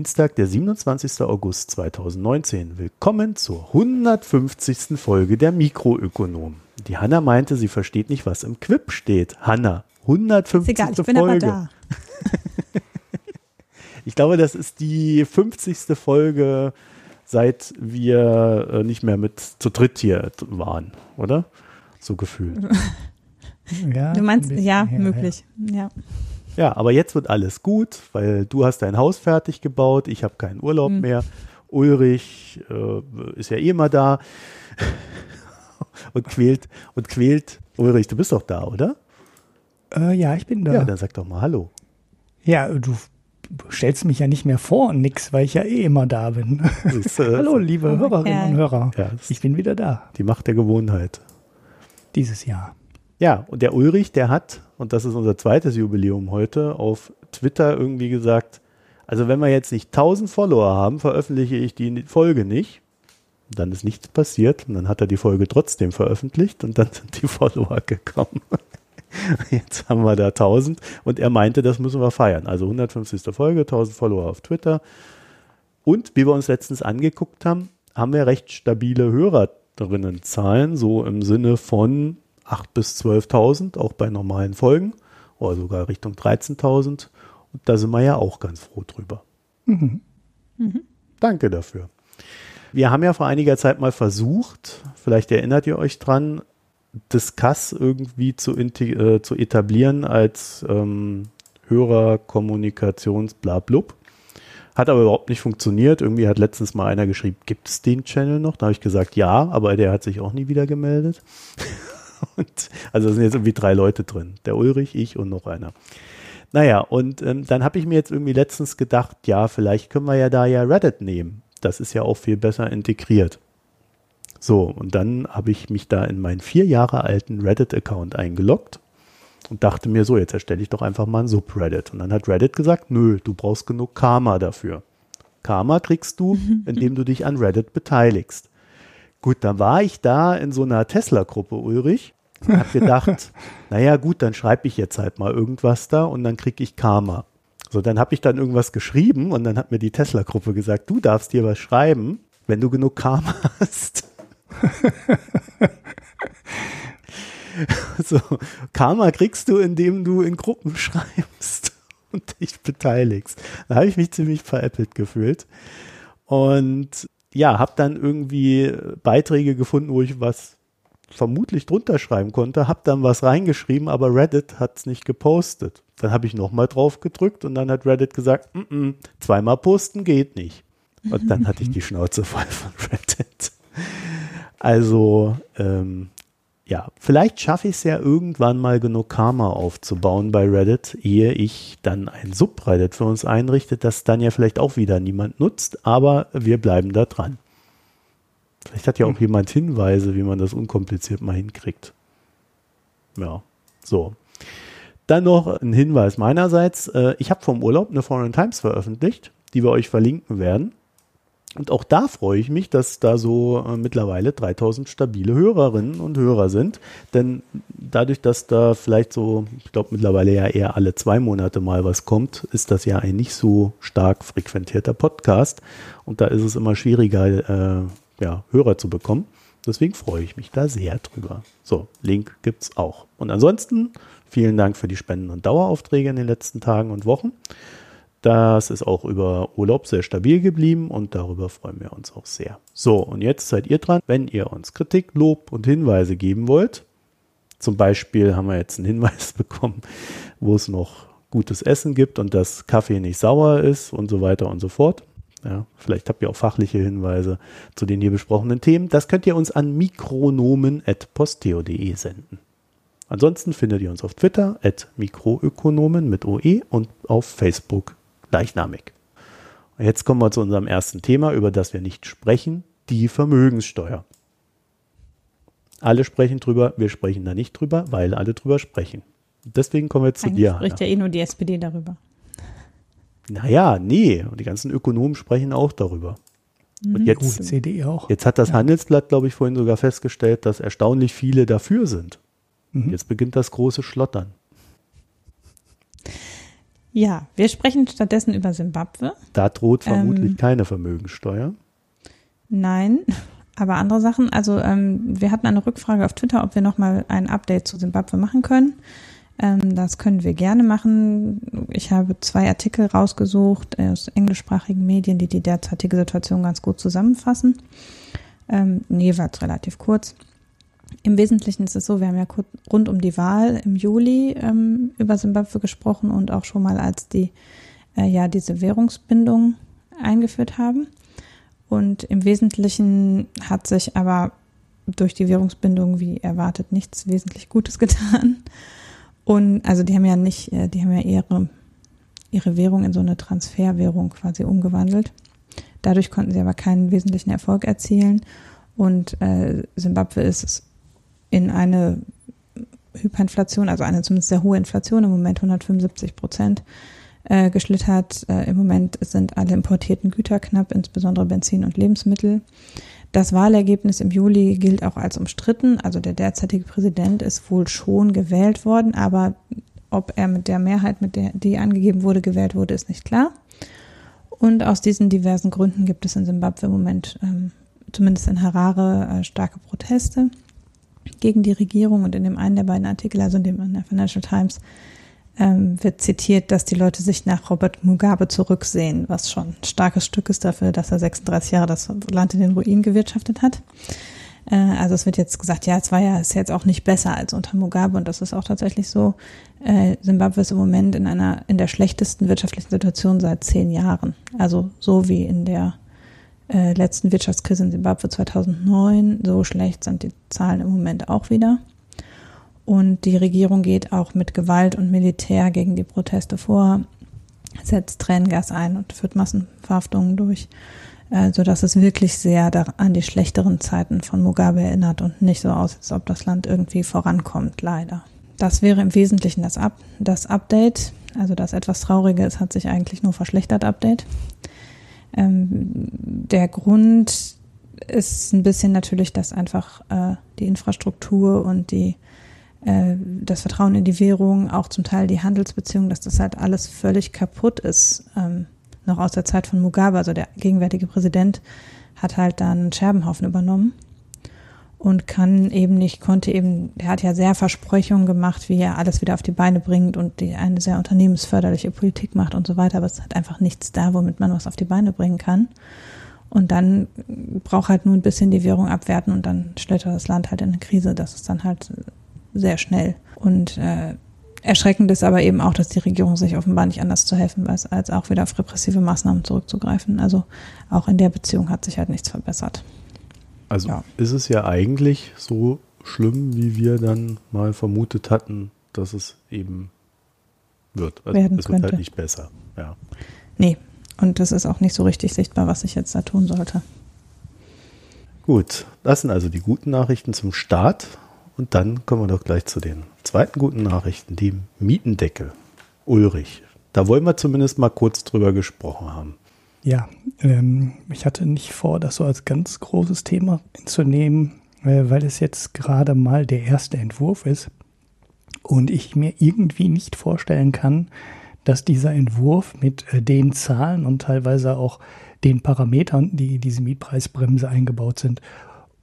Dienstag, der 27. August 2019. Willkommen zur 150. Folge der Mikroökonom. Die Hanna meinte, sie versteht nicht, was im Quip steht. Hanna, 150. Ist egal, ich bin Folge. aber da. ich glaube, das ist die 50. Folge, seit wir äh, nicht mehr mit zu dritt hier waren, oder? So gefühlt. Ja, du meinst, ja, möglich. Ja. ja. Ja, aber jetzt wird alles gut, weil du hast dein Haus fertig gebaut, ich habe keinen Urlaub mhm. mehr. Ulrich äh, ist ja eh immer da und quält und quält. Ulrich, du bist doch da, oder? Äh, ja, ich bin da. Ja, dann sag doch mal Hallo. Ja, du stellst mich ja nicht mehr vor und nix, weil ich ja eh immer da bin. Ist, äh, Hallo, liebe oh, Hörerinnen ja. und Hörer. Ja, ich bin wieder da. Die Macht der Gewohnheit. Dieses Jahr. Ja, und der Ulrich, der hat, und das ist unser zweites Jubiläum heute, auf Twitter irgendwie gesagt, also wenn wir jetzt nicht 1000 Follower haben, veröffentliche ich die Folge nicht. Dann ist nichts passiert und dann hat er die Folge trotzdem veröffentlicht und dann sind die Follower gekommen. Jetzt haben wir da 1000 und er meinte, das müssen wir feiern. Also 150. Folge, 1000 Follower auf Twitter. Und wie wir uns letztens angeguckt haben, haben wir recht stabile Hörerinnenzahlen, so im Sinne von 8.000 bis 12.000, auch bei normalen Folgen, oder sogar Richtung 13.000. Und da sind wir ja auch ganz froh drüber. Mhm. Mhm. Danke dafür. Wir haben ja vor einiger Zeit mal versucht, vielleicht erinnert ihr euch dran, Discuss irgendwie zu, äh, zu etablieren als ähm, Hörerkommunikations-Blablub. Hat aber überhaupt nicht funktioniert. Irgendwie hat letztens mal einer geschrieben, gibt es den Channel noch? Da habe ich gesagt, ja, aber der hat sich auch nie wieder gemeldet. Und, also sind jetzt irgendwie drei Leute drin. Der Ulrich, ich und noch einer. Naja, und ähm, dann habe ich mir jetzt irgendwie letztens gedacht, ja, vielleicht können wir ja da ja Reddit nehmen. Das ist ja auch viel besser integriert. So, und dann habe ich mich da in meinen vier Jahre alten Reddit-Account eingeloggt und dachte mir so, jetzt erstelle ich doch einfach mal ein Subreddit. Und dann hat Reddit gesagt, nö, du brauchst genug Karma dafür. Karma kriegst du, indem du dich an Reddit beteiligst. Gut, dann war ich da in so einer Tesla-Gruppe, Ulrich. Und hab gedacht, naja gut, dann schreibe ich jetzt halt mal irgendwas da und dann kriege ich Karma. So, dann habe ich dann irgendwas geschrieben und dann hat mir die Tesla-Gruppe gesagt, du darfst dir was schreiben, wenn du genug Karma hast. so, Karma kriegst du, indem du in Gruppen schreibst und dich beteiligst. Da habe ich mich ziemlich veräppelt gefühlt. Und ja, habe dann irgendwie Beiträge gefunden, wo ich was vermutlich drunter schreiben konnte, habe dann was reingeschrieben, aber Reddit hat es nicht gepostet. Dann habe ich nochmal drauf gedrückt und dann hat Reddit gesagt, mm -mm, zweimal posten geht nicht. Und dann hatte ich die Schnauze voll von Reddit. Also ähm, ja, vielleicht schaffe ich es ja irgendwann mal genug Karma aufzubauen bei Reddit, ehe ich dann ein Subreddit für uns einrichte, das dann ja vielleicht auch wieder niemand nutzt, aber wir bleiben da dran. Vielleicht hat ja auch hm. jemand Hinweise, wie man das unkompliziert mal hinkriegt. Ja, so. Dann noch ein Hinweis meinerseits. Äh, ich habe vom Urlaub eine Foreign Times veröffentlicht, die wir euch verlinken werden. Und auch da freue ich mich, dass da so äh, mittlerweile 3000 stabile Hörerinnen und Hörer sind. Denn dadurch, dass da vielleicht so, ich glaube mittlerweile ja eher alle zwei Monate mal was kommt, ist das ja ein nicht so stark frequentierter Podcast. Und da ist es immer schwieriger, äh, ja, Hörer zu bekommen. Deswegen freue ich mich da sehr drüber. So, Link gibt's auch. Und ansonsten vielen Dank für die Spenden und Daueraufträge in den letzten Tagen und Wochen. Das ist auch über Urlaub sehr stabil geblieben und darüber freuen wir uns auch sehr. So, und jetzt seid ihr dran, wenn ihr uns Kritik, Lob und Hinweise geben wollt. Zum Beispiel haben wir jetzt einen Hinweis bekommen, wo es noch gutes Essen gibt und dass Kaffee nicht sauer ist und so weiter und so fort. Ja, vielleicht habt ihr auch fachliche Hinweise zu den hier besprochenen Themen. Das könnt ihr uns an mikronomen.posteo.de senden. Ansonsten findet ihr uns auf Twitter at Mikroökonomen mit OE und auf Facebook gleichnamig. Und jetzt kommen wir zu unserem ersten Thema, über das wir nicht sprechen, die Vermögenssteuer. Alle sprechen drüber, wir sprechen da nicht drüber, weil alle drüber sprechen. Deswegen kommen wir zu Eigentlich dir. spricht ja eh nur die SPD darüber. Naja, nee. Und die ganzen Ökonomen sprechen auch darüber. Mhm. Und jetzt, CD auch. jetzt hat das ja. Handelsblatt, glaube ich, vorhin sogar festgestellt, dass erstaunlich viele dafür sind. Mhm. Jetzt beginnt das große Schlottern. Ja, wir sprechen stattdessen über Simbabwe. Da droht vermutlich ähm, keine Vermögensteuer. Nein, aber andere Sachen. Also ähm, wir hatten eine Rückfrage auf Twitter, ob wir nochmal ein Update zu Simbabwe machen können. Ähm, das können wir gerne machen. Ich habe zwei Artikel rausgesucht aus englischsprachigen Medien, die die derzeitige Situation ganz gut zusammenfassen. Ähm, jeweils relativ kurz. Im Wesentlichen ist es so, wir haben ja rund um die Wahl im Juli ähm, über Simbabwe gesprochen und auch schon mal als die äh, ja diese Währungsbindung eingeführt haben. Und im Wesentlichen hat sich aber durch die Währungsbindung wie erwartet nichts wesentlich Gutes getan. Und also die haben ja nicht, äh, die haben ja ihre, ihre Währung in so eine Transferwährung quasi umgewandelt. Dadurch konnten sie aber keinen wesentlichen Erfolg erzielen. Und äh, Simbabwe ist in eine Hyperinflation, also eine zumindest sehr hohe Inflation, im Moment 175 Prozent äh, geschlittert. Äh, Im Moment sind alle importierten Güter knapp, insbesondere Benzin und Lebensmittel. Das Wahlergebnis im Juli gilt auch als umstritten. Also der derzeitige Präsident ist wohl schon gewählt worden, aber ob er mit der Mehrheit, mit der die angegeben wurde, gewählt wurde, ist nicht klar. Und aus diesen diversen Gründen gibt es in Simbabwe im Moment, ähm, zumindest in Harare, äh, starke Proteste gegen die Regierung. Und in dem einen der beiden Artikel, also in dem in der Financial Times, ähm, wird zitiert, dass die Leute sich nach Robert Mugabe zurücksehen, was schon ein starkes Stück ist dafür, dass er 36 Jahre das Land in den Ruin gewirtschaftet hat. Äh, also es wird jetzt gesagt, ja, es war ja ist jetzt auch nicht besser als unter Mugabe und das ist auch tatsächlich so. Äh, Simbabwe ist im Moment in einer in der schlechtesten wirtschaftlichen Situation seit zehn Jahren. Also so wie in der äh, letzten Wirtschaftskrise in Simbabwe 2009, so schlecht sind die Zahlen im Moment auch wieder. Und die Regierung geht auch mit Gewalt und Militär gegen die Proteste vor, setzt Tränengas ein und führt Massenverhaftungen durch, äh, sodass es wirklich sehr an die schlechteren Zeiten von Mugabe erinnert und nicht so aussieht, als ob das Land irgendwie vorankommt, leider. Das wäre im Wesentlichen das, Up das Update. Also das etwas Traurige ist, hat sich eigentlich nur verschlechtert Update. Ähm, der Grund ist ein bisschen natürlich, dass einfach äh, die Infrastruktur und die äh, das Vertrauen in die Währung, auch zum Teil die Handelsbeziehungen, dass das halt alles völlig kaputt ist, ähm, noch aus der Zeit von Mugabe. Also der gegenwärtige Präsident hat halt dann einen Scherbenhaufen übernommen und kann eben nicht, konnte eben, er hat ja sehr Versprechungen gemacht, wie er alles wieder auf die Beine bringt und die eine sehr unternehmensförderliche Politik macht und so weiter, aber es hat einfach nichts da, womit man was auf die Beine bringen kann. Und dann braucht halt nur ein bisschen die Währung abwerten und dann schlittert das Land halt in eine Krise. Das ist dann halt sehr schnell. Und äh, erschreckend ist aber eben auch, dass die Regierung sich offenbar nicht anders zu helfen weiß, als auch wieder auf repressive Maßnahmen zurückzugreifen. Also auch in der Beziehung hat sich halt nichts verbessert. Also ja. ist es ja eigentlich so schlimm, wie wir dann mal vermutet hatten, dass es eben wird. Also Werden es könnte. wird halt nicht besser. Ja. Nee, und es ist auch nicht so richtig sichtbar, was ich jetzt da tun sollte. Gut, das sind also die guten Nachrichten zum Start. Und dann kommen wir doch gleich zu den zweiten guten Nachrichten, die Mietendeckel. Ulrich, da wollen wir zumindest mal kurz drüber gesprochen haben. Ja, ähm, ich hatte nicht vor, das so als ganz großes Thema zu nehmen, äh, weil es jetzt gerade mal der erste Entwurf ist und ich mir irgendwie nicht vorstellen kann, dass dieser Entwurf mit äh, den Zahlen und teilweise auch den Parametern, die in diese Mietpreisbremse eingebaut sind,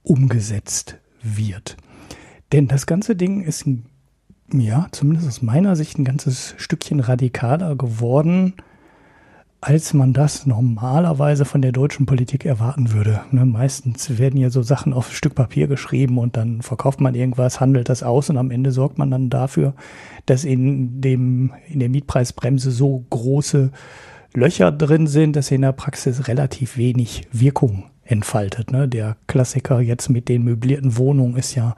umgesetzt wird. Denn das ganze Ding ist, ja, zumindest aus meiner Sicht ein ganzes Stückchen radikaler geworden, als man das normalerweise von der deutschen Politik erwarten würde. Ne, meistens werden ja so Sachen auf Stück Papier geschrieben und dann verkauft man irgendwas, handelt das aus und am Ende sorgt man dann dafür, dass in dem, in der Mietpreisbremse so große Löcher drin sind, dass in der Praxis relativ wenig Wirkung entfaltet. Ne? Der Klassiker jetzt mit den möblierten Wohnungen ist ja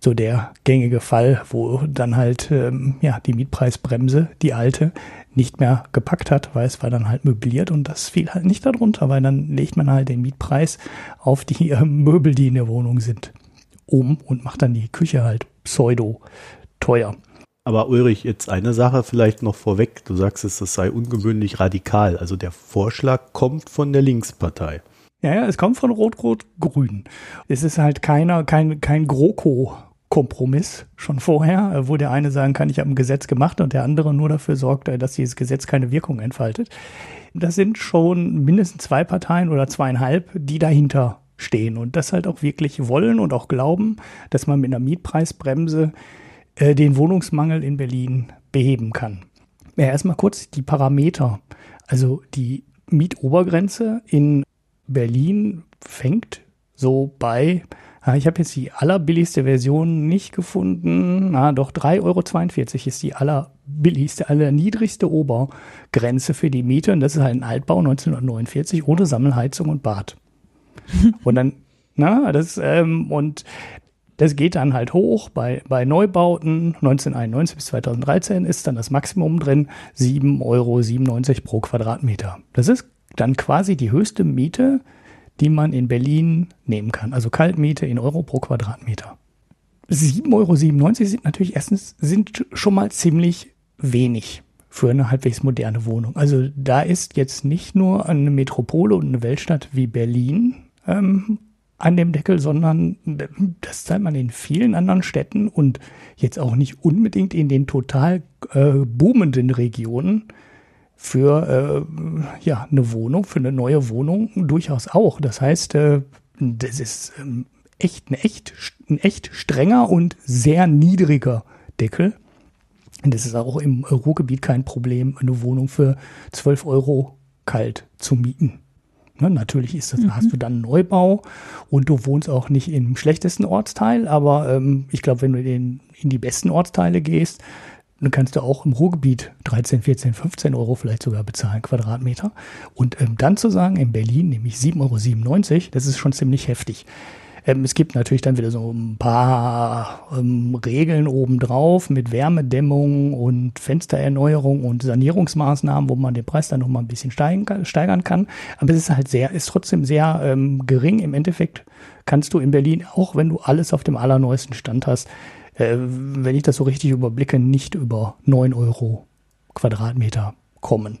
so der gängige Fall, wo dann halt ähm, ja die Mietpreisbremse, die alte, nicht mehr gepackt hat, weil es war dann halt möbliert und das fiel halt nicht darunter, weil dann legt man halt den Mietpreis auf die äh, Möbel, die in der Wohnung sind, um und macht dann die Küche halt pseudo teuer. Aber Ulrich, jetzt eine Sache vielleicht noch vorweg. Du sagst es, das sei ungewöhnlich radikal. Also der Vorschlag kommt von der Linkspartei. Ja, ja, es kommt von Rot-Rot-Grün. Es ist halt keiner, kein, kein GroKo Kompromiss schon vorher, äh, wo der eine sagen kann, ich habe ein Gesetz gemacht und der andere nur dafür sorgt, äh, dass dieses Gesetz keine Wirkung entfaltet. Das sind schon mindestens zwei Parteien oder zweieinhalb, die dahinter stehen und das halt auch wirklich wollen und auch glauben, dass man mit einer Mietpreisbremse äh, den Wohnungsmangel in Berlin beheben kann. Ja, erstmal kurz die Parameter. Also die Mietobergrenze in Berlin fängt so bei Ah, ich habe jetzt die allerbilligste Version nicht gefunden. Na, doch 3,42 Euro ist die allerbilligste, allerniedrigste Obergrenze für die Miete. Und das ist halt ein Altbau 1949 ohne Sammelheizung und Bad. und dann, na, das, ähm, und das geht dann halt hoch. Bei, bei Neubauten 1991 bis 2013 ist dann das Maximum drin 7,97 Euro pro Quadratmeter. Das ist dann quasi die höchste Miete, die man in Berlin nehmen kann. Also Kaltmiete in Euro pro Quadratmeter. 7,97 Euro sind natürlich erstens sind schon mal ziemlich wenig für eine halbwegs moderne Wohnung. Also da ist jetzt nicht nur eine Metropole und eine Weltstadt wie Berlin ähm, an dem Deckel, sondern das zahlt man in vielen anderen Städten und jetzt auch nicht unbedingt in den total äh, boomenden Regionen für äh, ja, eine Wohnung, für eine neue Wohnung durchaus auch. Das heißt, äh, das ist ähm, echt, ein echt, ein echt strenger und sehr niedriger Deckel. Und das ist auch im Ruhrgebiet kein Problem, eine Wohnung für 12 Euro kalt zu mieten. Ne, natürlich ist das, mhm. hast du dann einen Neubau und du wohnst auch nicht im schlechtesten Ortsteil, aber ähm, ich glaube, wenn du in, in die besten Ortsteile gehst, dann kannst du auch im Ruhrgebiet 13, 14, 15 Euro vielleicht sogar bezahlen, Quadratmeter. Und ähm, dann zu sagen, in Berlin nehme ich 7,97 Euro, das ist schon ziemlich heftig. Ähm, es gibt natürlich dann wieder so ein paar ähm, Regeln obendrauf mit Wärmedämmung und Fenstererneuerung und Sanierungsmaßnahmen, wo man den Preis dann nochmal ein bisschen steigen, steigern kann. Aber es ist halt sehr, ist trotzdem sehr ähm, gering. Im Endeffekt kannst du in Berlin, auch wenn du alles auf dem allerneuesten Stand hast, äh, wenn ich das so richtig überblicke, nicht über 9 Euro Quadratmeter kommen.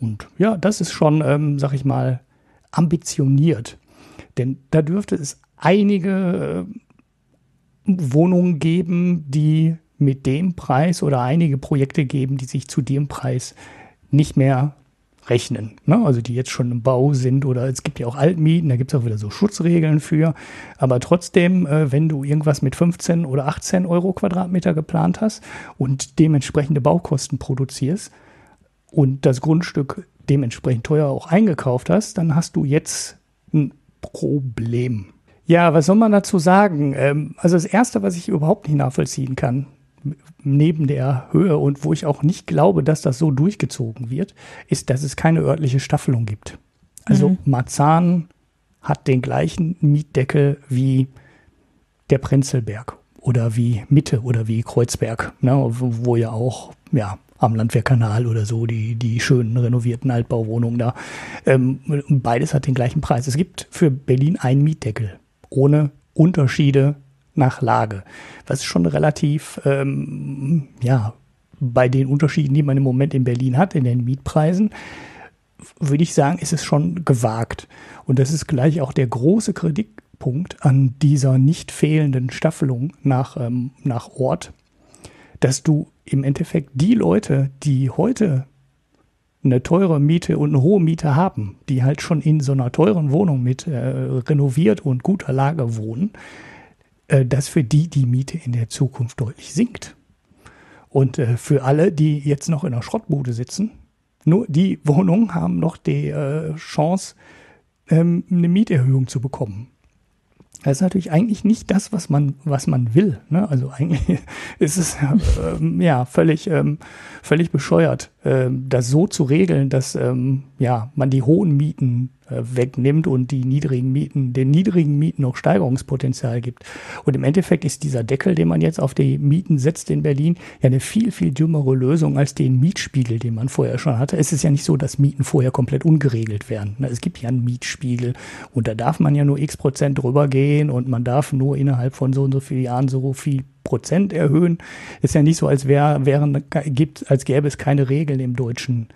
Und ja, das ist schon, ähm, sag ich mal, ambitioniert. Denn da dürfte es einige äh, Wohnungen geben, die mit dem Preis oder einige Projekte geben, die sich zu dem Preis nicht mehr rechnen. Ne? Also die jetzt schon im Bau sind oder es gibt ja auch Altmieten, da gibt es auch wieder so Schutzregeln für. Aber trotzdem, äh, wenn du irgendwas mit 15 oder 18 Euro Quadratmeter geplant hast und dementsprechende Baukosten produzierst und das Grundstück dementsprechend teuer auch eingekauft hast, dann hast du jetzt ein Problem. Ja, was soll man dazu sagen? Ähm, also das Erste, was ich überhaupt nicht nachvollziehen kann, neben der Höhe und wo ich auch nicht glaube, dass das so durchgezogen wird, ist, dass es keine örtliche Staffelung gibt. Also mhm. Marzahn hat den gleichen Mietdeckel wie der Prenzelberg oder wie Mitte oder wie Kreuzberg, ne, wo, wo ja auch ja, am Landwehrkanal oder so die, die schönen renovierten Altbauwohnungen da. Ähm, beides hat den gleichen Preis. Es gibt für Berlin einen Mietdeckel ohne Unterschiede nach Lage. Was schon relativ, ähm, ja, bei den Unterschieden, die man im Moment in Berlin hat, in den Mietpreisen, würde ich sagen, ist es schon gewagt. Und das ist gleich auch der große Kritikpunkt an dieser nicht fehlenden Staffelung nach, ähm, nach Ort, dass du im Endeffekt die Leute, die heute eine teure Miete und eine hohe Miete haben, die halt schon in so einer teuren Wohnung mit äh, renoviert und guter Lage wohnen, dass für die die Miete in der Zukunft deutlich sinkt. Und äh, für alle, die jetzt noch in der Schrottbude sitzen, nur die Wohnungen haben noch die äh, Chance, ähm, eine Mieterhöhung zu bekommen. Das ist natürlich eigentlich nicht das, was man, was man will. Ne? Also eigentlich ist es ähm, ja völlig, ähm, völlig bescheuert, ähm, das so zu regeln, dass ähm, ja man die hohen Mieten äh, wegnimmt und die niedrigen Mieten, den niedrigen Mieten noch Steigerungspotenzial gibt. Und im Endeffekt ist dieser Deckel, den man jetzt auf die Mieten setzt in Berlin, ja eine viel, viel dümmere Lösung als den Mietspiegel, den man vorher schon hatte. Es ist ja nicht so, dass Mieten vorher komplett ungeregelt werden. Es gibt ja einen Mietspiegel und da darf man ja nur x Prozent drüber gehen und man darf nur innerhalb von so und so vielen Jahren so viel Prozent erhöhen. Ist ja nicht so, als wäre, wären, gibt, als gäbe es keine Regeln im deutschen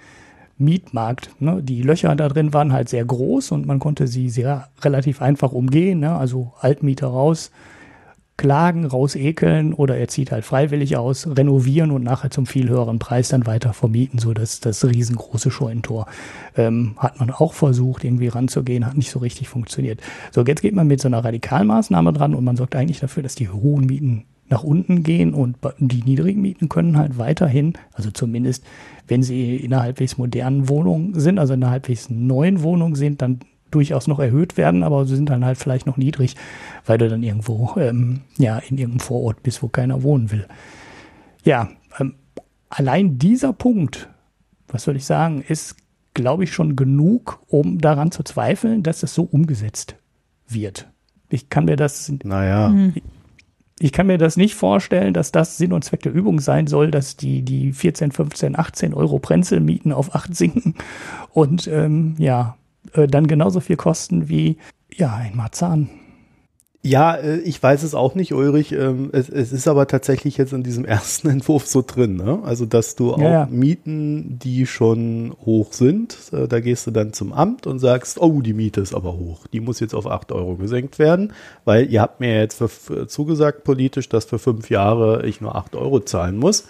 Mietmarkt. Ne? Die Löcher da drin waren halt sehr groß und man konnte sie sehr relativ einfach umgehen. Ne? Also Altmieter raus, klagen, rausekeln oder er zieht halt freiwillig aus, renovieren und nachher zum viel höheren Preis dann weiter vermieten, so dass das riesengroße Scheunentor. Ähm, hat man auch versucht, irgendwie ranzugehen, hat nicht so richtig funktioniert. So, jetzt geht man mit so einer Radikalmaßnahme dran und man sorgt eigentlich dafür, dass die hohen Mieten nach unten gehen und die niedrigen Mieten können halt weiterhin, also zumindest wenn sie in einer halbwegs modernen Wohnung sind, also in einer halbwegs neuen Wohnung sind, dann durchaus noch erhöht werden, aber sie sind dann halt vielleicht noch niedrig, weil du dann irgendwo ähm, ja in irgendeinem Vorort bist, wo keiner wohnen will. Ja, ähm, allein dieser Punkt, was soll ich sagen, ist, glaube ich, schon genug, um daran zu zweifeln, dass das so umgesetzt wird. Ich kann mir das. Naja. Mhm. Ich kann mir das nicht vorstellen, dass das Sinn und Zweck der Übung sein soll, dass die, die 14, 15, 18 Euro Prenzelmieten auf 8 sinken und ähm, ja, äh, dann genauso viel kosten wie ja, ein Marzahn. Ja, äh, ich weiß es auch nicht, Ulrich. Ähm, es, es, ist aber tatsächlich jetzt in diesem ersten Entwurf so drin. Ne? Also, dass du auch ja, ja. Mieten, die schon hoch sind, äh, da gehst du dann zum Amt und sagst, oh, die Miete ist aber hoch. Die muss jetzt auf 8 Euro gesenkt werden, weil ihr habt mir jetzt für, zugesagt politisch, dass für fünf Jahre ich nur 8 Euro zahlen muss.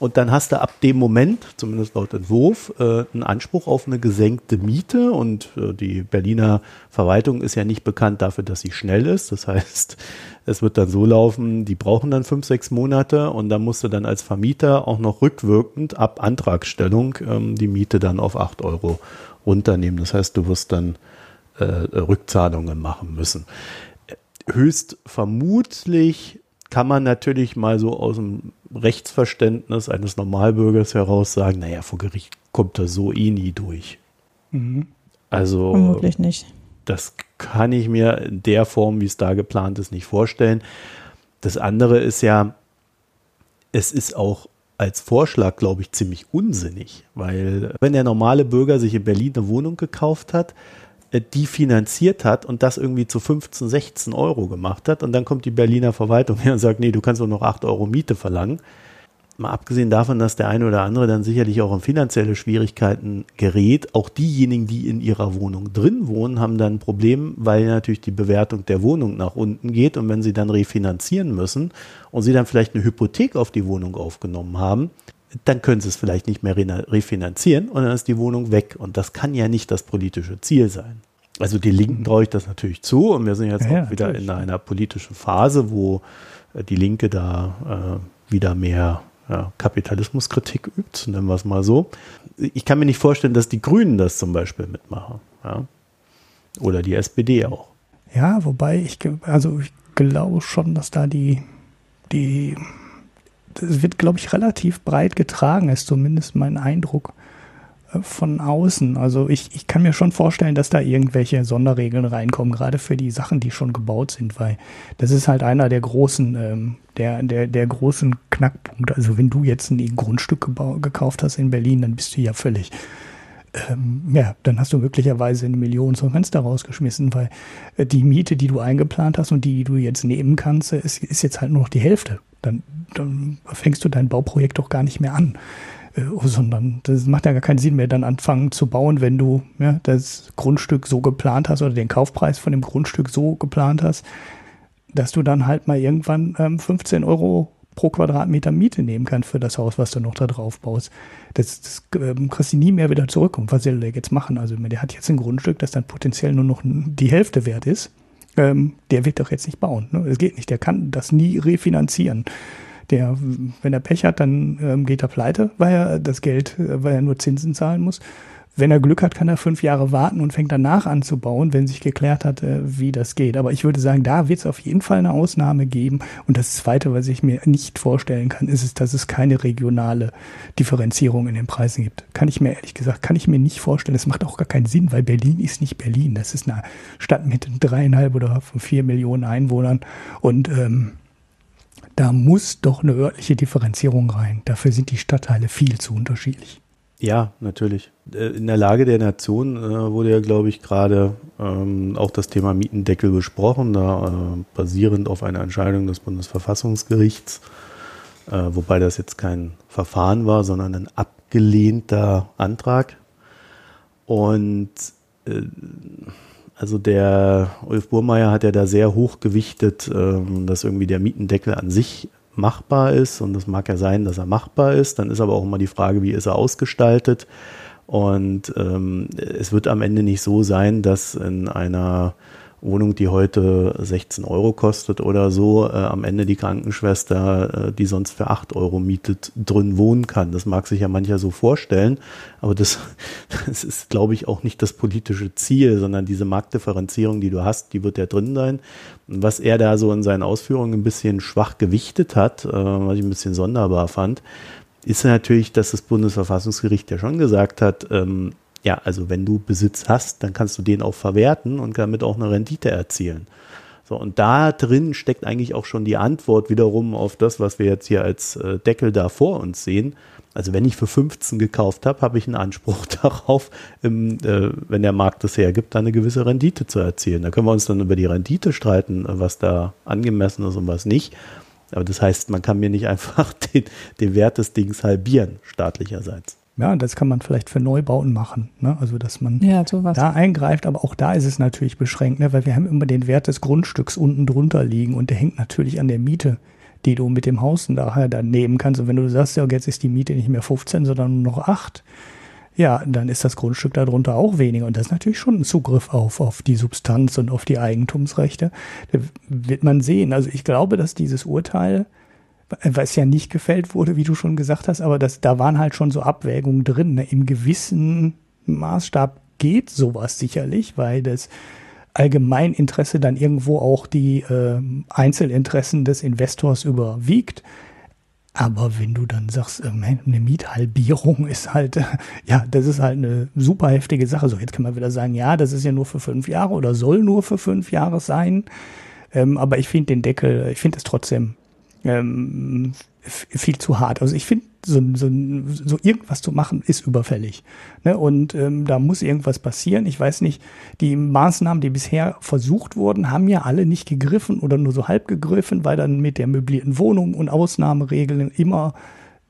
Und dann hast du ab dem Moment, zumindest laut Entwurf, äh, einen Anspruch auf eine gesenkte Miete. Und äh, die Berliner Verwaltung ist ja nicht bekannt dafür, dass sie schnell ist. Das heißt, es wird dann so laufen, die brauchen dann fünf, sechs Monate und dann musst du dann als Vermieter auch noch rückwirkend ab Antragstellung ähm, die Miete dann auf acht Euro runternehmen. Das heißt, du wirst dann äh, Rückzahlungen machen müssen. Höchst vermutlich kann man natürlich mal so aus dem Rechtsverständnis eines Normalbürgers heraus sagen, naja, vor Gericht kommt das so eh nie durch. Mhm. Also vermutlich nicht. Das kann ich mir in der Form, wie es da geplant ist, nicht vorstellen. Das andere ist ja, es ist auch als Vorschlag, glaube ich, ziemlich unsinnig, weil wenn der normale Bürger sich in Berlin eine Wohnung gekauft hat, die finanziert hat und das irgendwie zu 15, 16 Euro gemacht hat. Und dann kommt die Berliner Verwaltung her und sagt, nee, du kannst doch noch 8 Euro Miete verlangen. Mal abgesehen davon, dass der eine oder andere dann sicherlich auch in finanzielle Schwierigkeiten gerät. Auch diejenigen, die in ihrer Wohnung drin wohnen, haben dann ein Problem, weil natürlich die Bewertung der Wohnung nach unten geht. Und wenn sie dann refinanzieren müssen und sie dann vielleicht eine Hypothek auf die Wohnung aufgenommen haben, dann können sie es vielleicht nicht mehr refinanzieren und dann ist die Wohnung weg. Und das kann ja nicht das politische Ziel sein. Also die Linken traue ich das natürlich zu und wir sind jetzt ja, auch wieder natürlich. in einer politischen Phase, wo äh, die Linke da äh, wieder mehr ja, Kapitalismuskritik übt, nennen wir es mal so. Ich kann mir nicht vorstellen, dass die Grünen das zum Beispiel mitmachen. Ja? Oder die SPD auch. Ja, wobei ich, also ich glaube schon, dass da die, die das wird, glaube ich, relativ breit getragen, ist zumindest mein Eindruck äh, von außen. Also ich, ich kann mir schon vorstellen, dass da irgendwelche Sonderregeln reinkommen, gerade für die Sachen, die schon gebaut sind, weil das ist halt einer der großen, ähm, der, der, der großen Knackpunkte. Also wenn du jetzt ein Grundstück gekauft hast in Berlin, dann bist du ja völlig ähm, ja, dann hast du möglicherweise eine Million zum Fenster rausgeschmissen, weil äh, die Miete, die du eingeplant hast und die, du jetzt nehmen kannst, ist, ist jetzt halt nur noch die Hälfte dann, dann fängst du dein Bauprojekt doch gar nicht mehr an. Äh, sondern das macht ja gar keinen Sinn mehr, dann anfangen zu bauen, wenn du ja, das Grundstück so geplant hast oder den Kaufpreis von dem Grundstück so geplant hast, dass du dann halt mal irgendwann ähm, 15 Euro pro Quadratmeter Miete nehmen kannst für das Haus, was du noch da drauf baust. Das, das ähm, kriegst du nie mehr wieder zurück. Und was soll der jetzt machen? Also der hat jetzt ein Grundstück, das dann potenziell nur noch die Hälfte wert ist ähm, der wird doch jetzt nicht bauen. Ne? Geht nicht. Der kann das nie refinanzieren. Der, wenn er Pech hat, dann ähm, geht er pleite, weil er das Geld, äh, weil er nur Zinsen zahlen muss. Wenn er Glück hat, kann er fünf Jahre warten und fängt danach an zu bauen, wenn sich geklärt hat, wie das geht. Aber ich würde sagen, da wird es auf jeden Fall eine Ausnahme geben. Und das Zweite, was ich mir nicht vorstellen kann, ist es, dass es keine regionale Differenzierung in den Preisen gibt. Kann ich mir ehrlich gesagt, kann ich mir nicht vorstellen. Das macht auch gar keinen Sinn, weil Berlin ist nicht Berlin. Das ist eine Stadt mit dreieinhalb oder vier Millionen Einwohnern. Und ähm, da muss doch eine örtliche Differenzierung rein. Dafür sind die Stadtteile viel zu unterschiedlich. Ja, natürlich. Äh, in der Lage der Nation äh, wurde ja, glaube ich, gerade ähm, auch das Thema Mietendeckel besprochen, da äh, basierend auf einer Entscheidung des Bundesverfassungsgerichts, wobei das jetzt kein Verfahren war, sondern ein abgelehnter Antrag. Und Also der Ulf Burmeier hat ja da sehr hoch gewichtet, ähm, dass irgendwie der Mietendeckel an sich machbar ist und es mag ja sein, dass er machbar ist. Dann ist aber auch immer die Frage, wie ist er ausgestaltet. Und ähm, es wird am Ende nicht so sein, dass in einer Wohnung, die heute 16 Euro kostet oder so, äh, am Ende die Krankenschwester, äh, die sonst für 8 Euro mietet, drin wohnen kann. Das mag sich ja mancher so vorstellen, aber das, das ist, glaube ich, auch nicht das politische Ziel, sondern diese Marktdifferenzierung, die du hast, die wird ja drin sein. Was er da so in seinen Ausführungen ein bisschen schwach gewichtet hat, äh, was ich ein bisschen sonderbar fand, ist natürlich, dass das Bundesverfassungsgericht ja schon gesagt hat, ähm, ja, also wenn du Besitz hast, dann kannst du den auch verwerten und damit auch eine Rendite erzielen. So, und da drin steckt eigentlich auch schon die Antwort wiederum auf das, was wir jetzt hier als äh, Deckel da vor uns sehen. Also wenn ich für 15 gekauft habe, habe ich einen Anspruch darauf, im, äh, wenn der Markt das hergibt, da eine gewisse Rendite zu erzielen. Da können wir uns dann über die Rendite streiten, was da angemessen ist und was nicht. Aber das heißt, man kann mir nicht einfach den, den Wert des Dings halbieren, staatlicherseits. Ja, das kann man vielleicht für Neubauten machen. Ne? Also, dass man Ja, da eingreift, aber auch da ist es natürlich beschränkt, ne? weil wir haben immer den Wert des Grundstücks unten drunter liegen und der hängt natürlich an der Miete, die du mit dem Haus daher dann nehmen kannst. Und wenn du sagst, ja, jetzt ist die Miete nicht mehr 15, sondern nur noch 8, ja, dann ist das Grundstück darunter auch weniger. Und das ist natürlich schon ein Zugriff auf, auf die Substanz und auf die Eigentumsrechte. Da wird man sehen. Also ich glaube, dass dieses Urteil was ja nicht gefällt wurde, wie du schon gesagt hast, aber das, da waren halt schon so Abwägungen drin. Ne? Im gewissen Maßstab geht sowas sicherlich, weil das Allgemeininteresse dann irgendwo auch die äh, Einzelinteressen des Investors überwiegt. Aber wenn du dann sagst, äh, eine Miethalbierung ist halt, ja, das ist halt eine super heftige Sache. So, jetzt kann man wieder sagen, ja, das ist ja nur für fünf Jahre oder soll nur für fünf Jahre sein. Ähm, aber ich finde den Deckel, ich finde es trotzdem ähm, viel zu hart. Also ich finde, so, so, so irgendwas zu machen ist überfällig. Ne? Und ähm, da muss irgendwas passieren. Ich weiß nicht, die Maßnahmen, die bisher versucht wurden, haben ja alle nicht gegriffen oder nur so halb gegriffen, weil dann mit der möblierten Wohnung und Ausnahmeregeln immer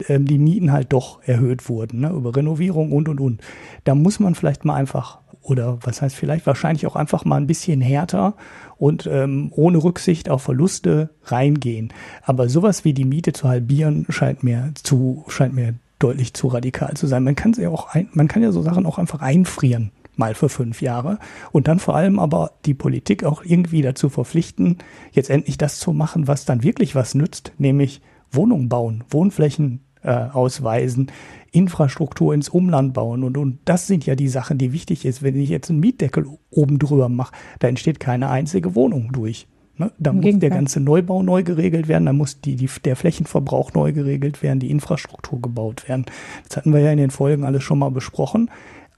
ähm, die Mieten halt doch erhöht wurden, ne? über Renovierung und und und. Da muss man vielleicht mal einfach oder was heißt vielleicht wahrscheinlich auch einfach mal ein bisschen härter und ähm, ohne Rücksicht auf Verluste reingehen. Aber sowas wie die Miete zu halbieren scheint mir zu scheint mir deutlich zu radikal zu sein. Man kann ja auch ein, man kann ja so Sachen auch einfach einfrieren mal für fünf Jahre und dann vor allem aber die Politik auch irgendwie dazu verpflichten, jetzt endlich das zu machen, was dann wirklich was nützt, nämlich Wohnungen bauen, Wohnflächen äh, ausweisen, Infrastruktur ins Umland bauen. Und, und das sind ja die Sachen, die wichtig ist. Wenn ich jetzt einen Mietdeckel oben drüber mache, da entsteht keine einzige Wohnung durch. Ne? Da muss der ganze Neubau neu geregelt werden, da muss die, die, der Flächenverbrauch neu geregelt werden, die Infrastruktur gebaut werden. Das hatten wir ja in den Folgen alles schon mal besprochen.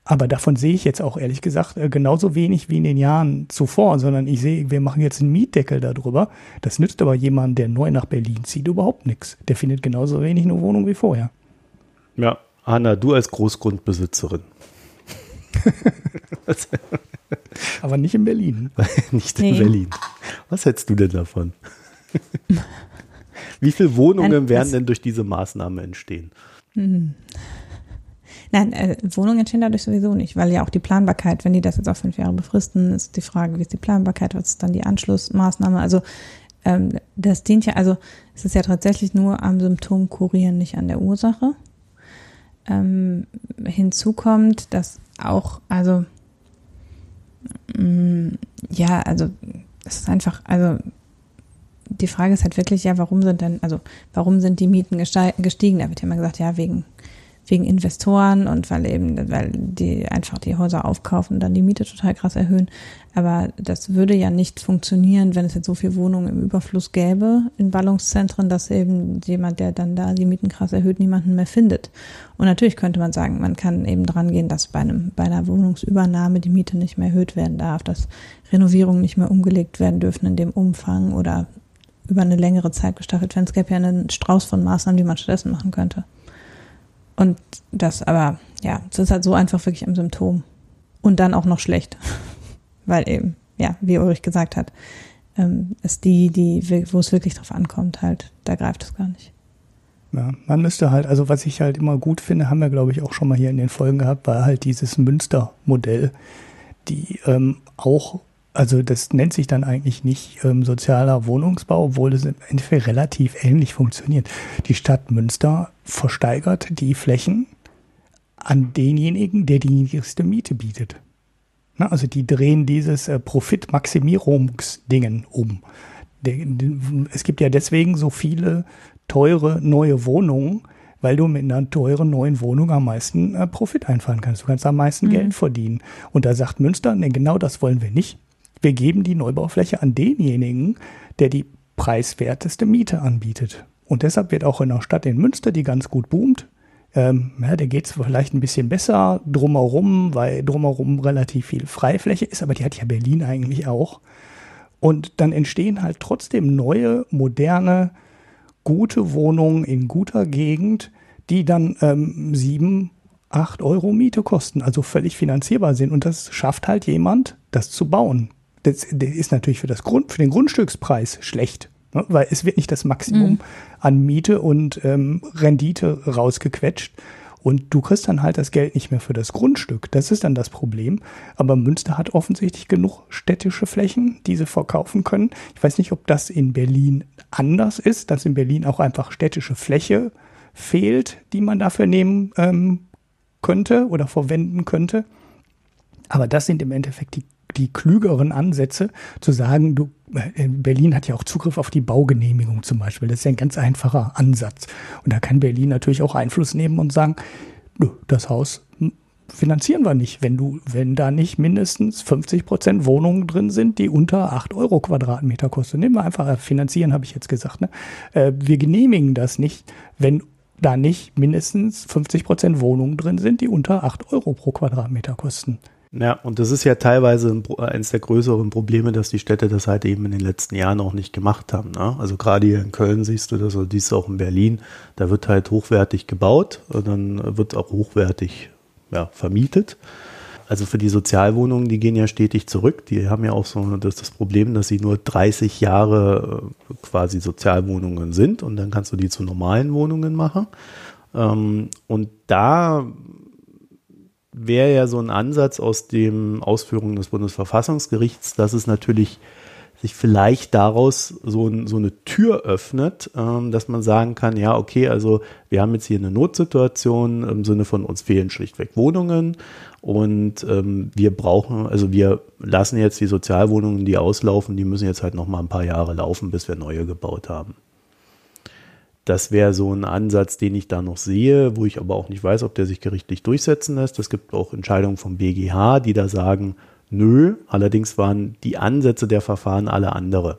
Aber davon sehe ich jetzt auch ehrlich gesagt äh, genauso wenig wie in den Jahren zuvor, sondern ich sehe, wir machen jetzt einen Mietdeckel darüber. Das nützt aber jemandem, der neu nach Berlin zieht, überhaupt nichts. Der findet genauso wenig eine Wohnung wie vorher. Ja, Hanna, du als Großgrundbesitzerin. Aber nicht in Berlin. nicht in nee. Berlin. Was hältst du denn davon? Wie viele Wohnungen Nein, werden denn durch diese Maßnahme entstehen? Hm. Nein, äh, Wohnungen entstehen dadurch sowieso nicht, weil ja auch die Planbarkeit, wenn die das jetzt auf fünf Jahre befristen, ist die Frage, wie ist die Planbarkeit, was ist dann die Anschlussmaßnahme? Also ähm, das dient ja, also es ist ja tatsächlich nur am Symptom kurieren, nicht an der Ursache. Ähm, hinzu kommt, dass auch, also mh, mm, ja, also es ist einfach, also die Frage ist halt wirklich, ja, warum sind denn, also warum sind die Mieten gestiegen? Da wird ja immer gesagt, ja, wegen wegen Investoren und weil eben, weil die einfach die Häuser aufkaufen und dann die Miete total krass erhöhen. Aber das würde ja nicht funktionieren, wenn es jetzt so viel Wohnungen im Überfluss gäbe in Ballungszentren, dass eben jemand, der dann da die Mieten krass erhöht, niemanden mehr findet. Und natürlich könnte man sagen, man kann eben dran gehen, dass bei einem, bei einer Wohnungsübernahme die Miete nicht mehr erhöht werden darf, dass Renovierungen nicht mehr umgelegt werden dürfen in dem Umfang oder über eine längere Zeit gestaffelt werden. Es gäbe ja einen Strauß von Maßnahmen, die man stattdessen machen könnte. Und das aber, ja, es ist halt so einfach wirklich im Symptom. Und dann auch noch schlecht. Weil eben, ja, wie Ulrich gesagt hat, ähm, ist die, die, wo es wirklich drauf ankommt, halt, da greift es gar nicht. Ja, man müsste halt, also was ich halt immer gut finde, haben wir glaube ich auch schon mal hier in den Folgen gehabt, war halt dieses Münster-Modell. die ähm, auch, also das nennt sich dann eigentlich nicht ähm, sozialer Wohnungsbau, obwohl es im Endeffekt relativ ähnlich funktioniert. Die Stadt Münster versteigert die Flächen an denjenigen, der die niedrigste Miete bietet. Na, also die drehen dieses äh, Profitmaximierungsdingen um. Der, es gibt ja deswegen so viele teure neue Wohnungen, weil du mit einer teuren neuen Wohnung am meisten äh, Profit einfahren kannst. Du kannst am meisten mhm. Geld verdienen. Und da sagt Münster, nee, genau das wollen wir nicht. Wir geben die Neubaufläche an denjenigen, der die preiswerteste Miete anbietet. Und deshalb wird auch in einer Stadt in Münster, die ganz gut boomt, ähm, ja, der geht es vielleicht ein bisschen besser drumherum, weil drumherum relativ viel Freifläche ist, aber die hat ja Berlin eigentlich auch. Und dann entstehen halt trotzdem neue, moderne, gute Wohnungen in guter Gegend, die dann ähm, sieben, acht Euro Miete kosten, also völlig finanzierbar sind. Und das schafft halt jemand, das zu bauen. Das, das ist natürlich für, das Grund, für den Grundstückspreis schlecht, ne? weil es wird nicht das Maximum mhm. an Miete und ähm, Rendite rausgequetscht. Und du kriegst dann halt das Geld nicht mehr für das Grundstück. Das ist dann das Problem. Aber Münster hat offensichtlich genug städtische Flächen, die sie verkaufen können. Ich weiß nicht, ob das in Berlin anders ist, dass in Berlin auch einfach städtische Fläche fehlt, die man dafür nehmen ähm, könnte oder verwenden könnte. Aber das sind im Endeffekt die, die klügeren Ansätze, zu sagen, du, äh, Berlin hat ja auch Zugriff auf die Baugenehmigung zum Beispiel. Das ist ja ein ganz einfacher Ansatz. Und da kann Berlin natürlich auch Einfluss nehmen und sagen, das Haus finanzieren wir nicht, wenn du, wenn da nicht mindestens 50 Prozent Wohnungen drin sind, die unter 8 Euro Quadratmeter kosten. Nehmen wir einfach, äh, finanzieren habe ich jetzt gesagt. Ne? Äh, wir genehmigen das nicht, wenn da nicht mindestens 50 Prozent Wohnungen drin sind, die unter 8 Euro pro Quadratmeter kosten. Ja, und das ist ja teilweise ein, eines der größeren Probleme, dass die Städte das halt eben in den letzten Jahren auch nicht gemacht haben. Ne? Also gerade hier in Köln siehst du das, oder dies auch in Berlin, da wird halt hochwertig gebaut und dann wird auch hochwertig ja, vermietet. Also für die Sozialwohnungen, die gehen ja stetig zurück. Die haben ja auch so das, das Problem, dass sie nur 30 Jahre äh, quasi Sozialwohnungen sind und dann kannst du die zu normalen Wohnungen machen. Ähm, und da wäre ja so ein Ansatz aus den Ausführungen des Bundesverfassungsgerichts, dass es natürlich sich vielleicht daraus so, ein, so eine Tür öffnet, ähm, dass man sagen kann, ja, okay, also wir haben jetzt hier eine Notsituation im Sinne von uns fehlen schlichtweg Wohnungen und ähm, wir brauchen, also wir lassen jetzt die Sozialwohnungen, die auslaufen, die müssen jetzt halt noch mal ein paar Jahre laufen, bis wir neue gebaut haben. Das wäre so ein Ansatz, den ich da noch sehe, wo ich aber auch nicht weiß, ob der sich gerichtlich durchsetzen lässt. Es gibt auch Entscheidungen vom BGH, die da sagen, nö, allerdings waren die Ansätze der Verfahren alle andere.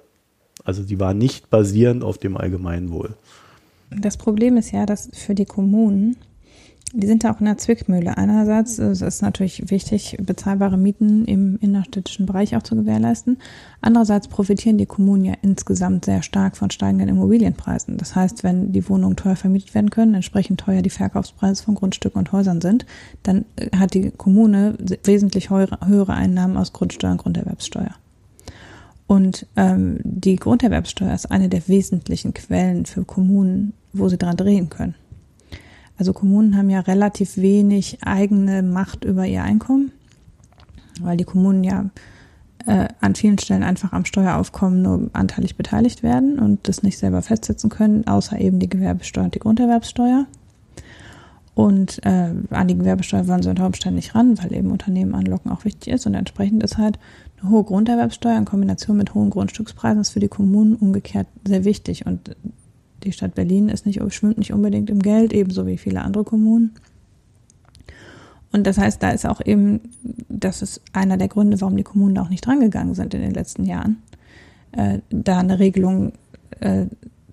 Also die waren nicht basierend auf dem Allgemeinwohl. Das Problem ist ja, dass für die Kommunen die sind da auch in der Zwickmühle. Einerseits ist es natürlich wichtig, bezahlbare Mieten im innerstädtischen Bereich auch zu gewährleisten. Andererseits profitieren die Kommunen ja insgesamt sehr stark von steigenden Immobilienpreisen. Das heißt, wenn die Wohnungen teuer vermietet werden können, entsprechend teuer die Verkaufspreise von Grundstücken und Häusern sind, dann äh, hat die Kommune wesentlich höhere Einnahmen aus Grundsteuer und Grunderwerbssteuer. Und ähm, die Grunderwerbssteuer ist eine der wesentlichen Quellen für Kommunen, wo sie dran drehen können. Also Kommunen haben ja relativ wenig eigene Macht über ihr Einkommen, weil die Kommunen ja äh, an vielen Stellen einfach am Steueraufkommen nur anteilig beteiligt werden und das nicht selber festsetzen können, außer eben die Gewerbesteuer und die Grunderwerbssteuer. Und äh, an die Gewerbesteuer wollen sie unter Umständen nicht ran, weil eben Unternehmen anlocken auch wichtig ist. Und entsprechend ist halt eine hohe Grunderwerbssteuer in Kombination mit hohen Grundstückspreisen ist für die Kommunen umgekehrt sehr wichtig. Und die Stadt Berlin ist nicht, schwimmt nicht unbedingt im Geld, ebenso wie viele andere Kommunen. Und das heißt, da ist auch eben, das ist einer der Gründe, warum die Kommunen da auch nicht drangegangen sind in den letzten Jahren, äh, da eine Regelung äh,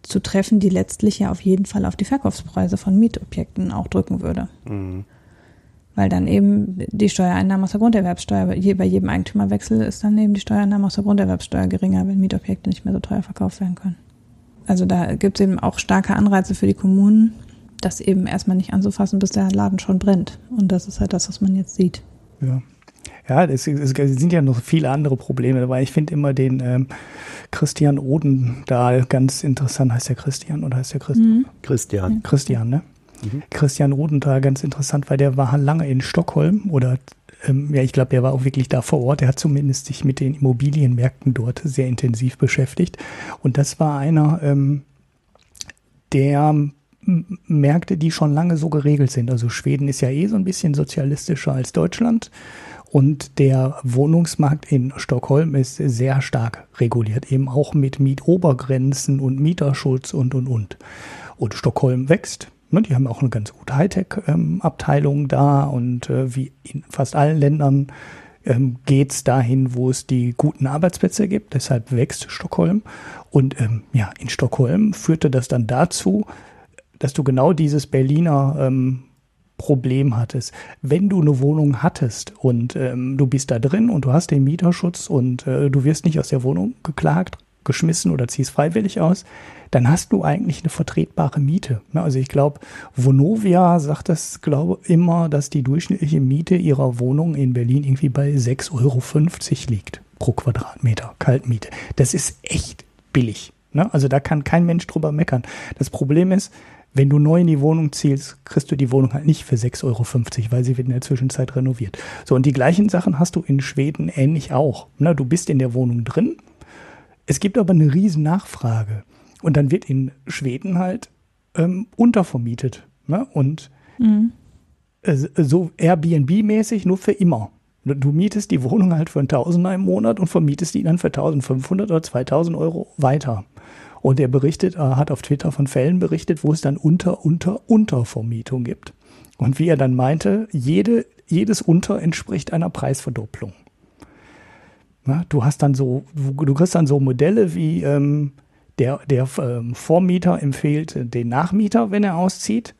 zu treffen, die letztlich ja auf jeden Fall auf die Verkaufspreise von Mietobjekten auch drücken würde. Mhm. Weil dann eben die Steuereinnahmen aus der Grunderwerbssteuer, bei jedem Eigentümerwechsel ist dann eben die Steuereinnahmen aus der Grunderwerbssteuer geringer, wenn Mietobjekte nicht mehr so teuer verkauft werden können. Also da gibt es eben auch starke Anreize für die Kommunen, das eben erstmal nicht anzufassen, bis der Laden schon brennt. Und das ist halt das, was man jetzt sieht. Ja. Ja, es, es sind ja noch viele andere Probleme dabei. Ich finde immer den ähm, Christian Odendahl ganz interessant. Heißt der Christian oder heißt der Christian? Mhm. Christian. Christian, ne? Mhm. Christian Odendahl ganz interessant, weil der war lange in Stockholm oder ähm, ja, ich glaube, der war auch wirklich da vor Ort. Er hat zumindest sich mit den Immobilienmärkten dort sehr intensiv beschäftigt. Und das war einer ähm, der Märkte, die schon lange so geregelt sind. Also Schweden ist ja eh so ein bisschen sozialistischer als Deutschland. Und der Wohnungsmarkt in Stockholm ist sehr stark reguliert, eben auch mit Mietobergrenzen und Mieterschutz und, und, und. Und Stockholm wächst. Ne, die haben auch eine ganz gute Hightech-Abteilung da und äh, wie in fast allen Ländern ähm, geht es dahin, wo es die guten Arbeitsplätze gibt. Deshalb wächst Stockholm. Und ähm, ja, in Stockholm führte das dann dazu, dass du genau dieses Berliner ähm, Problem hattest. Wenn du eine Wohnung hattest und ähm, du bist da drin und du hast den Mieterschutz und äh, du wirst nicht aus der Wohnung geklagt, geschmissen oder ziehst freiwillig aus, dann hast du eigentlich eine vertretbare Miete. Also ich glaube, Vonovia sagt das, glaube immer, dass die durchschnittliche Miete ihrer Wohnung in Berlin irgendwie bei 6,50 Euro liegt pro Quadratmeter Kaltmiete. Das ist echt billig. Ne? Also da kann kein Mensch drüber meckern. Das Problem ist, wenn du neu in die Wohnung zielst, kriegst du die Wohnung halt nicht für 6,50 Euro, weil sie wird in der Zwischenzeit renoviert. So, und die gleichen Sachen hast du in Schweden ähnlich auch. Na, du bist in der Wohnung drin. Es gibt aber eine riesen Nachfrage. Und dann wird in Schweden halt ähm, untervermietet. Ne? Und mhm. äh, so Airbnb-mäßig nur für immer. Du mietest die Wohnung halt für einen Tausender im Monat und vermietest die dann für 1500 oder 2000 Euro weiter. Und er berichtet, er hat auf Twitter von Fällen berichtet, wo es dann unter, unter, Untervermietung gibt. Und wie er dann meinte, jede, jedes Unter entspricht einer Preisverdopplung. Na, du hast dann so, du kriegst dann so Modelle wie ähm, der, der ähm, Vormieter empfiehlt den Nachmieter, wenn er auszieht.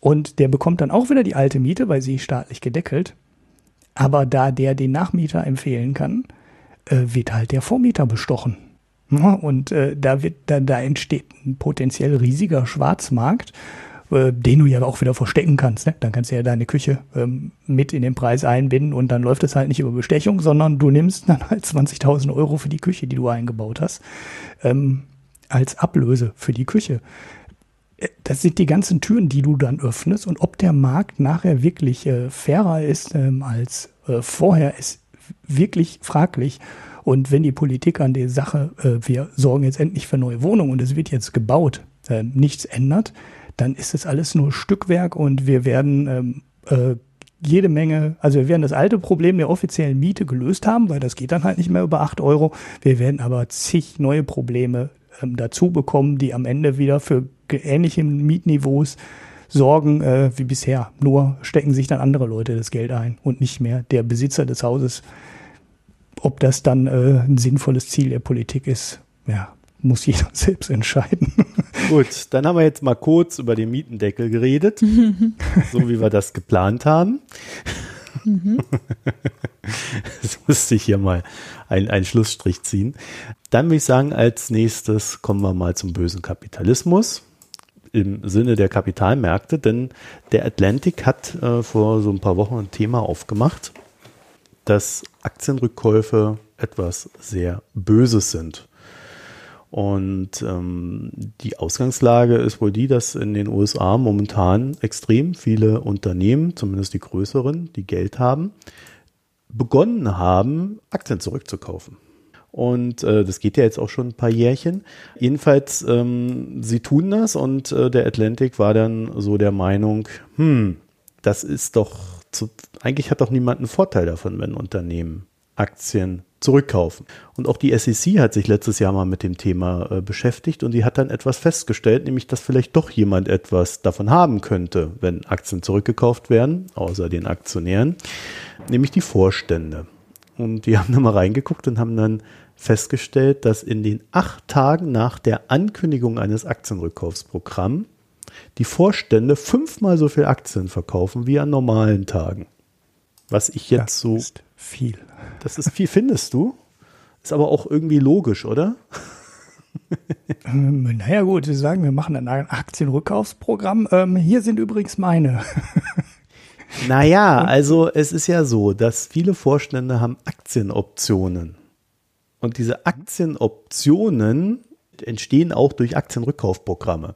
Und der bekommt dann auch wieder die alte Miete, weil sie staatlich gedeckelt. Aber da der den Nachmieter empfehlen kann, äh, wird halt der Vormieter bestochen. Und äh, da, wird, da, da entsteht ein potenziell riesiger Schwarzmarkt, äh, den du ja auch wieder verstecken kannst. Ne? Dann kannst du ja deine Küche ähm, mit in den Preis einbinden und dann läuft es halt nicht über Bestechung, sondern du nimmst dann halt 20.000 Euro für die Küche, die du eingebaut hast, ähm, als Ablöse für die Küche. Äh, das sind die ganzen Türen, die du dann öffnest und ob der Markt nachher wirklich äh, fairer ist ähm, als äh, vorher, ist wirklich fraglich. Und wenn die Politik an der Sache, äh, wir sorgen jetzt endlich für neue Wohnungen und es wird jetzt gebaut, äh, nichts ändert, dann ist es alles nur Stückwerk und wir werden ähm, äh, jede Menge, also wir werden das alte Problem der offiziellen Miete gelöst haben, weil das geht dann halt nicht mehr über acht Euro. Wir werden aber zig neue Probleme ähm, dazu bekommen, die am Ende wieder für ähnliche Mietniveaus sorgen äh, wie bisher. Nur stecken sich dann andere Leute das Geld ein und nicht mehr der Besitzer des Hauses ob das dann äh, ein sinnvolles Ziel der Politik ist, ja, muss jeder selbst entscheiden. Gut, dann haben wir jetzt mal kurz über den Mietendeckel geredet, so wie wir das geplant haben. Mhm. Jetzt musste ich hier mal einen Schlussstrich ziehen. Dann würde ich sagen, als nächstes kommen wir mal zum bösen Kapitalismus im Sinne der Kapitalmärkte, denn der Atlantic hat äh, vor so ein paar Wochen ein Thema aufgemacht, dass Aktienrückkäufe etwas sehr Böses sind. Und ähm, die Ausgangslage ist wohl die, dass in den USA momentan extrem viele Unternehmen, zumindest die größeren, die Geld haben, begonnen haben, Aktien zurückzukaufen. Und äh, das geht ja jetzt auch schon ein paar Jährchen. Jedenfalls, ähm, sie tun das und äh, der Atlantic war dann so der Meinung, hm, das ist doch zu, eigentlich hat doch niemand einen Vorteil davon, wenn Unternehmen Aktien zurückkaufen. Und auch die SEC hat sich letztes Jahr mal mit dem Thema äh, beschäftigt und die hat dann etwas festgestellt, nämlich dass vielleicht doch jemand etwas davon haben könnte, wenn Aktien zurückgekauft werden, außer den Aktionären, nämlich die Vorstände. Und die haben da mal reingeguckt und haben dann festgestellt, dass in den acht Tagen nach der Ankündigung eines Aktienrückkaufsprogramms die Vorstände fünfmal so viel Aktien verkaufen wie an normalen Tagen. Was ich jetzt das so. Viel. Das ist viel, findest du? Ist aber auch irgendwie logisch, oder? ähm, naja, gut, Sie sagen, wir machen ein Aktienrückkaufsprogramm. Ähm, hier sind übrigens meine. naja, also es ist ja so, dass viele Vorstände haben Aktienoptionen. Und diese Aktienoptionen entstehen auch durch Aktienrückkaufprogramme.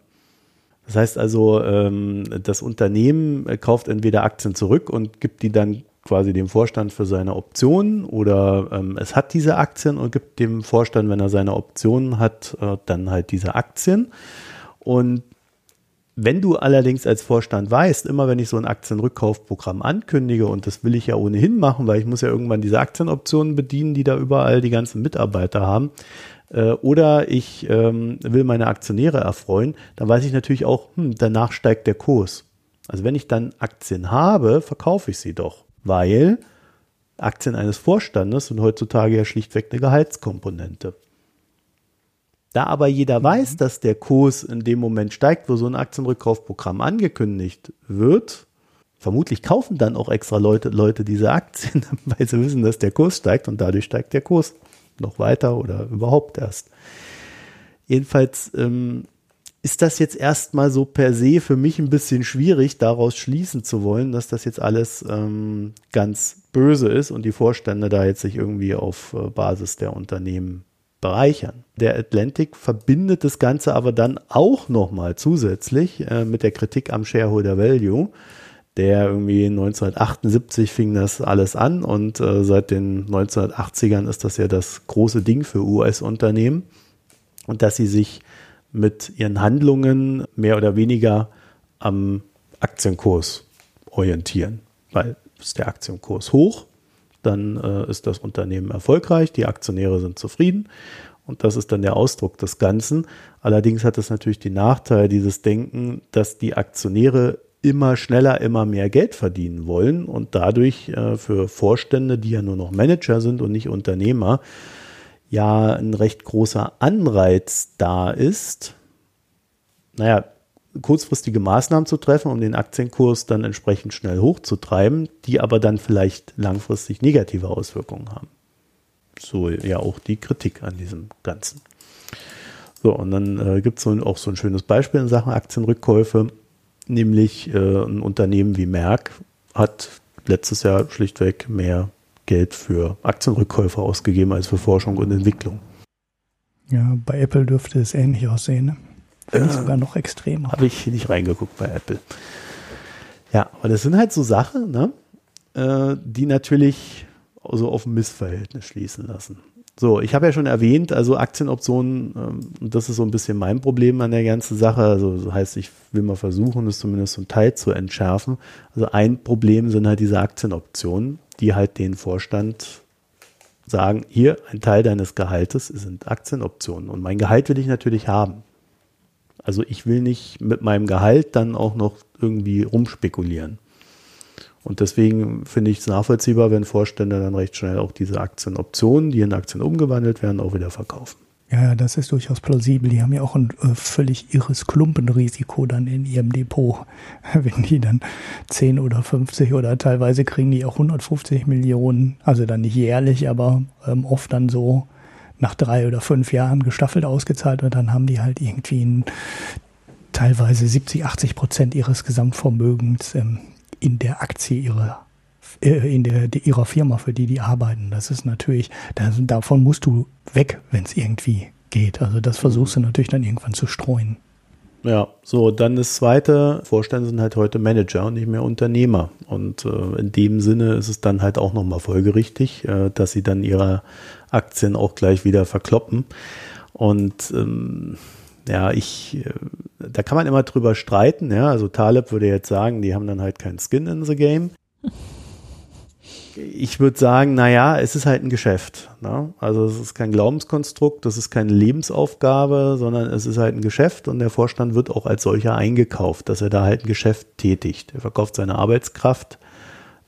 Das heißt also, ähm, das Unternehmen kauft entweder Aktien zurück und gibt die dann quasi dem Vorstand für seine Optionen oder ähm, es hat diese Aktien und gibt dem Vorstand, wenn er seine Optionen hat, äh, dann halt diese Aktien. Und wenn du allerdings als Vorstand weißt, immer wenn ich so ein Aktienrückkaufprogramm ankündige, und das will ich ja ohnehin machen, weil ich muss ja irgendwann diese Aktienoptionen bedienen, die da überall die ganzen Mitarbeiter haben, äh, oder ich ähm, will meine Aktionäre erfreuen, dann weiß ich natürlich auch, hm, danach steigt der Kurs. Also wenn ich dann Aktien habe, verkaufe ich sie doch, weil Aktien eines Vorstandes sind heutzutage ja schlichtweg eine Gehaltskomponente. Da aber jeder mhm. weiß, dass der Kurs in dem Moment steigt, wo so ein Aktienrückkaufprogramm angekündigt wird, vermutlich kaufen dann auch extra Leute, Leute diese Aktien, weil sie wissen, dass der Kurs steigt und dadurch steigt der Kurs noch weiter oder überhaupt erst. Jedenfalls ähm, ist das jetzt erstmal so per se für mich ein bisschen schwierig, daraus schließen zu wollen, dass das jetzt alles ähm, ganz böse ist und die Vorstände da jetzt sich irgendwie auf äh, Basis der Unternehmen bereichern. Der Atlantic verbindet das Ganze aber dann auch nochmal zusätzlich äh, mit der Kritik am Shareholder Value. Der irgendwie 1978 fing das alles an und äh, seit den 1980ern ist das ja das große Ding für US-Unternehmen. Und dass sie sich mit ihren Handlungen mehr oder weniger am Aktienkurs orientieren. Weil ist der Aktienkurs hoch, dann äh, ist das Unternehmen erfolgreich, die Aktionäre sind zufrieden und das ist dann der Ausdruck des Ganzen. Allerdings hat es natürlich den Nachteil, dieses Denken, dass die Aktionäre immer schneller, immer mehr Geld verdienen wollen und dadurch äh, für Vorstände, die ja nur noch Manager sind und nicht Unternehmer, ja ein recht großer Anreiz da ist, naja, kurzfristige Maßnahmen zu treffen, um den Aktienkurs dann entsprechend schnell hochzutreiben, die aber dann vielleicht langfristig negative Auswirkungen haben. So ja auch die Kritik an diesem Ganzen. So, und dann äh, gibt es so auch so ein schönes Beispiel in Sachen Aktienrückkäufe, nämlich äh, ein Unternehmen wie Merck hat letztes Jahr schlichtweg mehr Geld für Aktienrückkäufe ausgegeben als für Forschung und Entwicklung. Ja, bei Apple dürfte es ähnlich aussehen. Ne? Finde ich sogar noch extremer. Habe ich nicht reingeguckt bei Apple. Ja, aber das sind halt so Sachen, ne, äh, die natürlich so auf ein Missverhältnis schließen lassen. So, ich habe ja schon erwähnt, also Aktienoptionen, ähm, das ist so ein bisschen mein Problem an der ganzen Sache. Also das heißt, ich will mal versuchen, es zumindest zum Teil zu entschärfen. Also ein Problem sind halt diese Aktienoptionen, die halt den Vorstand sagen, hier ein Teil deines Gehaltes sind Aktienoptionen und mein Gehalt will ich natürlich haben. Also ich will nicht mit meinem Gehalt dann auch noch irgendwie rumspekulieren. Und deswegen finde ich es nachvollziehbar, wenn Vorstände dann recht schnell auch diese Aktienoptionen, die in Aktien umgewandelt werden, auch wieder verkaufen. Ja, das ist durchaus plausibel. Die haben ja auch ein äh, völlig irres Klumpenrisiko dann in ihrem Depot. Wenn die dann 10 oder 50 oder teilweise kriegen die auch 150 Millionen, also dann nicht jährlich, aber ähm, oft dann so nach drei oder fünf Jahren gestaffelt ausgezahlt und dann haben die halt irgendwie ein, teilweise 70, 80 Prozent ihres Gesamtvermögens ähm, in der Aktie ihrer in der, der, ihrer Firma, für die die arbeiten. Das ist natürlich, das, davon musst du weg, wenn es irgendwie geht. Also das versuchst du natürlich dann irgendwann zu streuen. Ja, so, dann das zweite, Vorstände sind halt heute Manager und nicht mehr Unternehmer. Und äh, in dem Sinne ist es dann halt auch nochmal folgerichtig, äh, dass sie dann ihre Aktien auch gleich wieder verkloppen. Und ähm, ja, ich, äh, da kann man immer drüber streiten, ja. Also Taleb würde jetzt sagen, die haben dann halt kein Skin in the Game. Ich würde sagen, naja, es ist halt ein Geschäft. Ne? Also es ist kein Glaubenskonstrukt, das ist keine Lebensaufgabe, sondern es ist halt ein Geschäft und der Vorstand wird auch als solcher eingekauft, dass er da halt ein Geschäft tätigt. Er verkauft seine Arbeitskraft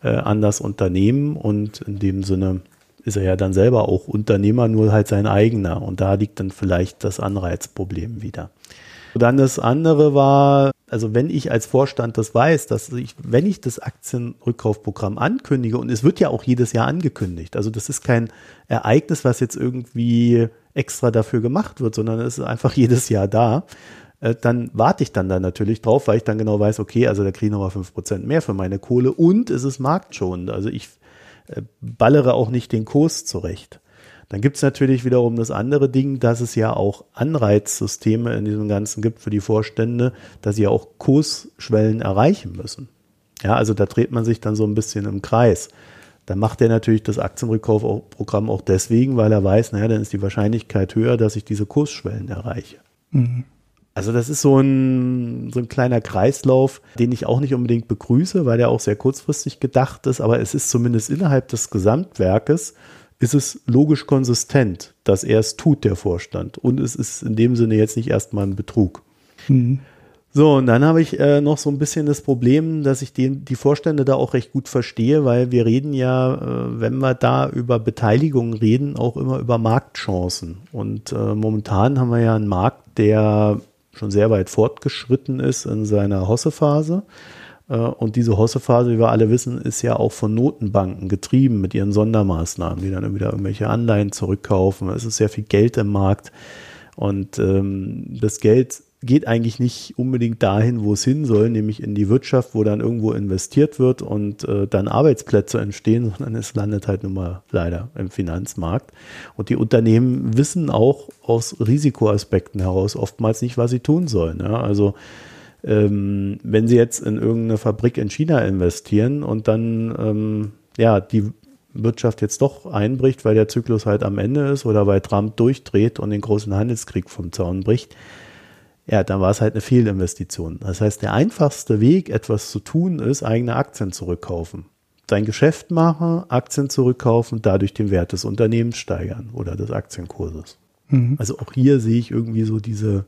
äh, an das Unternehmen und in dem Sinne ist er ja dann selber auch Unternehmer, nur halt sein eigener. Und da liegt dann vielleicht das Anreizproblem wieder. Und dann das andere war, also wenn ich als Vorstand das weiß, dass ich, wenn ich das Aktienrückkaufprogramm ankündige, und es wird ja auch jedes Jahr angekündigt, also das ist kein Ereignis, was jetzt irgendwie extra dafür gemacht wird, sondern es ist einfach jedes Jahr da, äh, dann warte ich dann da natürlich drauf, weil ich dann genau weiß, okay, also da kriege ich nochmal fünf Prozent mehr für meine Kohle und es ist marktschonend. Also ich äh, ballere auch nicht den Kurs zurecht. Dann gibt es natürlich wiederum das andere Ding, dass es ja auch Anreizsysteme in diesem Ganzen gibt für die Vorstände, dass sie ja auch Kursschwellen erreichen müssen. Ja, also da dreht man sich dann so ein bisschen im Kreis. Dann macht er natürlich das Aktienrückkaufprogramm auch deswegen, weil er weiß, naja, dann ist die Wahrscheinlichkeit höher, dass ich diese Kursschwellen erreiche. Mhm. Also das ist so ein, so ein kleiner Kreislauf, den ich auch nicht unbedingt begrüße, weil der auch sehr kurzfristig gedacht ist, aber es ist zumindest innerhalb des Gesamtwerkes, ist es logisch konsistent, dass er es tut, der Vorstand. Und es ist in dem Sinne jetzt nicht erstmal ein Betrug. Mhm. So, und dann habe ich äh, noch so ein bisschen das Problem, dass ich den, die Vorstände da auch recht gut verstehe, weil wir reden ja, äh, wenn wir da über Beteiligung reden, auch immer über Marktchancen. Und äh, momentan haben wir ja einen Markt, der schon sehr weit fortgeschritten ist in seiner Hossephase. Äh, und diese Hossephase, wie wir alle wissen, ist ja auch von Notenbanken getrieben mit ihren Sondermaßnahmen, die dann wieder irgendwelche Anleihen zurückkaufen. Es ist sehr viel Geld im Markt. Und ähm, das Geld geht eigentlich nicht unbedingt dahin, wo es hin soll, nämlich in die Wirtschaft, wo dann irgendwo investiert wird und äh, dann Arbeitsplätze entstehen, sondern es landet halt nun mal leider im Finanzmarkt. Und die Unternehmen wissen auch aus Risikoaspekten heraus oftmals nicht, was sie tun sollen. Ja? Also ähm, wenn sie jetzt in irgendeine Fabrik in China investieren und dann ähm, ja die Wirtschaft jetzt doch einbricht, weil der Zyklus halt am Ende ist oder weil Trump durchdreht und den großen Handelskrieg vom Zaun bricht, ja, dann war es halt eine Fehlinvestition. Das heißt, der einfachste Weg, etwas zu tun, ist, eigene Aktien zurückkaufen. Dein Geschäft machen, Aktien zurückkaufen, dadurch den Wert des Unternehmens steigern oder des Aktienkurses. Mhm. Also auch hier sehe ich irgendwie so diese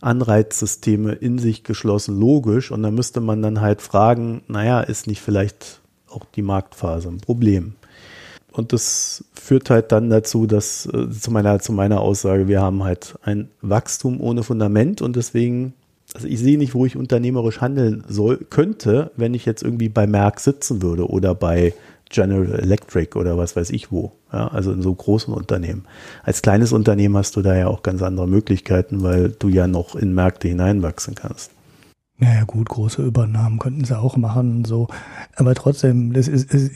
Anreizsysteme in sich geschlossen logisch und da müsste man dann halt fragen, naja, ist nicht vielleicht auch die Marktphase ein Problem? Und das führt halt dann dazu, dass äh, zu meiner, zu meiner Aussage, wir haben halt ein Wachstum ohne Fundament und deswegen, also ich sehe nicht, wo ich unternehmerisch handeln soll, könnte, wenn ich jetzt irgendwie bei Merck sitzen würde oder bei General Electric oder was weiß ich wo. Ja, also in so großen Unternehmen. Als kleines Unternehmen hast du da ja auch ganz andere Möglichkeiten, weil du ja noch in Märkte hineinwachsen kannst. Naja gut, große Übernahmen könnten sie auch machen, so. Aber trotzdem, das ist, ist,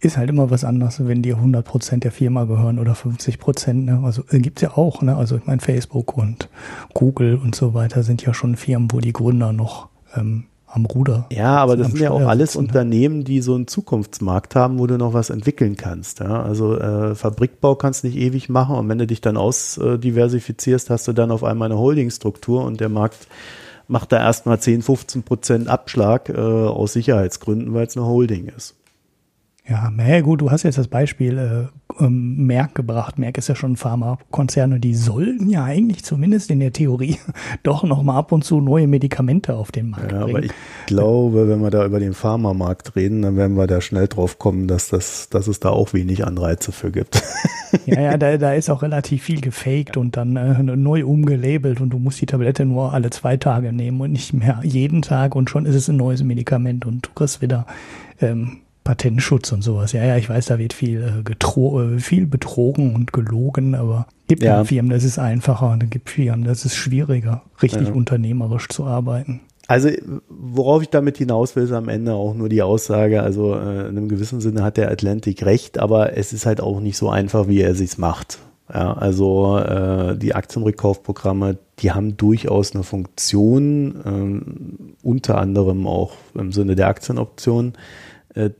ist halt immer was anderes, wenn dir 100 Prozent der Firma gehören oder 50 Prozent. Ne? Also äh, gibt's ja auch. Ne? Also ich meine, Facebook und Google und so weiter sind ja schon Firmen, wo die Gründer noch ähm, am Ruder. Ja, aber das sind ja auch alles sitzen, ne? Unternehmen, die so einen Zukunftsmarkt haben, wo du noch was entwickeln kannst. Ja? Also äh, Fabrikbau kannst du nicht ewig machen und wenn du dich dann ausdiversifizierst, hast du dann auf einmal eine Holdingstruktur und der Markt macht da erstmal 10, 15 Prozent Abschlag äh, aus Sicherheitsgründen, weil es eine Holding ist. Ja, naja, gut, du hast jetzt das Beispiel äh, ähm, Merck gebracht. Merck ist ja schon ein Pharmakonzern und die sollten ja eigentlich zumindest in der Theorie doch noch mal ab und zu neue Medikamente auf den Markt ja, bringen. Aber ich glaube, wenn wir da über den Pharmamarkt reden, dann werden wir da schnell drauf kommen, dass, das, dass es da auch wenig Anreize für gibt. Ja, ja, da, da ist auch relativ viel gefaked und dann äh, neu umgelabelt und du musst die Tablette nur alle zwei Tage nehmen und nicht mehr jeden Tag und schon ist es ein neues Medikament und du kriegst wieder ähm, Patentschutz und sowas. Ja, ja, ich weiß, da wird viel, äh, äh, viel betrogen und gelogen, aber gibt ja. Firmen, das ist einfacher und es gibt Firmen, das ist schwieriger, richtig ja. unternehmerisch zu arbeiten. Also, worauf ich damit hinaus will, ist am Ende auch nur die Aussage, also äh, in einem gewissen Sinne hat der Atlantik recht, aber es ist halt auch nicht so einfach, wie er sich's macht. Ja, also äh, die Aktienrückkaufprogramme, die haben durchaus eine Funktion, ähm, unter anderem auch im Sinne der Aktienoptionen äh,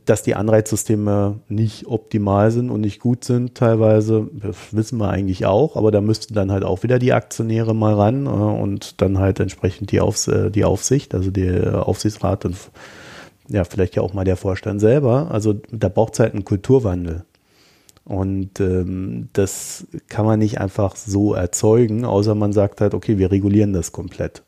dass die Anreizsysteme nicht optimal sind und nicht gut sind teilweise, wissen wir eigentlich auch, aber da müssten dann halt auch wieder die Aktionäre mal ran äh, und dann halt entsprechend die, Aufs äh, die Aufsicht, also der Aufsichtsrat und ja, vielleicht ja auch mal der Vorstand selber. Also da braucht es halt einen Kulturwandel. Und ähm, das kann man nicht einfach so erzeugen, außer man sagt halt, okay, wir regulieren das komplett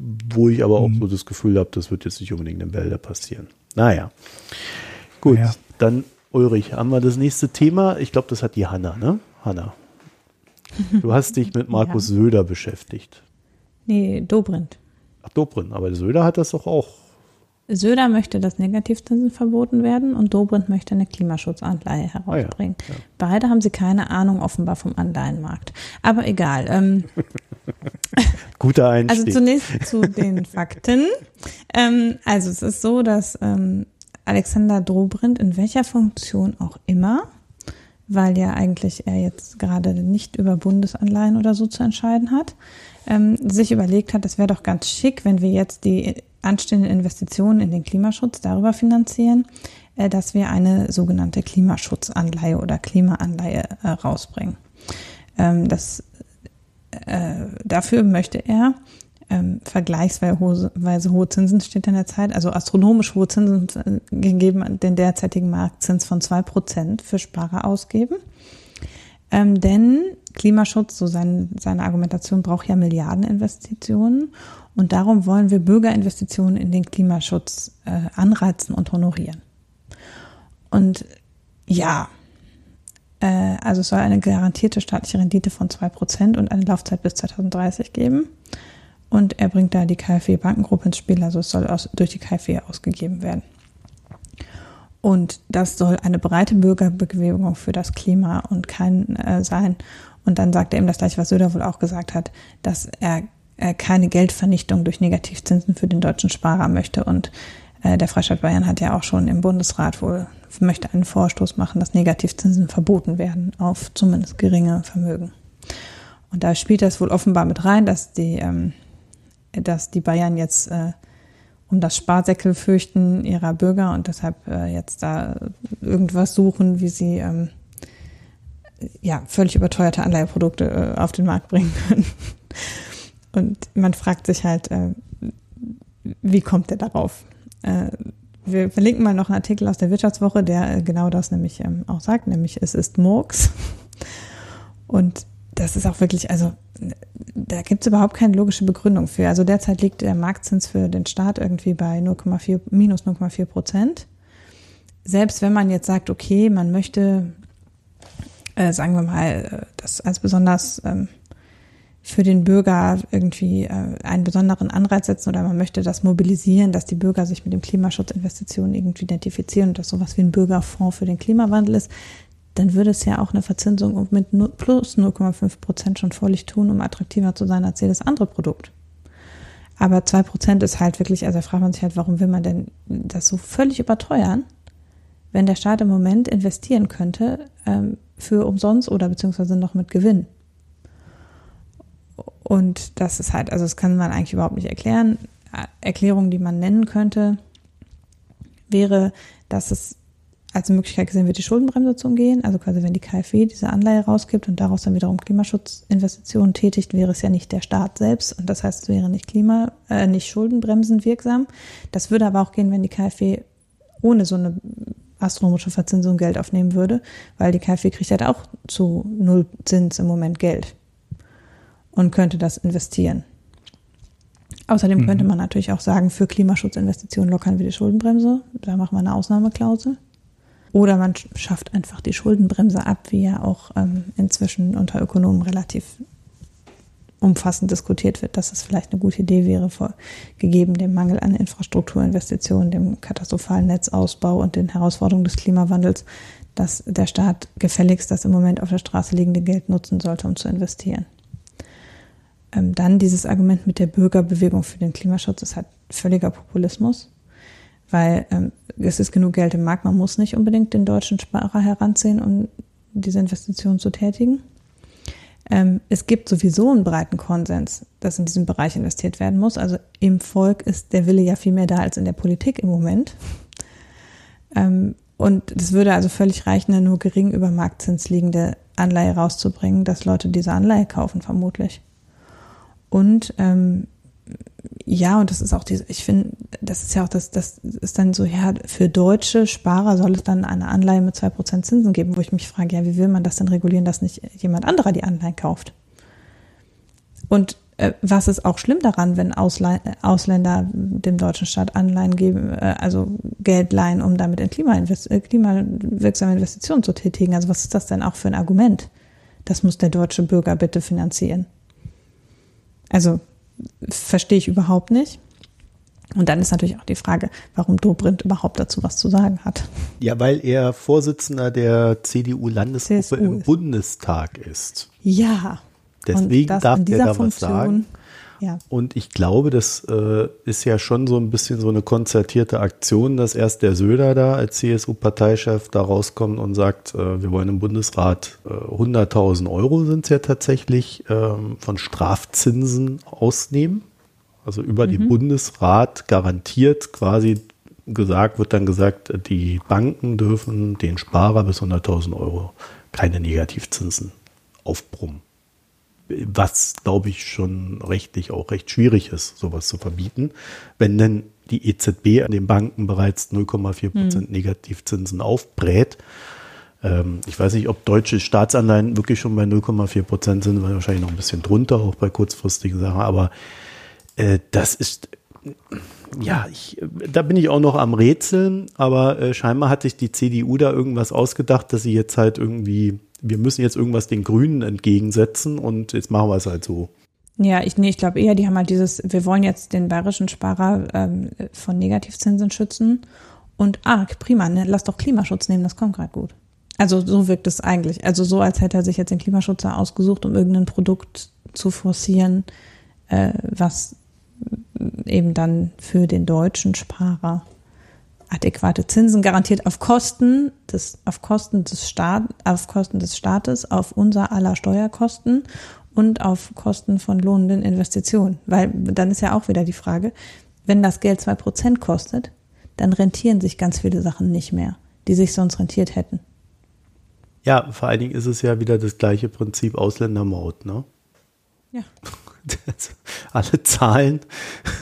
wo ich aber auch mhm. so das Gefühl habe, das wird jetzt nicht unbedingt in Wälder passieren. Naja, gut, ja. dann Ulrich, haben wir das nächste Thema. Ich glaube, das hat die Hanna, ne? Hanna. Du hast dich mit Markus ja. Söder beschäftigt. Nee, Dobrindt. Ach, Dobrindt, aber Söder hat das doch auch Söder möchte, dass Negativzinsen verboten werden und Dobrindt möchte eine Klimaschutzanleihe herausbringen. Ah ja, ja. Beide haben sie keine Ahnung offenbar vom Anleihenmarkt. Aber egal. Ähm, Guter Einstieg. Also zunächst zu den Fakten. Ähm, also es ist so, dass ähm, Alexander Dobrindt in welcher Funktion auch immer, weil ja eigentlich er jetzt gerade nicht über Bundesanleihen oder so zu entscheiden hat, ähm, sich überlegt hat, es wäre doch ganz schick, wenn wir jetzt die anstehenden Investitionen in den Klimaschutz darüber finanzieren, äh, dass wir eine sogenannte Klimaschutzanleihe oder Klimaanleihe äh, rausbringen. Ähm, das, äh, dafür möchte er ähm, vergleichsweise hohe Zinsen steht in der Zeit, also astronomisch hohe Zinsen gegeben den derzeitigen Marktzins von zwei Prozent für Sparer ausgeben. Ähm, denn Klimaschutz, so sein, seine Argumentation, braucht ja Milliardeninvestitionen und darum wollen wir Bürgerinvestitionen in den Klimaschutz äh, anreizen und honorieren. Und ja, äh, also es soll eine garantierte staatliche Rendite von zwei Prozent und eine Laufzeit bis 2030 geben. Und er bringt da die KfW Bankengruppe ins Spiel, also es soll aus, durch die KfW ausgegeben werden. Und das soll eine breite Bürgerbewegung für das Klima und kein äh, sein. Und dann sagt er eben das gleiche, was Söder wohl auch gesagt hat, dass er, er keine Geldvernichtung durch Negativzinsen für den deutschen Sparer möchte. Und äh, der Freistaat Bayern hat ja auch schon im Bundesrat wohl möchte einen Vorstoß machen, dass Negativzinsen verboten werden auf zumindest geringe Vermögen. Und da spielt das wohl offenbar mit rein, dass die, ähm, dass die Bayern jetzt äh, um das Sparsäckel fürchten ihrer Bürger und deshalb äh, jetzt da irgendwas suchen, wie sie ähm, ja völlig überteuerte Anleiheprodukte äh, auf den Markt bringen können. Und man fragt sich halt, äh, wie kommt er darauf? Äh, wir verlinken mal noch einen Artikel aus der Wirtschaftswoche, der äh, genau das nämlich ähm, auch sagt, nämlich es ist Murks. Und das ist auch wirklich, also da gibt es überhaupt keine logische Begründung für. Also derzeit liegt der Marktzins für den Staat irgendwie bei 0,4, minus 0,4 Prozent. Selbst wenn man jetzt sagt, okay, man möchte, äh, sagen wir mal, äh, das als besonders ähm, für den Bürger irgendwie äh, einen besonderen Anreiz setzen oder man möchte das mobilisieren, dass die Bürger sich mit dem Klimaschutzinvestitionen irgendwie identifizieren und dass sowas wie ein Bürgerfonds für den Klimawandel ist, dann würde es ja auch eine Verzinsung mit plus 0,5 Prozent schon vorlich tun, um attraktiver zu sein als jedes andere Produkt. Aber zwei Prozent ist halt wirklich, also da fragt man sich halt, warum will man denn das so völlig überteuern, wenn der Staat im Moment investieren könnte ähm, für umsonst oder beziehungsweise noch mit Gewinn. Und das ist halt, also das kann man eigentlich überhaupt nicht erklären. Erklärung, die man nennen könnte, wäre, dass es als Möglichkeit gesehen wird, die Schuldenbremse zu umgehen. Also quasi, wenn die KfW diese Anleihe rausgibt und daraus dann wiederum Klimaschutzinvestitionen tätigt, wäre es ja nicht der Staat selbst und das heißt, es wäre nicht Klima, äh, nicht Schuldenbremsen wirksam. Das würde aber auch gehen, wenn die KfW ohne so eine astronomische Verzinsung Geld aufnehmen würde, weil die KfW kriegt halt auch zu null Zins im Moment Geld und könnte das investieren. Außerdem mhm. könnte man natürlich auch sagen, für Klimaschutzinvestitionen lockern wir die Schuldenbremse. Da machen wir eine Ausnahmeklausel. Oder man schafft einfach die Schuldenbremse ab, wie ja auch ähm, inzwischen unter Ökonomen relativ umfassend diskutiert wird, dass es vielleicht eine gute Idee wäre, vor, gegeben dem Mangel an Infrastrukturinvestitionen, dem katastrophalen Netzausbau und den Herausforderungen des Klimawandels, dass der Staat gefälligst das im Moment auf der Straße liegende Geld nutzen sollte, um zu investieren. Ähm, dann dieses Argument mit der Bürgerbewegung für den Klimaschutz ist halt völliger Populismus weil ähm, es ist genug Geld im Markt, man muss nicht unbedingt den deutschen Sparer heranziehen, um diese Investition zu tätigen. Ähm, es gibt sowieso einen breiten Konsens, dass in diesem Bereich investiert werden muss. Also im Volk ist der Wille ja viel mehr da als in der Politik im Moment. Ähm, und es würde also völlig reichen, eine nur gering über Marktzins liegende Anleihe rauszubringen, dass Leute diese Anleihe kaufen, vermutlich. Und ähm, ja, und das ist auch diese, ich finde, das ist ja auch das, das ist dann so, ja, für deutsche Sparer soll es dann eine Anleihe mit zwei Prozent Zinsen geben, wo ich mich frage, ja, wie will man das denn regulieren, dass nicht jemand anderer die Anleihen kauft? Und äh, was ist auch schlimm daran, wenn Ausle Ausländer dem deutschen Staat Anleihen geben, äh, also Geld leihen, um damit in Klimainvest äh, klimawirksame Investitionen zu tätigen? Also was ist das denn auch für ein Argument? Das muss der deutsche Bürger bitte finanzieren. Also verstehe ich überhaupt nicht. Und dann ist natürlich auch die Frage, warum Dobrindt überhaupt dazu was zu sagen hat. Ja, weil er Vorsitzender der CDU-Landesgruppe im. Bundestag ist. Ja. Deswegen darf er da Funktion, was sagen. Ja. Und ich glaube, das äh, ist ja schon so ein bisschen so eine konzertierte Aktion, dass erst der Söder da als CSU-Parteichef da rauskommt und sagt, äh, wir wollen im Bundesrat äh, 100.000 Euro sind es ja tatsächlich ähm, von Strafzinsen ausnehmen. Also über mhm. den Bundesrat garantiert quasi gesagt, wird dann gesagt, die Banken dürfen den Sparer bis 100.000 Euro keine Negativzinsen aufbrummen. Was, glaube ich, schon rechtlich auch recht schwierig ist, sowas zu verbieten. Wenn denn die EZB an den Banken bereits 0,4 Prozent hm. Negativzinsen aufbrät, ähm, ich weiß nicht, ob deutsche Staatsanleihen wirklich schon bei 0,4 Prozent sind, wahrscheinlich noch ein bisschen drunter, auch bei kurzfristigen Sachen, aber äh, das ist ja, ich, da bin ich auch noch am Rätseln, aber äh, scheinbar hat sich die CDU da irgendwas ausgedacht, dass sie jetzt halt irgendwie, wir müssen jetzt irgendwas den Grünen entgegensetzen und jetzt machen wir es halt so. Ja, ich, nee, ich glaube eher, die haben halt dieses, wir wollen jetzt den bayerischen Sparer ähm, von Negativzinsen schützen und ah, prima, ne, lass doch Klimaschutz nehmen, das kommt gerade gut. Also so wirkt es eigentlich. Also so, als hätte er sich jetzt den Klimaschutzer ausgesucht, um irgendein Produkt zu forcieren, äh, was eben dann für den deutschen Sparer adäquate Zinsen garantiert auf Kosten des, auf Kosten des Staat, auf Kosten des Staates, auf unser aller Steuerkosten und auf Kosten von lohnenden Investitionen. Weil dann ist ja auch wieder die Frage, wenn das Geld zwei Prozent kostet, dann rentieren sich ganz viele Sachen nicht mehr, die sich sonst rentiert hätten. Ja, vor allen Dingen ist es ja wieder das gleiche Prinzip Ausländermaut, ne? Ja. alle Zahlen,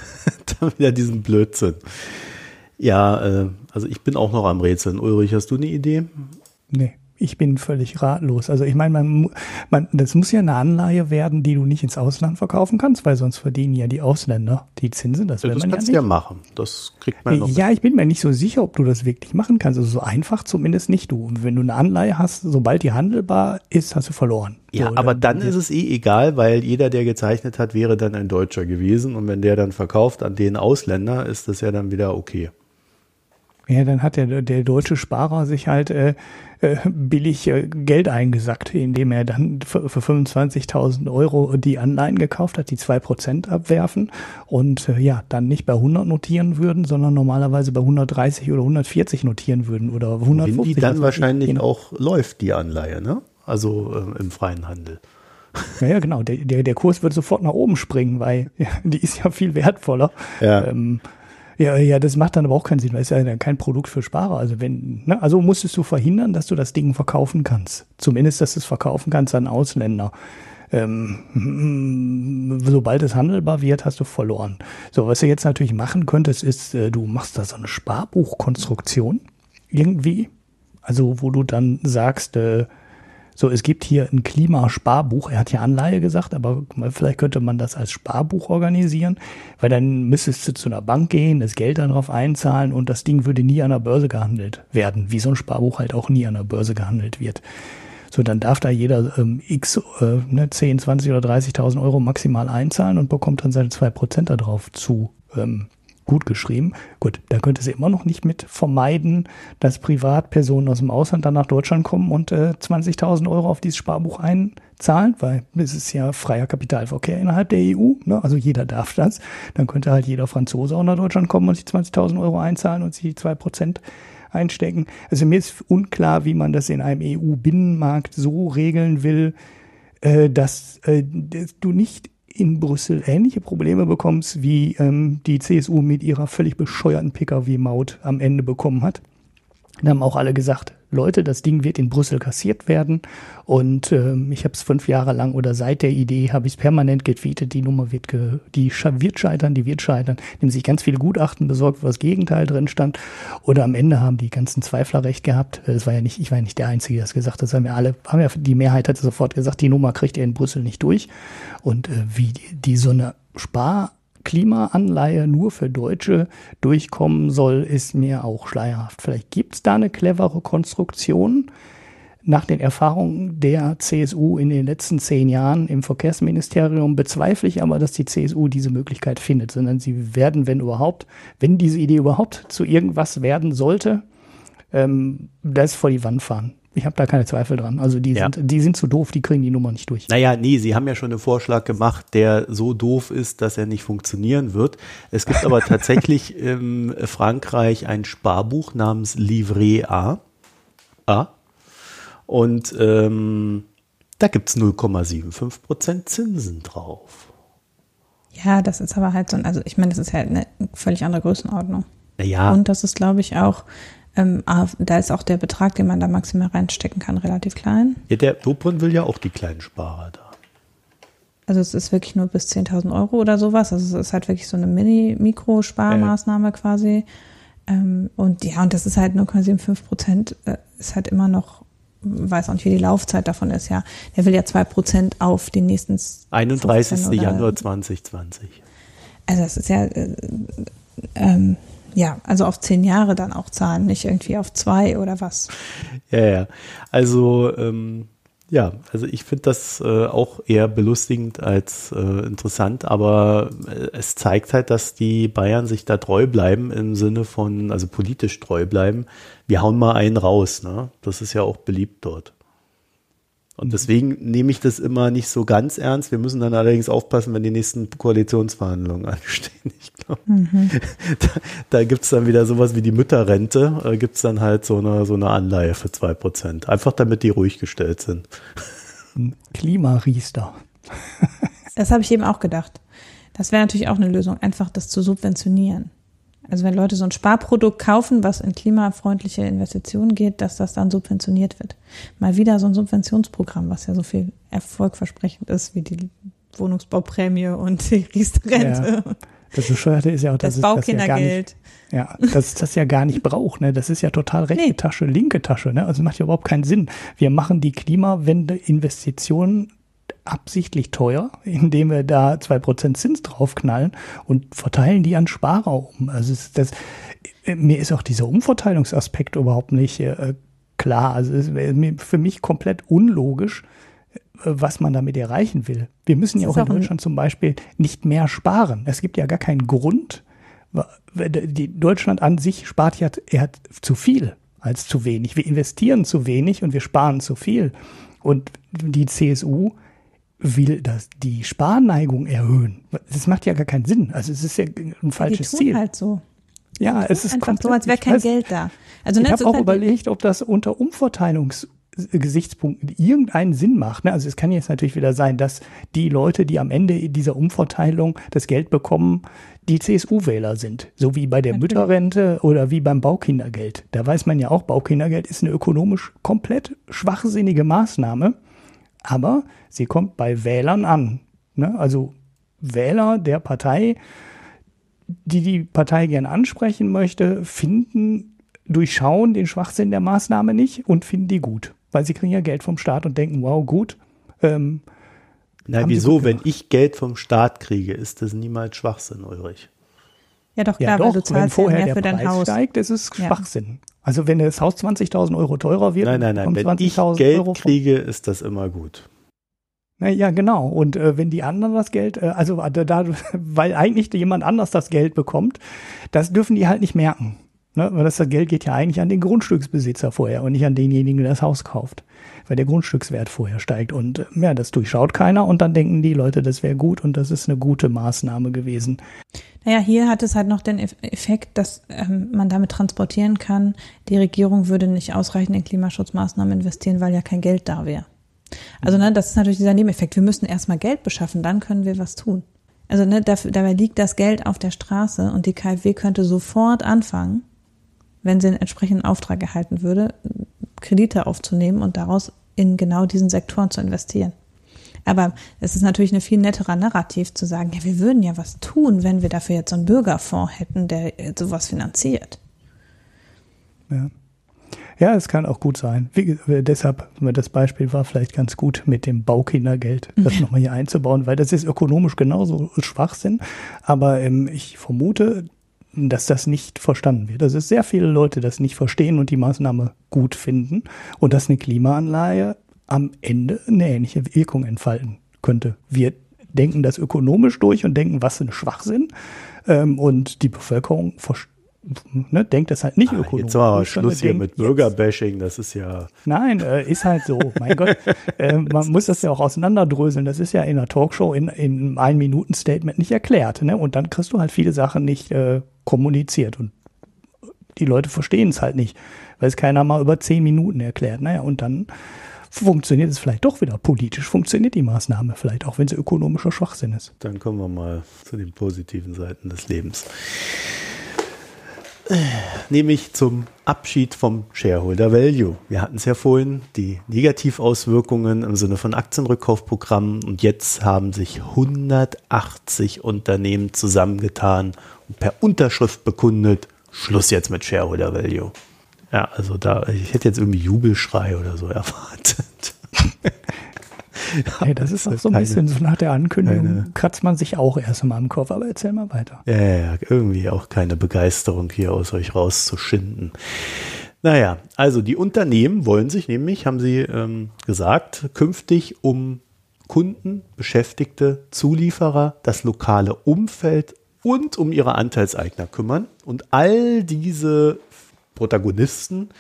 dann wieder diesen Blödsinn. Ja, äh, also ich bin auch noch am Rätseln. Ulrich, hast du eine Idee? Nee ich bin völlig ratlos. Also ich meine, man, man, das muss ja eine Anleihe werden, die du nicht ins Ausland verkaufen kannst, weil sonst verdienen ja die Ausländer die Zinsen. Das, ja, das man kannst du ja machen. Das kriegt man noch. Ja, ich bin mir nicht so sicher, ob du das wirklich machen kannst. Also so einfach zumindest nicht du. Und wenn du eine Anleihe hast, sobald die handelbar ist, hast du verloren. Ja, so, aber dann, dann ist es eh egal, weil jeder, der gezeichnet hat, wäre dann ein Deutscher gewesen. Und wenn der dann verkauft an den Ausländer, ist das ja dann wieder okay. Ja, dann hat der, der deutsche Sparer sich halt äh, äh, billig äh, Geld eingesackt, indem er dann für, für 25.000 Euro die Anleihen gekauft hat, die zwei Prozent abwerfen und äh, ja, dann nicht bei 100 notieren würden, sondern normalerweise bei 130 oder 140 notieren würden oder 150. Wenn die dann also wahrscheinlich genau. auch läuft, die Anleihe, ne? Also äh, im freien Handel. Ja, ja, genau. Der, der, der Kurs wird sofort nach oben springen, weil ja, die ist ja viel wertvoller. Ja. Ähm, ja, ja, das macht dann aber auch keinen Sinn, weil es ja kein Produkt für Sparer. Also wenn, ne, also musstest du verhindern, dass du das Ding verkaufen kannst. Zumindest, dass du es verkaufen kannst an Ausländer. Ähm, sobald es handelbar wird, hast du verloren. So, was du jetzt natürlich machen könntest, ist, äh, du machst da so eine Sparbuchkonstruktion irgendwie. Also, wo du dann sagst, äh, so, es gibt hier ein Klimasparbuch. Er hat ja Anleihe gesagt, aber vielleicht könnte man das als Sparbuch organisieren, weil dann müsstest du zu einer Bank gehen, das Geld dann drauf einzahlen und das Ding würde nie an der Börse gehandelt werden, wie so ein Sparbuch halt auch nie an der Börse gehandelt wird. So, dann darf da jeder ähm, x, äh, ne, 10, 20 oder 30.000 Euro maximal einzahlen und bekommt dann seine 2% darauf zu ähm, gut geschrieben. Gut, da könnte sie immer noch nicht mit vermeiden, dass Privatpersonen aus dem Ausland dann nach Deutschland kommen und äh, 20.000 Euro auf dieses Sparbuch einzahlen, weil es ist ja freier Kapitalverkehr innerhalb der EU. Ne? Also jeder darf das. Dann könnte halt jeder Franzose auch nach Deutschland kommen und sich 20.000 Euro einzahlen und sich die 2% einstecken. Also mir ist unklar, wie man das in einem EU-Binnenmarkt so regeln will, äh, dass, äh, dass du nicht in Brüssel ähnliche Probleme bekommst, wie ähm, die CSU mit ihrer völlig bescheuerten Pkw-Maut am Ende bekommen hat. Da haben auch alle gesagt, Leute, das Ding wird in Brüssel kassiert werden. Und ähm, ich habe es fünf Jahre lang oder seit der Idee habe ich es permanent getweetet, die Nummer wird, ge die wird scheitern, die wird scheitern. Nehmen sich ganz viele Gutachten besorgt, wo das Gegenteil drin stand. Oder am Ende haben die ganzen Zweifler recht gehabt. Es war ja nicht, ich war ja nicht der Einzige, der das gesagt hat. Das haben ja alle, haben ja, die Mehrheit hat sofort gesagt, die Nummer kriegt ihr in Brüssel nicht durch. Und äh, wie die, die so eine Spar Klimaanleihe nur für Deutsche durchkommen soll, ist mir auch schleierhaft. Vielleicht gibt es da eine clevere Konstruktion. Nach den Erfahrungen der CSU in den letzten zehn Jahren im Verkehrsministerium bezweifle ich aber, dass die CSU diese Möglichkeit findet, sondern sie werden, wenn überhaupt, wenn diese Idee überhaupt zu irgendwas werden sollte, ähm, das vor die Wand fahren. Ich habe da keine Zweifel dran. Also die, ja. sind, die sind zu doof, die kriegen die Nummer nicht durch. Naja, nee, sie haben ja schon einen Vorschlag gemacht, der so doof ist, dass er nicht funktionieren wird. Es gibt aber tatsächlich in Frankreich ein Sparbuch namens Livret A. A. Und ähm, da gibt es 0,75 Prozent Zinsen drauf. Ja, das ist aber halt so, ein, also ich meine, das ist halt eine völlig andere Größenordnung. Ja. Und das ist, glaube ich, auch, ähm, da ist auch der Betrag, den man da maximal reinstecken kann, relativ klein. Ja, der Dobrindt will ja auch die kleinen Sparer da. Also es ist wirklich nur bis 10.000 Euro oder sowas. Also es ist halt wirklich so eine Mini-Mikro-Sparmaßnahme äh. quasi. Ähm, und ja, und das ist halt 0,75 Prozent, äh, ist halt immer noch, weiß auch nicht, wie die Laufzeit davon ist, ja. Der will ja 2 Prozent auf die nächsten 31. Januar 2020. Also das ist ja, äh, ähm, ja, also auf zehn Jahre dann auch zahlen, nicht irgendwie auf zwei oder was. Ja, ja. Also ähm, ja, also ich finde das äh, auch eher belustigend als äh, interessant, aber äh, es zeigt halt, dass die Bayern sich da treu bleiben im Sinne von, also politisch treu bleiben. Wir hauen mal einen raus, ne? Das ist ja auch beliebt dort. Und deswegen nehme ich das immer nicht so ganz ernst. Wir müssen dann allerdings aufpassen, wenn die nächsten Koalitionsverhandlungen anstehen. Ich glaube, mhm. da, da gibt es dann wieder sowas wie die Mütterrente, äh, gibt es dann halt so eine, so eine Anleihe für zwei Prozent. Einfach damit die ruhig gestellt sind. Klimariester. das habe ich eben auch gedacht. Das wäre natürlich auch eine Lösung, einfach das zu subventionieren. Also wenn Leute so ein Sparprodukt kaufen, was in klimafreundliche Investitionen geht, dass das dann subventioniert wird. Mal wieder so ein Subventionsprogramm, was ja so viel erfolgversprechend ist wie die Wohnungsbauprämie und die Riester-Rente. Ja. Das Bescheuerte ist ja auch, dass das Baukindergeld. Das ja, ja, dass das ja gar nicht braucht. Ne? Das ist ja total rechte nee. Tasche, linke Tasche. Ne? Also macht ja überhaupt keinen Sinn. Wir machen die Klimawende-Investitionen absichtlich teuer, indem wir da zwei Prozent Zins draufknallen und verteilen die an Sparer um. Also das, mir ist auch dieser Umverteilungsaspekt überhaupt nicht äh, klar. Also es ist für mich komplett unlogisch, äh, was man damit erreichen will. Wir müssen ja auch in Deutschland zum Beispiel nicht mehr sparen. Es gibt ja gar keinen Grund. Deutschland an sich spart ja er hat zu viel als zu wenig. Wir investieren zu wenig und wir sparen zu viel. Und die CSU will das die Sparneigung erhöhen. Das macht ja gar keinen Sinn. Also es ist ja ein falsches die tun Ziel. halt so. Ja, es ist einfach so, als wäre kein weiß, Geld da. Also, ich habe auch überlegt, ob das unter Umverteilungsgesichtspunkten irgendeinen Sinn macht. Ne? Also es kann jetzt natürlich wieder sein, dass die Leute, die am Ende dieser Umverteilung das Geld bekommen, die CSU-Wähler sind. So wie bei der natürlich. Mütterrente oder wie beim Baukindergeld. Da weiß man ja auch, Baukindergeld ist eine ökonomisch komplett schwachsinnige Maßnahme aber sie kommt bei Wählern an. Ne? Also Wähler der Partei, die die Partei gern ansprechen möchte, finden, durchschauen den Schwachsinn der Maßnahme nicht und finden die gut, weil sie kriegen ja Geld vom Staat und denken, wow, gut. Ähm, Na, wieso, wenn ich Geld vom Staat kriege, ist das niemals Schwachsinn, Ulrich? Ja, doch, klar, ja, doch, weil du zahlst wenn vorher mehr der für Preis Haus. steigt, ist es ja. Schwachsinn. Also wenn das Haus 20.000 Euro teurer wird, nein, nein, nein. wenn ich Geld Euro kriege, ist das immer gut. Na, ja, genau. Und äh, wenn die anderen das Geld, äh, also da, da, weil eigentlich jemand anders das Geld bekommt, das dürfen die halt nicht merken. Ne? Weil das, das Geld geht ja eigentlich an den Grundstücksbesitzer vorher und nicht an denjenigen, der das Haus kauft. Weil der Grundstückswert vorher steigt. Und äh, ja, das durchschaut keiner und dann denken die Leute, das wäre gut und das ist eine gute Maßnahme gewesen. Naja, hier hat es halt noch den Effekt, dass ähm, man damit transportieren kann, die Regierung würde nicht ausreichend in Klimaschutzmaßnahmen investieren, weil ja kein Geld da wäre. Also ne, das ist natürlich dieser Nebeneffekt. Wir müssen erstmal Geld beschaffen, dann können wir was tun. Also ne, dafür, dabei liegt das Geld auf der Straße und die KfW könnte sofort anfangen, wenn sie einen entsprechenden Auftrag erhalten würde, Kredite aufzunehmen und daraus in genau diesen Sektoren zu investieren. Aber es ist natürlich eine viel netterer Narrativ zu sagen, ja, wir würden ja was tun, wenn wir dafür jetzt so einen Bürgerfonds hätten, der sowas finanziert. Ja. Ja, es kann auch gut sein. Wie, deshalb, das Beispiel war vielleicht ganz gut mit dem Baukindergeld, das nochmal hier einzubauen, weil das ist ökonomisch genauso Schwachsinn. Aber ähm, ich vermute, dass das nicht verstanden wird. Dass es sehr viele Leute das nicht verstehen und die Maßnahme gut finden und dass eine Klimaanleihe am Ende eine ähnliche Wirkung entfalten könnte. Wir denken das ökonomisch durch und denken, was für ein Schwachsinn. Ähm, und die Bevölkerung ne, denkt das halt nicht ah, ökonomisch. Jetzt aber Schluss hier mit Bürgerbashing, das ist ja. Nein, äh, ist halt so. Mein Gott, äh, man muss das ja auch auseinanderdröseln. Das ist ja in einer Talkshow in, in einem Ein-Minuten-Statement nicht erklärt. Ne? Und dann kriegst du halt viele Sachen nicht äh, kommuniziert. Und die Leute verstehen es halt nicht, weil es keiner mal über zehn Minuten erklärt. Naja, und dann funktioniert es vielleicht doch wieder. Politisch funktioniert die Maßnahme, vielleicht auch wenn sie ökonomischer Schwachsinn ist. Dann kommen wir mal zu den positiven Seiten des Lebens. Nämlich zum Abschied vom Shareholder Value. Wir hatten es ja vorhin, die Negativauswirkungen im Sinne von Aktienrückkaufprogrammen und jetzt haben sich 180 Unternehmen zusammengetan per Unterschrift bekundet, Schluss jetzt mit Shareholder Value. Ja, also da, ich hätte jetzt irgendwie Jubelschrei oder so erwartet. Hey, das ist auch so ein keine, bisschen so nach der Ankündigung, keine, kratzt man sich auch erst mal am Kopf, aber erzähl mal weiter. Ja, ja, irgendwie auch keine Begeisterung hier aus euch rauszuschinden. Naja, also die Unternehmen wollen sich nämlich, haben sie ähm, gesagt, künftig um Kunden, Beschäftigte, Zulieferer, das lokale Umfeld und um ihre Anteilseigner kümmern. Und all diese Protagonisten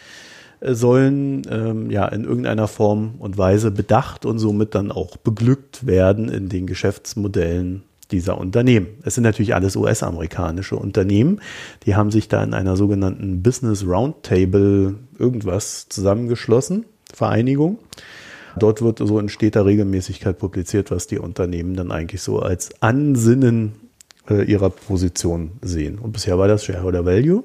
äh, sollen ähm, ja in irgendeiner Form und Weise bedacht und somit dann auch beglückt werden in den Geschäftsmodellen dieser Unternehmen. Es sind natürlich alles US-amerikanische Unternehmen. Die haben sich da in einer sogenannten Business Roundtable irgendwas zusammengeschlossen, Vereinigung. Dort wird so in steter Regelmäßigkeit publiziert, was die Unternehmen dann eigentlich so als Ansinnen äh, ihrer Position sehen. Und bisher war das Shareholder Value.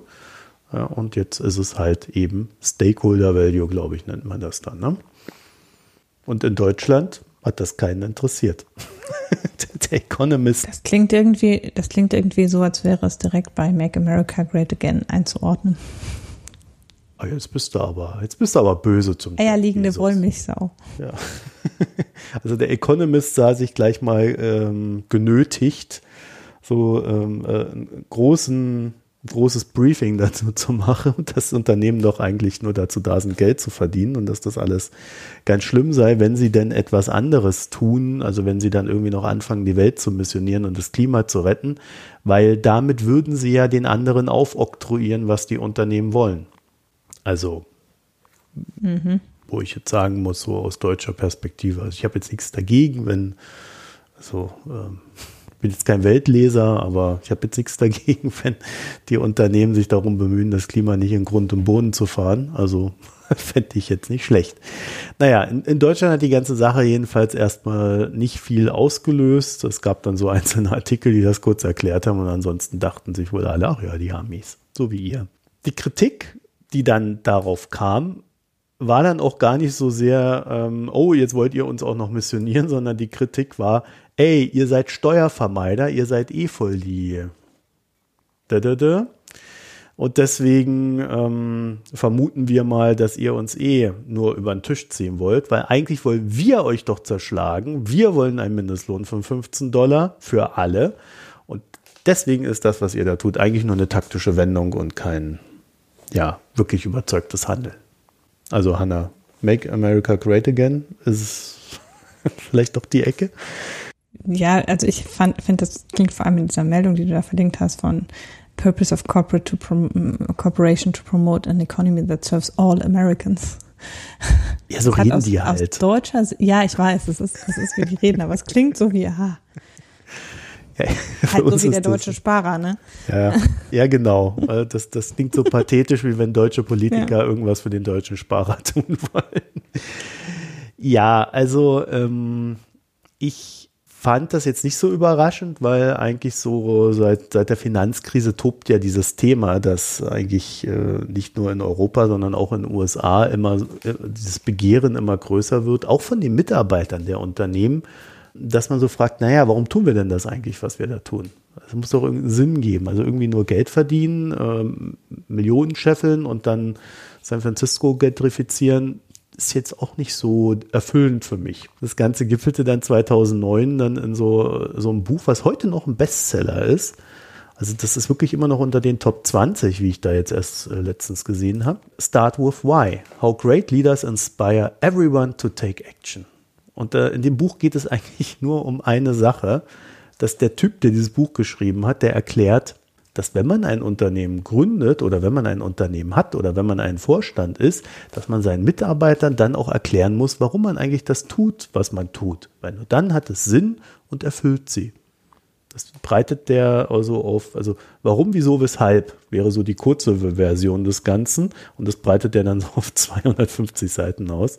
Ja, und jetzt ist es halt eben Stakeholder Value, glaube ich, nennt man das dann. Ne? Und in Deutschland hat das keinen interessiert. Der Economist. Das klingt irgendwie, das klingt irgendwie so, als wäre es direkt bei Make America Great Again einzuordnen. Ah, jetzt bist du aber, jetzt bist du aber böse zum Eierliegende Wollmilchsau. Ja. Also der Economist sah sich gleich mal ähm, genötigt, so ähm, äh, großen großes Briefing dazu zu machen, dass Unternehmen doch eigentlich nur dazu da sind, Geld zu verdienen und dass das alles ganz schlimm sei, wenn sie denn etwas anderes tun, also wenn sie dann irgendwie noch anfangen, die Welt zu missionieren und das Klima zu retten, weil damit würden sie ja den anderen aufoktroyieren, was die Unternehmen wollen. Also, mhm. wo ich jetzt sagen muss, so aus deutscher Perspektive, also ich habe jetzt nichts dagegen, wenn so ähm, bin jetzt kein Weltleser, aber ich habe jetzt nichts dagegen, wenn die Unternehmen sich darum bemühen, das Klima nicht in Grund und Boden zu fahren. Also fände ich jetzt nicht schlecht. Naja, in, in Deutschland hat die ganze Sache jedenfalls erstmal nicht viel ausgelöst. Es gab dann so einzelne Artikel, die das kurz erklärt haben und ansonsten dachten sich wohl alle, ach ja, die Amis, so wie ihr. Die Kritik, die dann darauf kam, war dann auch gar nicht so sehr, ähm, oh, jetzt wollt ihr uns auch noch missionieren, sondern die Kritik war, ey, ihr seid Steuervermeider, ihr seid eh voll die. Da, da, da. Und deswegen ähm, vermuten wir mal, dass ihr uns eh nur über den Tisch ziehen wollt, weil eigentlich wollen wir euch doch zerschlagen. Wir wollen einen Mindestlohn von 15 Dollar für alle. Und deswegen ist das, was ihr da tut, eigentlich nur eine taktische Wendung und kein, ja, wirklich überzeugtes Handeln. Also Hannah, Make America Great Again ist vielleicht doch die Ecke. Ja, also ich finde, das klingt vor allem in dieser Meldung, die du da verlinkt hast, von Purpose of Corporate to Prom Corporation to promote an economy that serves all Americans. Ja, so reden aus, die halt. Aus deutscher, ja, ich weiß, es ist, es ist wie die reden, aber es klingt so wie, aha. Ja, halt so wie der deutsche das, Sparer, ne? Ja, ja, genau. Äh, das, das klingt so pathetisch, wie wenn deutsche Politiker ja. irgendwas für den deutschen Sparer tun wollen. Ja, also ähm, ich fand das jetzt nicht so überraschend, weil eigentlich so seit, seit der Finanzkrise tobt ja dieses Thema, dass eigentlich äh, nicht nur in Europa, sondern auch in den USA immer äh, dieses Begehren immer größer wird, auch von den Mitarbeitern der Unternehmen, dass man so fragt, naja, warum tun wir denn das eigentlich, was wir da tun? Es muss doch irgendeinen Sinn geben. Also irgendwie nur Geld verdienen, ähm, Millionen scheffeln und dann San Francisco gentrifizieren, ist jetzt auch nicht so erfüllend für mich. Das Ganze gipfelte dann 2009 dann in so, so einem Buch, was heute noch ein Bestseller ist. Also das ist wirklich immer noch unter den Top 20, wie ich da jetzt erst äh, letztens gesehen habe. Start with Why. How great leaders inspire everyone to take action. Und äh, in dem Buch geht es eigentlich nur um eine Sache, dass der Typ, der dieses Buch geschrieben hat, der erklärt, dass wenn man ein Unternehmen gründet oder wenn man ein Unternehmen hat oder wenn man ein Vorstand ist, dass man seinen Mitarbeitern dann auch erklären muss, warum man eigentlich das tut, was man tut. Weil nur dann hat es Sinn und erfüllt sie. Das breitet der also auf, also warum, wieso, weshalb wäre so die kurze Version des Ganzen und das breitet der dann so auf 250 Seiten aus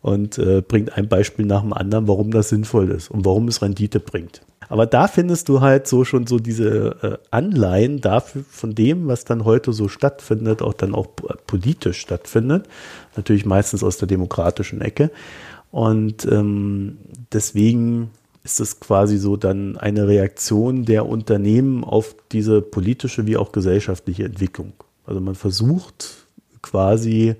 und äh, bringt ein Beispiel nach dem anderen, warum das sinnvoll ist und warum es Rendite bringt. Aber da findest du halt so schon so diese äh, Anleihen dafür von dem, was dann heute so stattfindet, auch dann auch politisch stattfindet. Natürlich meistens aus der demokratischen Ecke. Und ähm, deswegen ist es quasi so dann eine Reaktion der Unternehmen auf diese politische wie auch gesellschaftliche Entwicklung. Also man versucht quasi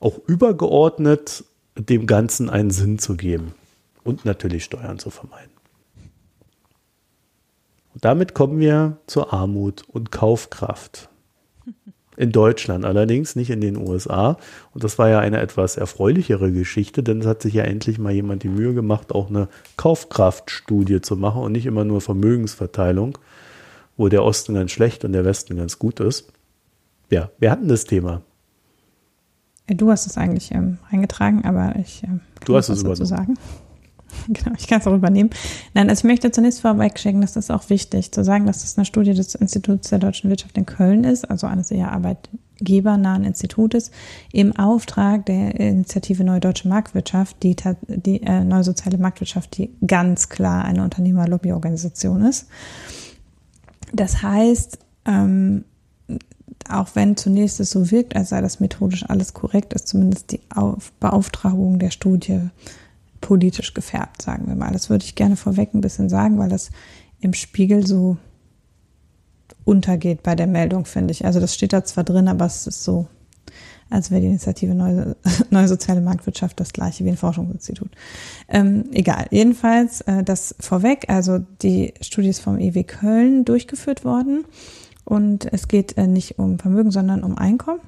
auch übergeordnet dem Ganzen einen Sinn zu geben und natürlich Steuern zu vermeiden. Und damit kommen wir zur Armut und Kaufkraft. In Deutschland allerdings, nicht in den USA. Und das war ja eine etwas erfreulichere Geschichte, denn es hat sich ja endlich mal jemand die Mühe gemacht, auch eine Kaufkraftstudie zu machen und nicht immer nur Vermögensverteilung, wo der Osten ganz schlecht und der Westen ganz gut ist. Ja, wir hatten das Thema. Du hast es eigentlich ähm, eingetragen, aber ich ähm, du hast es sagen. Genau, ich kann es auch übernehmen. Nein, also ich möchte zunächst vorweg schicken, das ist auch wichtig zu sagen, dass das eine Studie des Instituts der deutschen Wirtschaft in Köln ist, also eines eher arbeitgebernahen Institutes, im Auftrag der Initiative Neue Deutsche Marktwirtschaft, die, die äh, Neue Soziale Marktwirtschaft, die ganz klar eine Unternehmerlobbyorganisation ist. Das heißt, ähm, auch wenn zunächst es so wirkt, als sei das methodisch alles korrekt, ist zumindest die Auf Beauftragung der Studie politisch gefärbt, sagen wir mal. Das würde ich gerne vorweg ein bisschen sagen, weil das im Spiegel so untergeht bei der Meldung, finde ich. Also das steht da zwar drin, aber es ist so, als wäre die Initiative Neue, Neue Soziale Marktwirtschaft das gleiche wie ein Forschungsinstitut. Ähm, egal, jedenfalls äh, das vorweg, also die Studie ist vom EW Köln durchgeführt worden und es geht äh, nicht um Vermögen, sondern um Einkommen,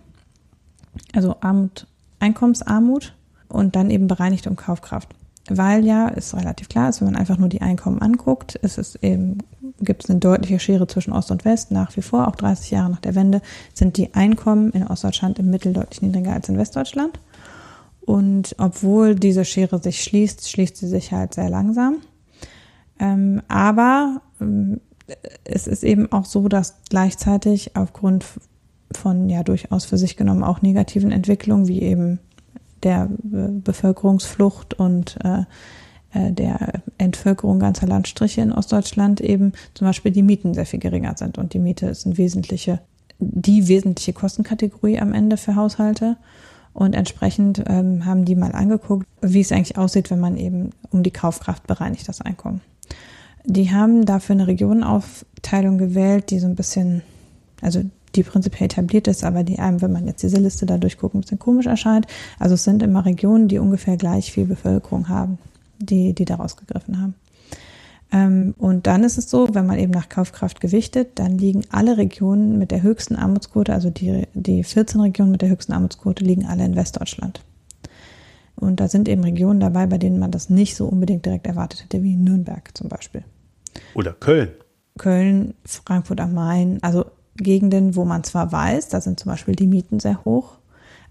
also Armut, Einkommensarmut und dann eben bereinigt um Kaufkraft weil ja, ist relativ klar, ist, wenn man einfach nur die Einkommen anguckt, ist es eben, gibt es eine deutliche Schere zwischen Ost und West. Nach wie vor, auch 30 Jahre nach der Wende, sind die Einkommen in Ostdeutschland im Mittel deutlich niedriger als in Westdeutschland. Und obwohl diese Schere sich schließt, schließt sie sich halt sehr langsam. Ähm, aber ähm, es ist eben auch so, dass gleichzeitig aufgrund von ja durchaus für sich genommen auch negativen Entwicklungen, wie eben der Bevölkerungsflucht und äh, äh, der Entvölkerung ganzer Landstriche in Ostdeutschland eben zum Beispiel die Mieten sehr viel geringer sind. Und die Miete ist ein wesentliche, die wesentliche Kostenkategorie am Ende für Haushalte. Und entsprechend ähm, haben die mal angeguckt, wie es eigentlich aussieht, wenn man eben um die Kaufkraft bereinigt das Einkommen. Die haben dafür eine Regionenaufteilung gewählt, die so ein bisschen, also die prinzipiell etabliert ist, aber die einem, wenn man jetzt diese Liste da durchguckt, ein bisschen komisch erscheint. Also es sind immer Regionen, die ungefähr gleich viel Bevölkerung haben, die, die daraus gegriffen haben. Ähm, und dann ist es so, wenn man eben nach Kaufkraft gewichtet, dann liegen alle Regionen mit der höchsten Armutsquote, also die, die 14 Regionen mit der höchsten Armutsquote, liegen alle in Westdeutschland. Und da sind eben Regionen dabei, bei denen man das nicht so unbedingt direkt erwartet hätte, wie Nürnberg zum Beispiel. Oder Köln. Köln, Frankfurt am Main, also Gegenden, wo man zwar weiß, da sind zum Beispiel die Mieten sehr hoch,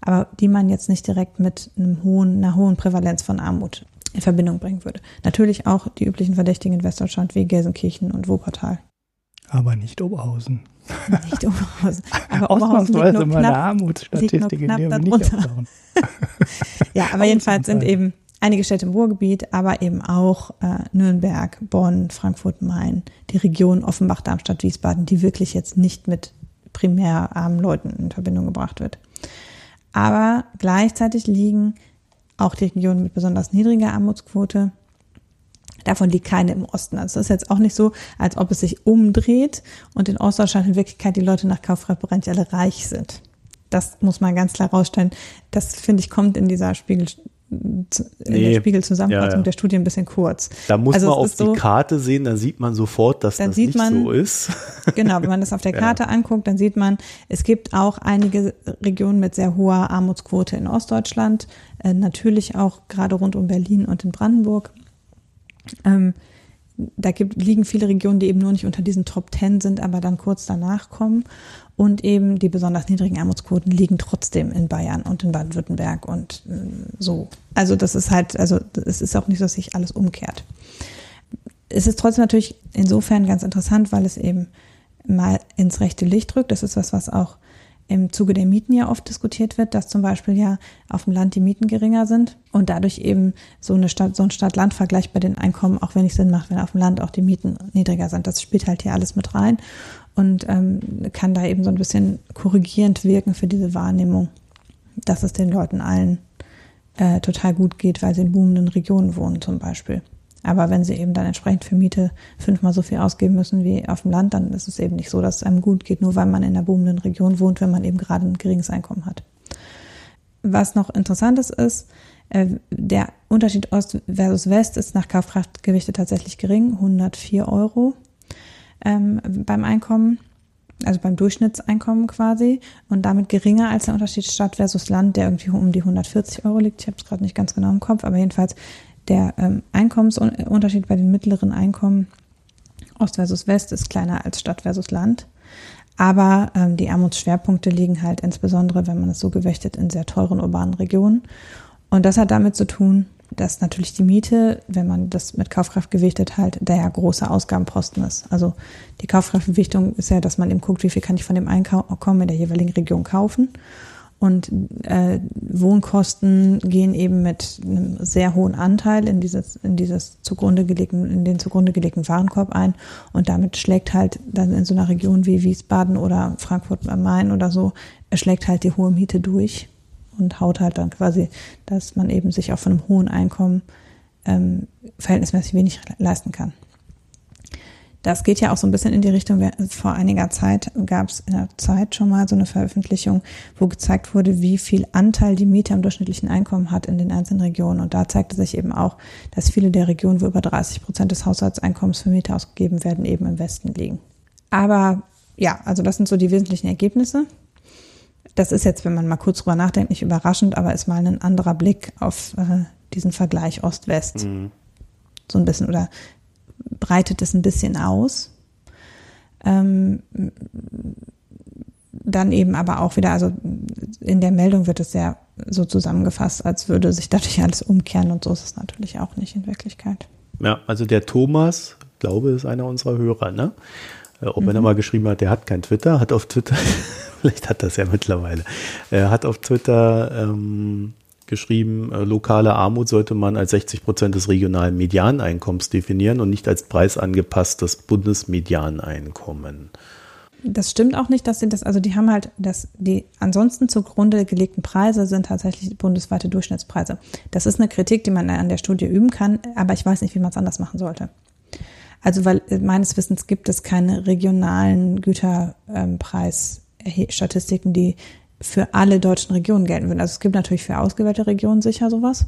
aber die man jetzt nicht direkt mit einem hohen, einer hohen Prävalenz von Armut in Verbindung bringen würde. Natürlich auch die üblichen Verdächtigen in Westdeutschland wie Gelsenkirchen und Wuppertal. Aber nicht Oberhausen. Nicht Oberhausen. Aber Ausnahmsweise mal eine Armutsstatistik, in nicht auftauchen. ja, aber jedenfalls sind eben einige Städte im Ruhrgebiet, aber eben auch äh, Nürnberg, Bonn, Frankfurt, Main, die Region Offenbach, Darmstadt, Wiesbaden, die wirklich jetzt nicht mit primär armen Leuten in Verbindung gebracht wird. Aber gleichzeitig liegen auch die Regionen mit besonders niedriger Armutsquote. Davon liegt keine im Osten. Also es ist jetzt auch nicht so, als ob es sich umdreht und in Ostdeutschland in Wirklichkeit die Leute nach Kaufreferenz alle reich sind. Das muss man ganz klar rausstellen. Das, finde ich, kommt in dieser Spiegel, in nee. der Spiegelzusammenfassung ja, ja. der Studie ein bisschen kurz. Da muss also man auf die so, Karte sehen, dann sieht man sofort, dass das nicht man, so ist. Genau, wenn man das auf der Karte ja. anguckt, dann sieht man, es gibt auch einige Regionen mit sehr hoher Armutsquote in Ostdeutschland, äh, natürlich auch gerade rund um Berlin und in Brandenburg. Ähm, da gibt, liegen viele Regionen, die eben nur nicht unter diesen Top Ten sind, aber dann kurz danach kommen. Und eben die besonders niedrigen Armutsquoten liegen trotzdem in Bayern und in Baden-Württemberg und äh, so. Also das ist halt, also es ist auch nicht so, dass sich alles umkehrt. es ist trotzdem natürlich insofern ganz interessant, weil es eben mal ins rechte Licht rückt. Das ist was, was auch im Zuge der Mieten ja oft diskutiert wird, dass zum Beispiel ja auf dem Land die Mieten geringer sind und dadurch eben so eine Stadt, so ein Stadt-Land-Vergleich bei den Einkommen auch wenig Sinn macht, wenn auf dem Land auch die Mieten niedriger sind. Das spielt halt hier alles mit rein und ähm, kann da eben so ein bisschen korrigierend wirken für diese Wahrnehmung, dass es den Leuten allen äh, total gut geht, weil sie in boomenden Regionen wohnen zum Beispiel. Aber wenn sie eben dann entsprechend für Miete fünfmal so viel ausgeben müssen wie auf dem Land, dann ist es eben nicht so, dass es einem gut geht, nur weil man in einer boomenden Region wohnt, wenn man eben gerade ein geringes Einkommen hat. Was noch interessant ist, ist, äh, der Unterschied Ost versus West ist nach Kaufkraftgewichte tatsächlich gering, 104 Euro ähm, beim Einkommen, also beim Durchschnittseinkommen quasi und damit geringer als der Unterschied Stadt versus Land, der irgendwie um die 140 Euro liegt. Ich habe es gerade nicht ganz genau im Kopf, aber jedenfalls der ähm, Einkommensunterschied bei den mittleren Einkommen Ost versus West ist kleiner als Stadt versus Land. Aber ähm, die Armutsschwerpunkte liegen halt insbesondere, wenn man es so gewichtet, in sehr teuren urbanen Regionen. Und das hat damit zu tun, dass natürlich die Miete, wenn man das mit Kaufkraft gewichtet, halt der ja große Ausgabenposten ist. Also die Kaufkraftgewichtung ist ja, dass man eben guckt, wie viel kann ich von dem Einkommen in der jeweiligen Region kaufen. Und äh, Wohnkosten gehen eben mit einem sehr hohen Anteil in dieses, in dieses zugrunde gelegten, in den zugrunde gelegten Warenkorb ein. Und damit schlägt halt dann in so einer Region wie Wiesbaden oder Frankfurt am Main oder so, schlägt halt die hohe Miete durch und haut halt dann quasi, dass man eben sich auch von einem hohen Einkommen ähm, verhältnismäßig wenig leisten kann. Das geht ja auch so ein bisschen in die Richtung, vor einiger Zeit gab es in der Zeit schon mal so eine Veröffentlichung, wo gezeigt wurde, wie viel Anteil die Miete am durchschnittlichen Einkommen hat in den einzelnen Regionen. Und da zeigte sich eben auch, dass viele der Regionen, wo über 30 Prozent des Haushaltseinkommens für Miete ausgegeben werden, eben im Westen liegen. Aber ja, also das sind so die wesentlichen Ergebnisse. Das ist jetzt, wenn man mal kurz drüber nachdenkt, nicht überraschend, aber ist mal ein anderer Blick auf äh, diesen Vergleich Ost-West. Mhm. So ein bisschen oder breitet es ein bisschen aus. Ähm, dann eben aber auch wieder, also in der Meldung wird es sehr so zusammengefasst, als würde sich dadurch alles umkehren und so ist es natürlich auch nicht in Wirklichkeit. Ja, also der Thomas, glaube ist einer unserer Hörer, ne? Äh, auch wenn er mhm. mal geschrieben hat, der hat kein Twitter, hat auf Twitter, vielleicht hat das ja mittlerweile, er hat auf Twitter ähm, geschrieben, äh, lokale Armut sollte man als 60 Prozent des regionalen Medianeinkommens definieren und nicht als preisangepasstes Bundesmedianeinkommen. Das stimmt auch nicht, dass sie das, also die haben halt, das, die ansonsten zugrunde gelegten Preise sind tatsächlich bundesweite Durchschnittspreise. Das ist eine Kritik, die man an der Studie üben kann, aber ich weiß nicht, wie man es anders machen sollte. Also, weil äh, meines Wissens gibt es keine regionalen Güterpreisstatistiken, ähm, die für alle deutschen Regionen gelten würden. Also es gibt natürlich für ausgewählte Regionen sicher sowas,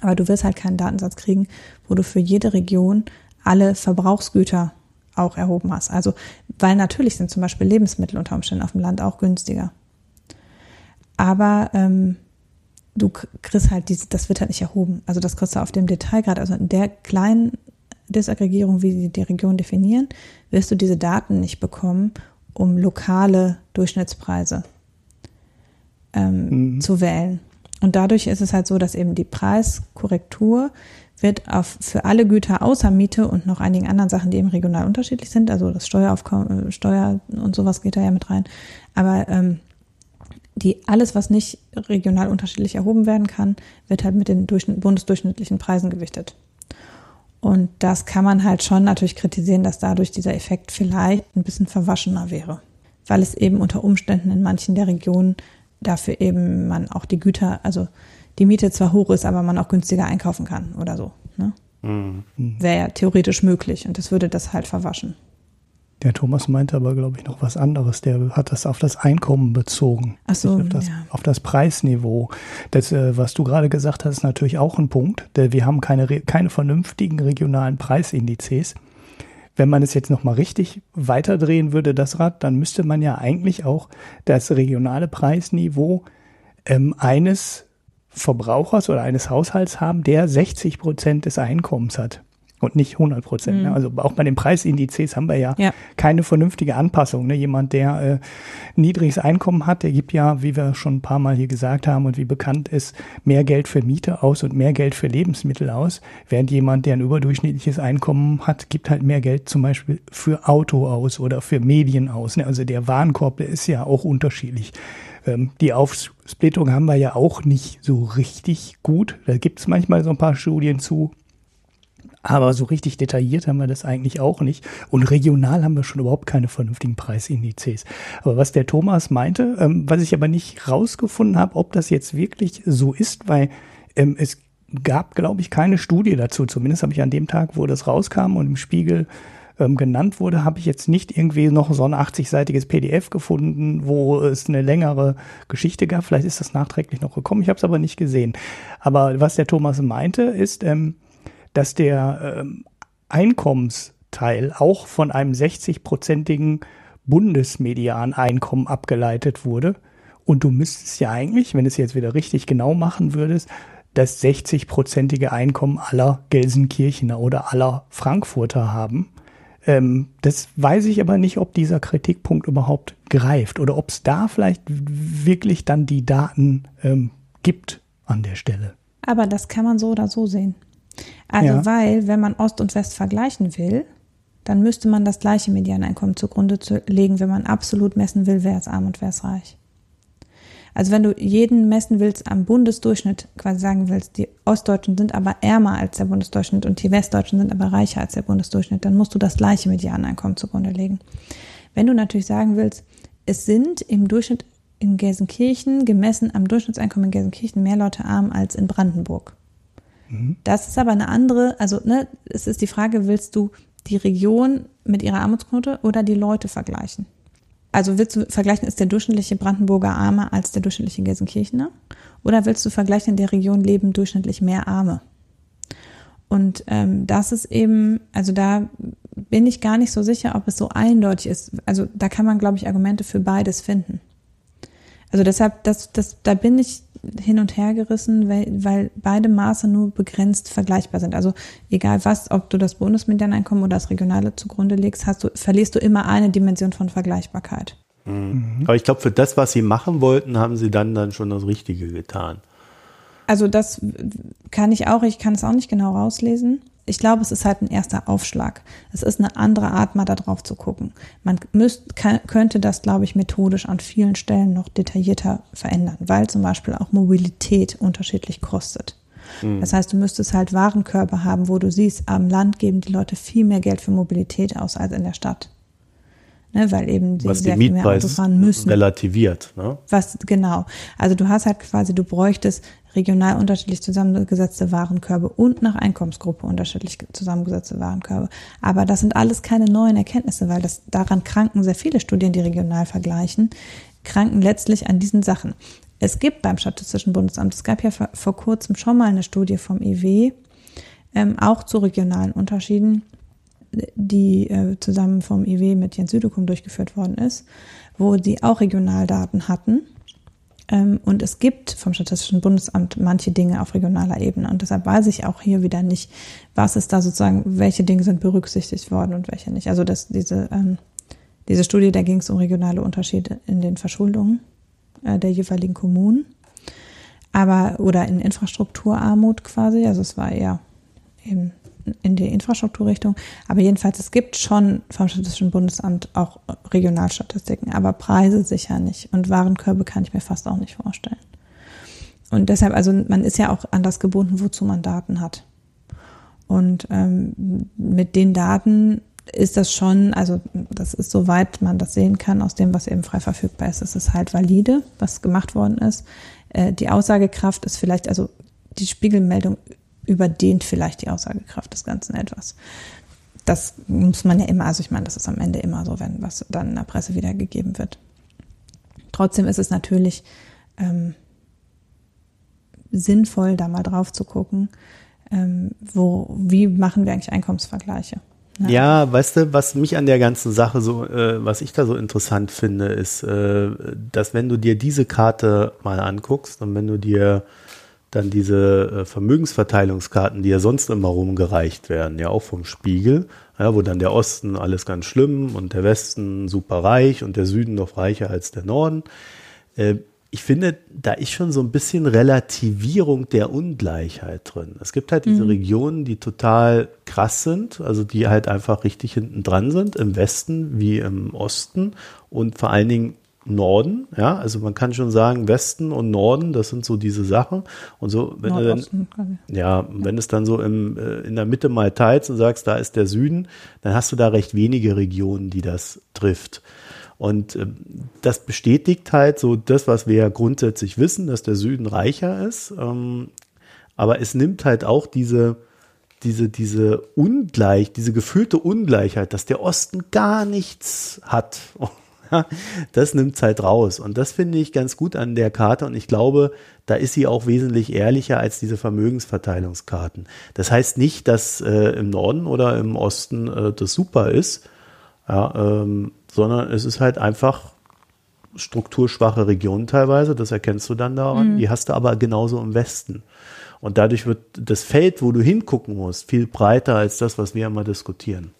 aber du wirst halt keinen Datensatz kriegen, wo du für jede Region alle Verbrauchsgüter auch erhoben hast. Also, weil natürlich sind zum Beispiel Lebensmittel unter Umständen auf dem Land auch günstiger. Aber ähm, du kriegst halt diese, das wird halt nicht erhoben. Also das kriegst du auf dem Detailgrad, also in der kleinen Disaggregierung, wie sie die Region definieren, wirst du diese Daten nicht bekommen, um lokale Durchschnittspreise ähm, mhm. zu wählen. Und dadurch ist es halt so, dass eben die Preiskorrektur wird auf, für alle Güter außer Miete und noch einigen anderen Sachen, die eben regional unterschiedlich sind, also das Steueraufkommen, äh, Steuer und sowas geht da ja mit rein. Aber ähm, die alles, was nicht regional unterschiedlich erhoben werden kann, wird halt mit den bundesdurchschnittlichen Preisen gewichtet. Und das kann man halt schon natürlich kritisieren, dass dadurch dieser Effekt vielleicht ein bisschen verwaschener wäre, weil es eben unter Umständen in manchen der Regionen dafür eben man auch die Güter, also die Miete zwar hoch ist, aber man auch günstiger einkaufen kann oder so. Ne? Mhm. Wäre ja theoretisch möglich und das würde das halt verwaschen. Der Thomas meinte aber, glaube ich, noch was anderes. Der hat das auf das Einkommen bezogen. Ach so, auf das, ja. auf das Preisniveau. Das, äh, was du gerade gesagt hast, ist natürlich auch ein Punkt. Denn wir haben keine, keine vernünftigen regionalen Preisindizes. Wenn man es jetzt nochmal richtig weiterdrehen würde, das Rad, dann müsste man ja eigentlich auch das regionale Preisniveau ähm, eines Verbrauchers oder eines Haushalts haben, der 60 Prozent des Einkommens hat. Und nicht 100 Prozent. Ne? Mhm. Ne? Also auch bei den Preisindizes haben wir ja, Ja. keine vernünftige Anpassung. Ne? Jemand, der äh, niedriges Einkommen hat, der gibt ja, wie wir schon ein paar Mal hier gesagt haben und wie bekannt ist, mehr Geld für Miete aus und mehr Geld für Lebensmittel aus, während jemand, der ein überdurchschnittliches Einkommen hat, gibt halt mehr Geld zum Beispiel für Auto aus oder für Medien aus. Ne? Also der Warenkorb, der ist ja auch unterschiedlich. Ähm, die Aufsplittung haben wir ja auch nicht so richtig gut. Da gibt es manchmal so ein paar Studien zu. Aber so richtig detailliert haben wir das eigentlich auch nicht. Und regional haben wir schon überhaupt keine vernünftigen Preisindizes. Aber was der Thomas meinte, ähm, was ich aber nicht rausgefunden habe, ob das jetzt wirklich so ist, weil ähm, es gab, glaube ich, keine Studie dazu. Zumindest habe ich an dem Tag, wo das rauskam und im Spiegel ähm, genannt wurde, habe ich jetzt nicht irgendwie noch so ein 80-seitiges PDF gefunden, wo es eine längere Geschichte gab. Vielleicht ist das nachträglich noch gekommen. Ich habe es aber nicht gesehen. Aber was der Thomas meinte, ist, ähm, dass der ähm, Einkommensteil auch von einem 60-prozentigen Bundesmedianeinkommen abgeleitet wurde. Und du müsstest ja eigentlich, wenn du es jetzt wieder richtig genau machen würdest, das 60-prozentige Einkommen aller Gelsenkirchener oder aller Frankfurter haben. Ähm, das weiß ich aber nicht, ob dieser Kritikpunkt überhaupt greift oder ob es da vielleicht wirklich dann die Daten ähm, gibt an der Stelle. Aber das kann man so oder so sehen. Also, Ja. weil, wenn man Ost und West vergleichen will, dann müsste man das gleiche Medianeinkommen zugrunde zu legen, wenn man absolut messen will, wer ist arm und wer ist reich. Also wenn du jeden messen willst am Bundesdurchschnitt, quasi sagen willst, die Ostdeutschen sind aber ärmer als der Bundesdurchschnitt und die Westdeutschen sind aber reicher als der Bundesdurchschnitt, dann musst du das gleiche Medianeinkommen zugrunde legen. Wenn du natürlich sagen willst, es sind im Durchschnitt in Gelsenkirchen, gemessen am Durchschnittseinkommen in Gelsenkirchen, mehr Leute arm als in Brandenburg. Das ist aber eine andere, also ne, es ist die Frage, willst du die Region mit ihrer Armutsquote oder die Leute vergleichen? Also willst du vergleichen, ist der durchschnittliche Brandenburger armer als der durchschnittliche Gelsenkirchener? Oder willst du vergleichen, in der Region leben durchschnittlich mehr Arme? Und ähm, das ist eben, also da bin ich gar nicht so sicher, ob es so eindeutig ist. Also da kann man, glaube ich, Argumente für beides finden. Also deshalb, das, das, da bin ich hin und her gerissen, weil, weil beide Maße nur begrenzt vergleichbar sind. Also egal was, ob du das Bundesmedianeinkommen oder das Regionale zugrunde legst, hast du, verlierst du immer eine Dimension von Vergleichbarkeit. Aber ich glaube, für das, was sie machen wollten, haben sie dann, dann schon das Richtige getan. Also das kann ich auch, ich kann es auch nicht genau rauslesen. Ich glaube, es ist halt ein erster Aufschlag. Es ist eine andere Art, mal da drauf zu gucken. Man müsst, kann, könnte das, glaube ich, methodisch an vielen Stellen noch detaillierter verändern, weil zum Beispiel auch Mobilität unterschiedlich kostet. Das heißt, du müsstest halt Warenkörbe haben, wo du siehst, am Land geben die Leute viel mehr Geld für Mobilität aus als in der Stadt. Ne, weil eben sie Was sehr viel mehr Auto fahren müssen. relativiert. Ne? Was genau. Also du hast halt quasi, du bräuchtest regional unterschiedlich zusammengesetzte Warenkörbe und nach Einkommensgruppe unterschiedlich zusammengesetzte Warenkörbe. Aber das sind alles keine neuen Erkenntnisse, weil das daran kranken sehr viele Studien, die regional vergleichen, kranken letztlich an diesen Sachen. Es gibt beim Statistischen Bundesamt, es gab ja vor, kurzem schon mal eine Studie vom IW, ähm, auch zu regionalen Unterschieden, die äh, zusammen vom IW mit Jens Südekum durchgeführt worden ist, wo sie auch Regionaldaten hatten. Ähm, und es gibt vom Statistischen Bundesamt manche Dinge auf regionaler Ebene. Und deshalb weiß ich auch hier wieder nicht, was ist da sozusagen, welche Dinge sind berücksichtigt worden und welche nicht. Also das, diese, ähm, diese Studie, da ging es um regionale Unterschiede in den Verschuldungen äh, der jeweiligen Kommunen. Aber, oder in Infrastrukturarmut quasi. Also es war eher eben in die Infrastrukturrichtung. Aber jedenfalls, es gibt schon vom Statistischen Bundesamt auch Regionalstatistiken, aber Preise sicher nicht. Und Warenkörbe kann ich mir fast auch nicht vorstellen. Und deshalb, also man ist ja auch anders gebunden, wozu man Daten hat. Und ähm, mit den Daten ist das schon, also das ist soweit man das sehen kann, aus dem, was eben frei verfügbar ist. Es ist halt valide, was gemacht worden ist. Äh, die Aussagekraft ist vielleicht, also die Spiegelmeldung überdehnt vielleicht die Aussagekraft des Ganzen etwas. Das muss man ja immer, also ich meine, das ist am Ende immer so, wenn was dann in der Presse wiedergegeben wird. Trotzdem ist es natürlich ähm, sinnvoll, da mal drauf zu gucken, ähm, wo, wie machen wir eigentlich Einkommensvergleiche. Ne? Ja, weißt du, was mich an der ganzen Sache so, äh, was ich da so interessant finde, ist, äh, dass wenn du dir diese Karte mal anguckst und wenn du dir dann diese äh, Vermögensverteilungskarten, die ja sonst immer rumgereicht werden, ja auch vom Spiegel, ja, wo dann der Osten alles ganz schlimm und der Westen super reich und der Süden noch reicher als der Norden. Äh, ich finde, da ist schon so ein bisschen Relativierung der Ungleichheit drin. Es gibt halt diese mhm. Regionen, die total krass sind, also die halt einfach richtig hinten dran sind, im Westen wie im Osten und vor allen Dingen Norden, ja, also man kann schon sagen, Westen und Norden, das sind so diese Sachen. Und so, wenn du dann, ja, wenn es dann so im, äh, in der Mitte mal teilst und sagst, da ist der Süden, dann hast du da recht wenige Regionen, die das trifft. Und äh, das bestätigt halt so das, was wir ja grundsätzlich wissen, dass der Süden reicher ist. Ähm, aber es nimmt halt auch diese, diese, diese Ungleich, diese gefühlte Ungleichheit, dass der Osten gar nichts hat das nimmt halt raus. Und das finde ich ganz gut an der Karte. Und ich glaube, da ist sie auch wesentlich ehrlicher als diese Vermögensverteilungskarten. Das heißt nicht, dass äh, im Norden oder im Osten äh, das super ist, ja, ähm, sondern es ist halt einfach strukturschwache Regionen teilweise. Das erkennst du dann daran. Mhm. Die hast du aber genauso im Westen. Und dadurch wird das Feld, wo du hingucken musst, viel breiter als das, was wir immer diskutieren.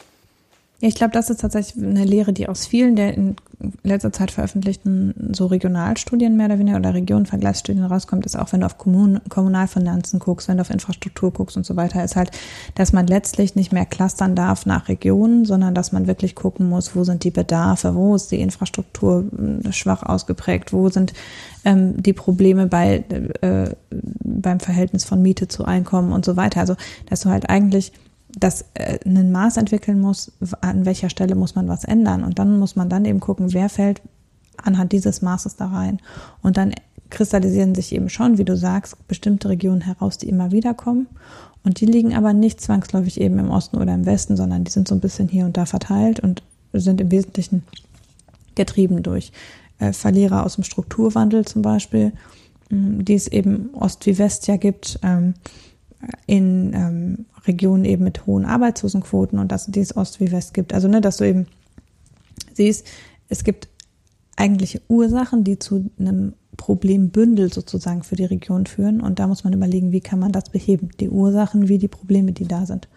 Ja, ich glaube, das ist tatsächlich eine Lehre, die aus vielen der in letzter Zeit veröffentlichten so Regionalstudien mehr oder weniger oder Regionenvergleichsstudien rauskommt, ist auch, wenn du auf Kommun Kommunalfinanzen guckst, wenn du auf Infrastruktur guckst und so weiter, ist halt, dass man letztlich nicht mehr clustern darf nach Regionen, sondern dass man wirklich gucken muss, wo sind die Bedarfe, wo ist die Infrastruktur hm, schwach ausgeprägt, wo sind ähm, die Probleme bei äh, beim Verhältnis von Miete zu Einkommen und so weiter. Also, dass du halt eigentlich das äh, ein Maß entwickeln muss, an welcher Stelle muss man was ändern. Und dann muss man dann eben gucken, wer fällt anhand dieses Maßes da rein. Und dann kristallisieren sich eben schon, wie du sagst, bestimmte Regionen heraus, die immer wieder kommen. Und die liegen aber nicht zwangsläufig eben im Osten oder im Westen, sondern die sind so ein bisschen hier und da verteilt und sind im Wesentlichen getrieben durch äh, Verlierer aus dem Strukturwandel zum Beispiel, die es eben Ost wie West ja gibt. Ähm, in ähm, Regionen eben mit hohen Arbeitslosenquoten und dass es Ost wie West gibt. Also, ne, dass du eben siehst, es gibt eigentliche Ursachen, die zu einem Problembündel sozusagen für die Region führen. Und da muss man überlegen, wie kann man das beheben? Die Ursachen wie die Probleme, die da sind.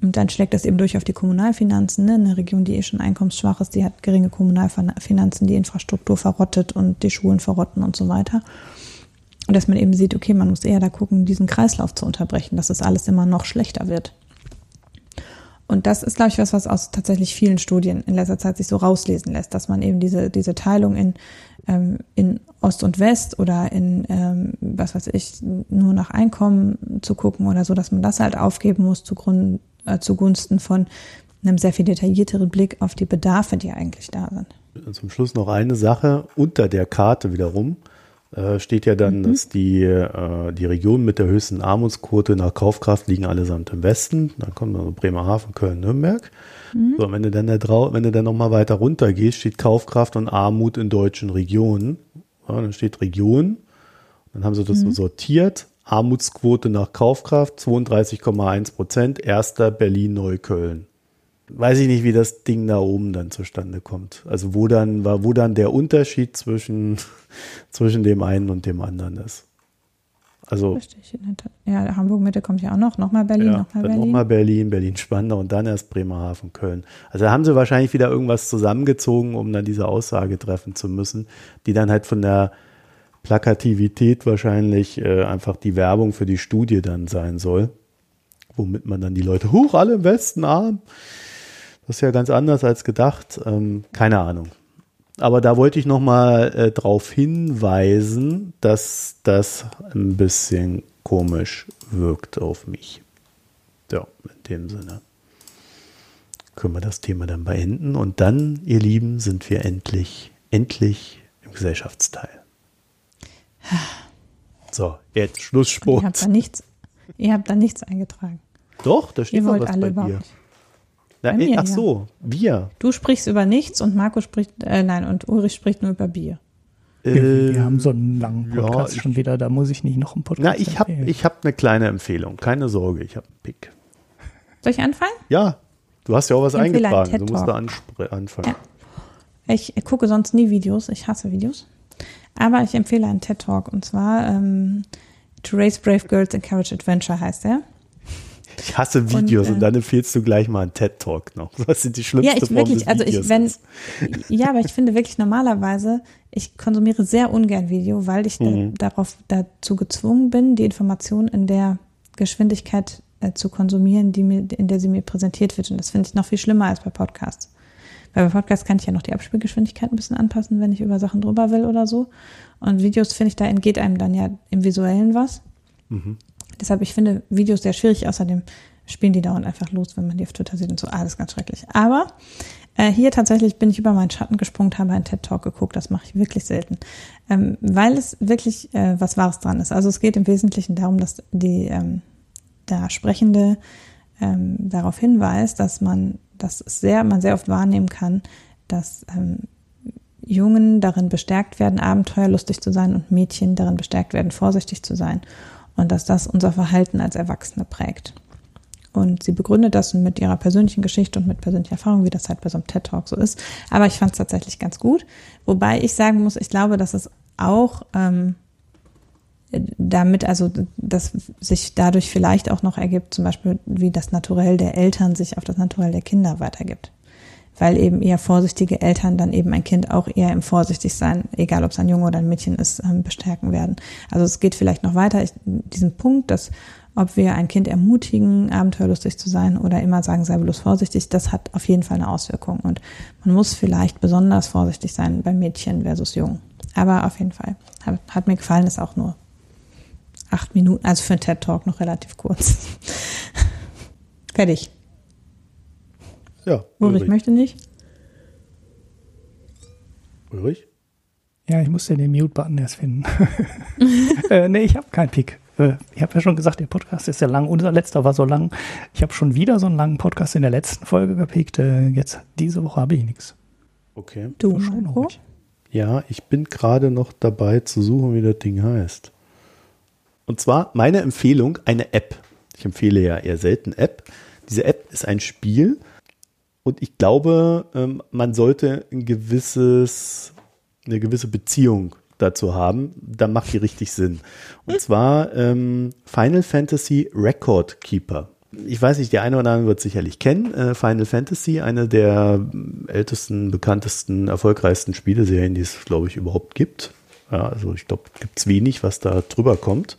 Und dann schlägt das eben durch auf die Kommunalfinanzen. Ne? Eine Region, die eh schon einkommensschwach ist, die hat geringe Kommunalfinanzen, die Infrastruktur verrottet und die Schulen verrotten und so weiter. Und dass man eben sieht, okay, man muss eher da gucken, diesen Kreislauf zu unterbrechen, dass es alles immer noch schlechter wird. Und das ist, glaube ich, was, was aus tatsächlich vielen Studien in letzter Zeit sich so rauslesen lässt, dass man eben diese, diese Teilung in, ähm, in Ost und West oder in, ähm, was weiß ich, nur nach Einkommen zu gucken oder so, dass man das halt aufgeben muss zugrund, äh, zugunsten von einem sehr viel detaillierteren Blick auf die Bedarfe, die eigentlich da sind. Zum Schluss noch eine Sache unter der Karte wiederum äh, steht ja dann, mhm. dass die, äh, die Regionen mit der höchsten Armutsquote nach Kaufkraft liegen allesamt im Westen. Dann kommt dann Bremerhaven, Köln, Nürnberg. Mhm. So, wenn du dann da drau wenn du dann nochmal weiter runter gehst, steht Kaufkraft und Armut in deutschen Regionen. Ja, dann steht Region. Dann haben sie das mhm. so sortiert. Armutsquote nach Kaufkraft 32,1 Prozent. Erster Berlin-Neukölln weiß ich nicht, wie das Ding da oben dann zustande kommt. Also wo dann, wo dann der Unterschied zwischen, zwischen dem einen und dem anderen ist. Also. Ja, Hamburg-Mitte kommt ja auch noch. Nochmal Berlin, ja, nochmal Berlin. Nochmal Berlin, Berlin-Spandau und dann erst Bremerhaven, Köln. Also da haben sie wahrscheinlich wieder irgendwas zusammengezogen, um dann diese Aussage treffen zu müssen, die dann halt von der Plakativität wahrscheinlich äh, einfach die Werbung für die Studie dann sein soll. Womit man dann die Leute, hoch, alle im Westen arm. Das ist ja ganz anders als gedacht. Ähm, keine Ahnung. Aber da wollte ich nochmal äh, darauf hinweisen, dass das ein bisschen komisch wirkt auf mich. Ja, in dem Sinne können wir das Thema dann beenden. Und dann, ihr Lieben, sind wir endlich, endlich im Gesellschaftsteil. So, jetzt Schlusssport. Ihr habt da nichts, ihr habt da nichts eingetragen. Doch, da steht ihr was bei dir. Na, Bei mir, ach so, ja. Bier. Du sprichst über nichts und Marco spricht, äh, nein, und Ulrich spricht nur über Bier. Wir, wir haben so einen langen Podcast ja, schon wieder, da muss ich nicht noch einen Podcast Na, ich habe ich hab eine kleine Empfehlung, keine Sorge, ich habe einen Pick. Soll ich anfangen? Ja, du hast ja auch was eingetragen, du musst da anfangen. Ja. Ich gucke sonst nie Videos, ich hasse Videos. Aber ich empfehle einen TED Talk und zwar ähm, To Raise Brave Girls Encourage Adventure heißt er. Ich hasse Videos und, äh, und, dann empfiehlst du gleich mal einen TED Talk noch. Was sind die schlimmsten Ja, ich wirklich, also ich, wenn, ja, aber ich finde wirklich normalerweise, ich konsumiere sehr ungern Video, weil ich mhm. da, darauf dazu gezwungen bin, die Information in der Geschwindigkeit äh, zu konsumieren, die mir, in der sie mir präsentiert wird. Und das finde ich noch viel schlimmer als bei Podcasts. Weil bei Podcasts kann ich ja noch die Abspielgeschwindigkeit ein bisschen anpassen, wenn ich über Sachen drüber will oder so. Und Videos finde ich, da entgeht einem dann ja im Visuellen was. Mhm. Deshalb, ich finde Videos sehr schwierig. Außerdem spielen die dauernd einfach los, wenn man die auf Twitter sieht und so. Alles ganz schrecklich. Aber äh, hier tatsächlich bin ich über meinen Schatten gesprungen, habe einen TED Talk geguckt. Das mache ich wirklich selten, ähm, weil es wirklich äh, was Wahres dran ist. Also es geht im Wesentlichen darum, dass die ähm, der Sprechende ähm, darauf hinweist, dass man das sehr, man sehr oft wahrnehmen kann, dass ähm, Jungen darin bestärkt werden, abenteuerlustig zu sein und Mädchen darin bestärkt werden, vorsichtig zu sein und dass das unser Verhalten als Erwachsene prägt. Und sie begründet das mit ihrer persönlichen Geschichte und mit persönlicher Erfahrung, wie das halt bei so einem TED Talk so ist. Aber ich fand es tatsächlich ganz gut. Wobei ich sagen muss, ich glaube, dass es auch ähm, damit, also dass sich dadurch vielleicht auch noch ergibt, zum Beispiel, wie das Naturell der Eltern sich auf das Naturell der Kinder weitergibt. Weil eben eher vorsichtige Eltern dann eben ein Kind auch eher im Vorsichtigsein, egal ob es ein Junge oder ein Mädchen ist, ähm, bestärken werden. Also es geht vielleicht noch weiter, diesen Punkt, dass ob wir ein Kind ermutigen, abenteuerlustig zu sein oder immer sagen, sei bloß vorsichtig, das hat auf jeden Fall eine Auswirkung. Und man muss vielleicht besonders vorsichtig sein bei Mädchen versus Jungen. Aber auf jeden Fall. Hat, hat mir gefallen, ist auch nur acht Minuten, also für einen TED Talk noch relativ kurz. Fertig. Ja. Ulrich möchte nicht. Ulrich? Ja, ich musste den Mute-Button erst finden. äh, nee, ich habe keinen Pick. Äh, ich habe ja schon gesagt, der Podcast ist ja lang. Unser letzter war so lang. Ich habe schon wieder so einen langen Podcast in der letzten Folge gepickt. Äh, jetzt, diese Woche habe ich nichts. Okay. Du schon ruhig. Ja, ich bin gerade noch dabei zu suchen, wie das Ding heißt. Und zwar meine Empfehlung, eine App. Ich empfehle ja eher selten App. Diese App ist ein Spiel und ich glaube, ähm, man sollte ein gewisses, eine gewisse Beziehung dazu haben, dann macht die richtig Sinn. Und zwar ähm, Final Fantasy Record Keeper. Ich weiß nicht, der eine oder andere wird sicherlich kennen. Äh, Final Fantasy, eine der ältesten, bekanntesten, erfolgreichsten Spieleserien, die es, glaube ich, überhaupt gibt. Ja, also ich glaube, gibt es wenig, was da drüber kommt.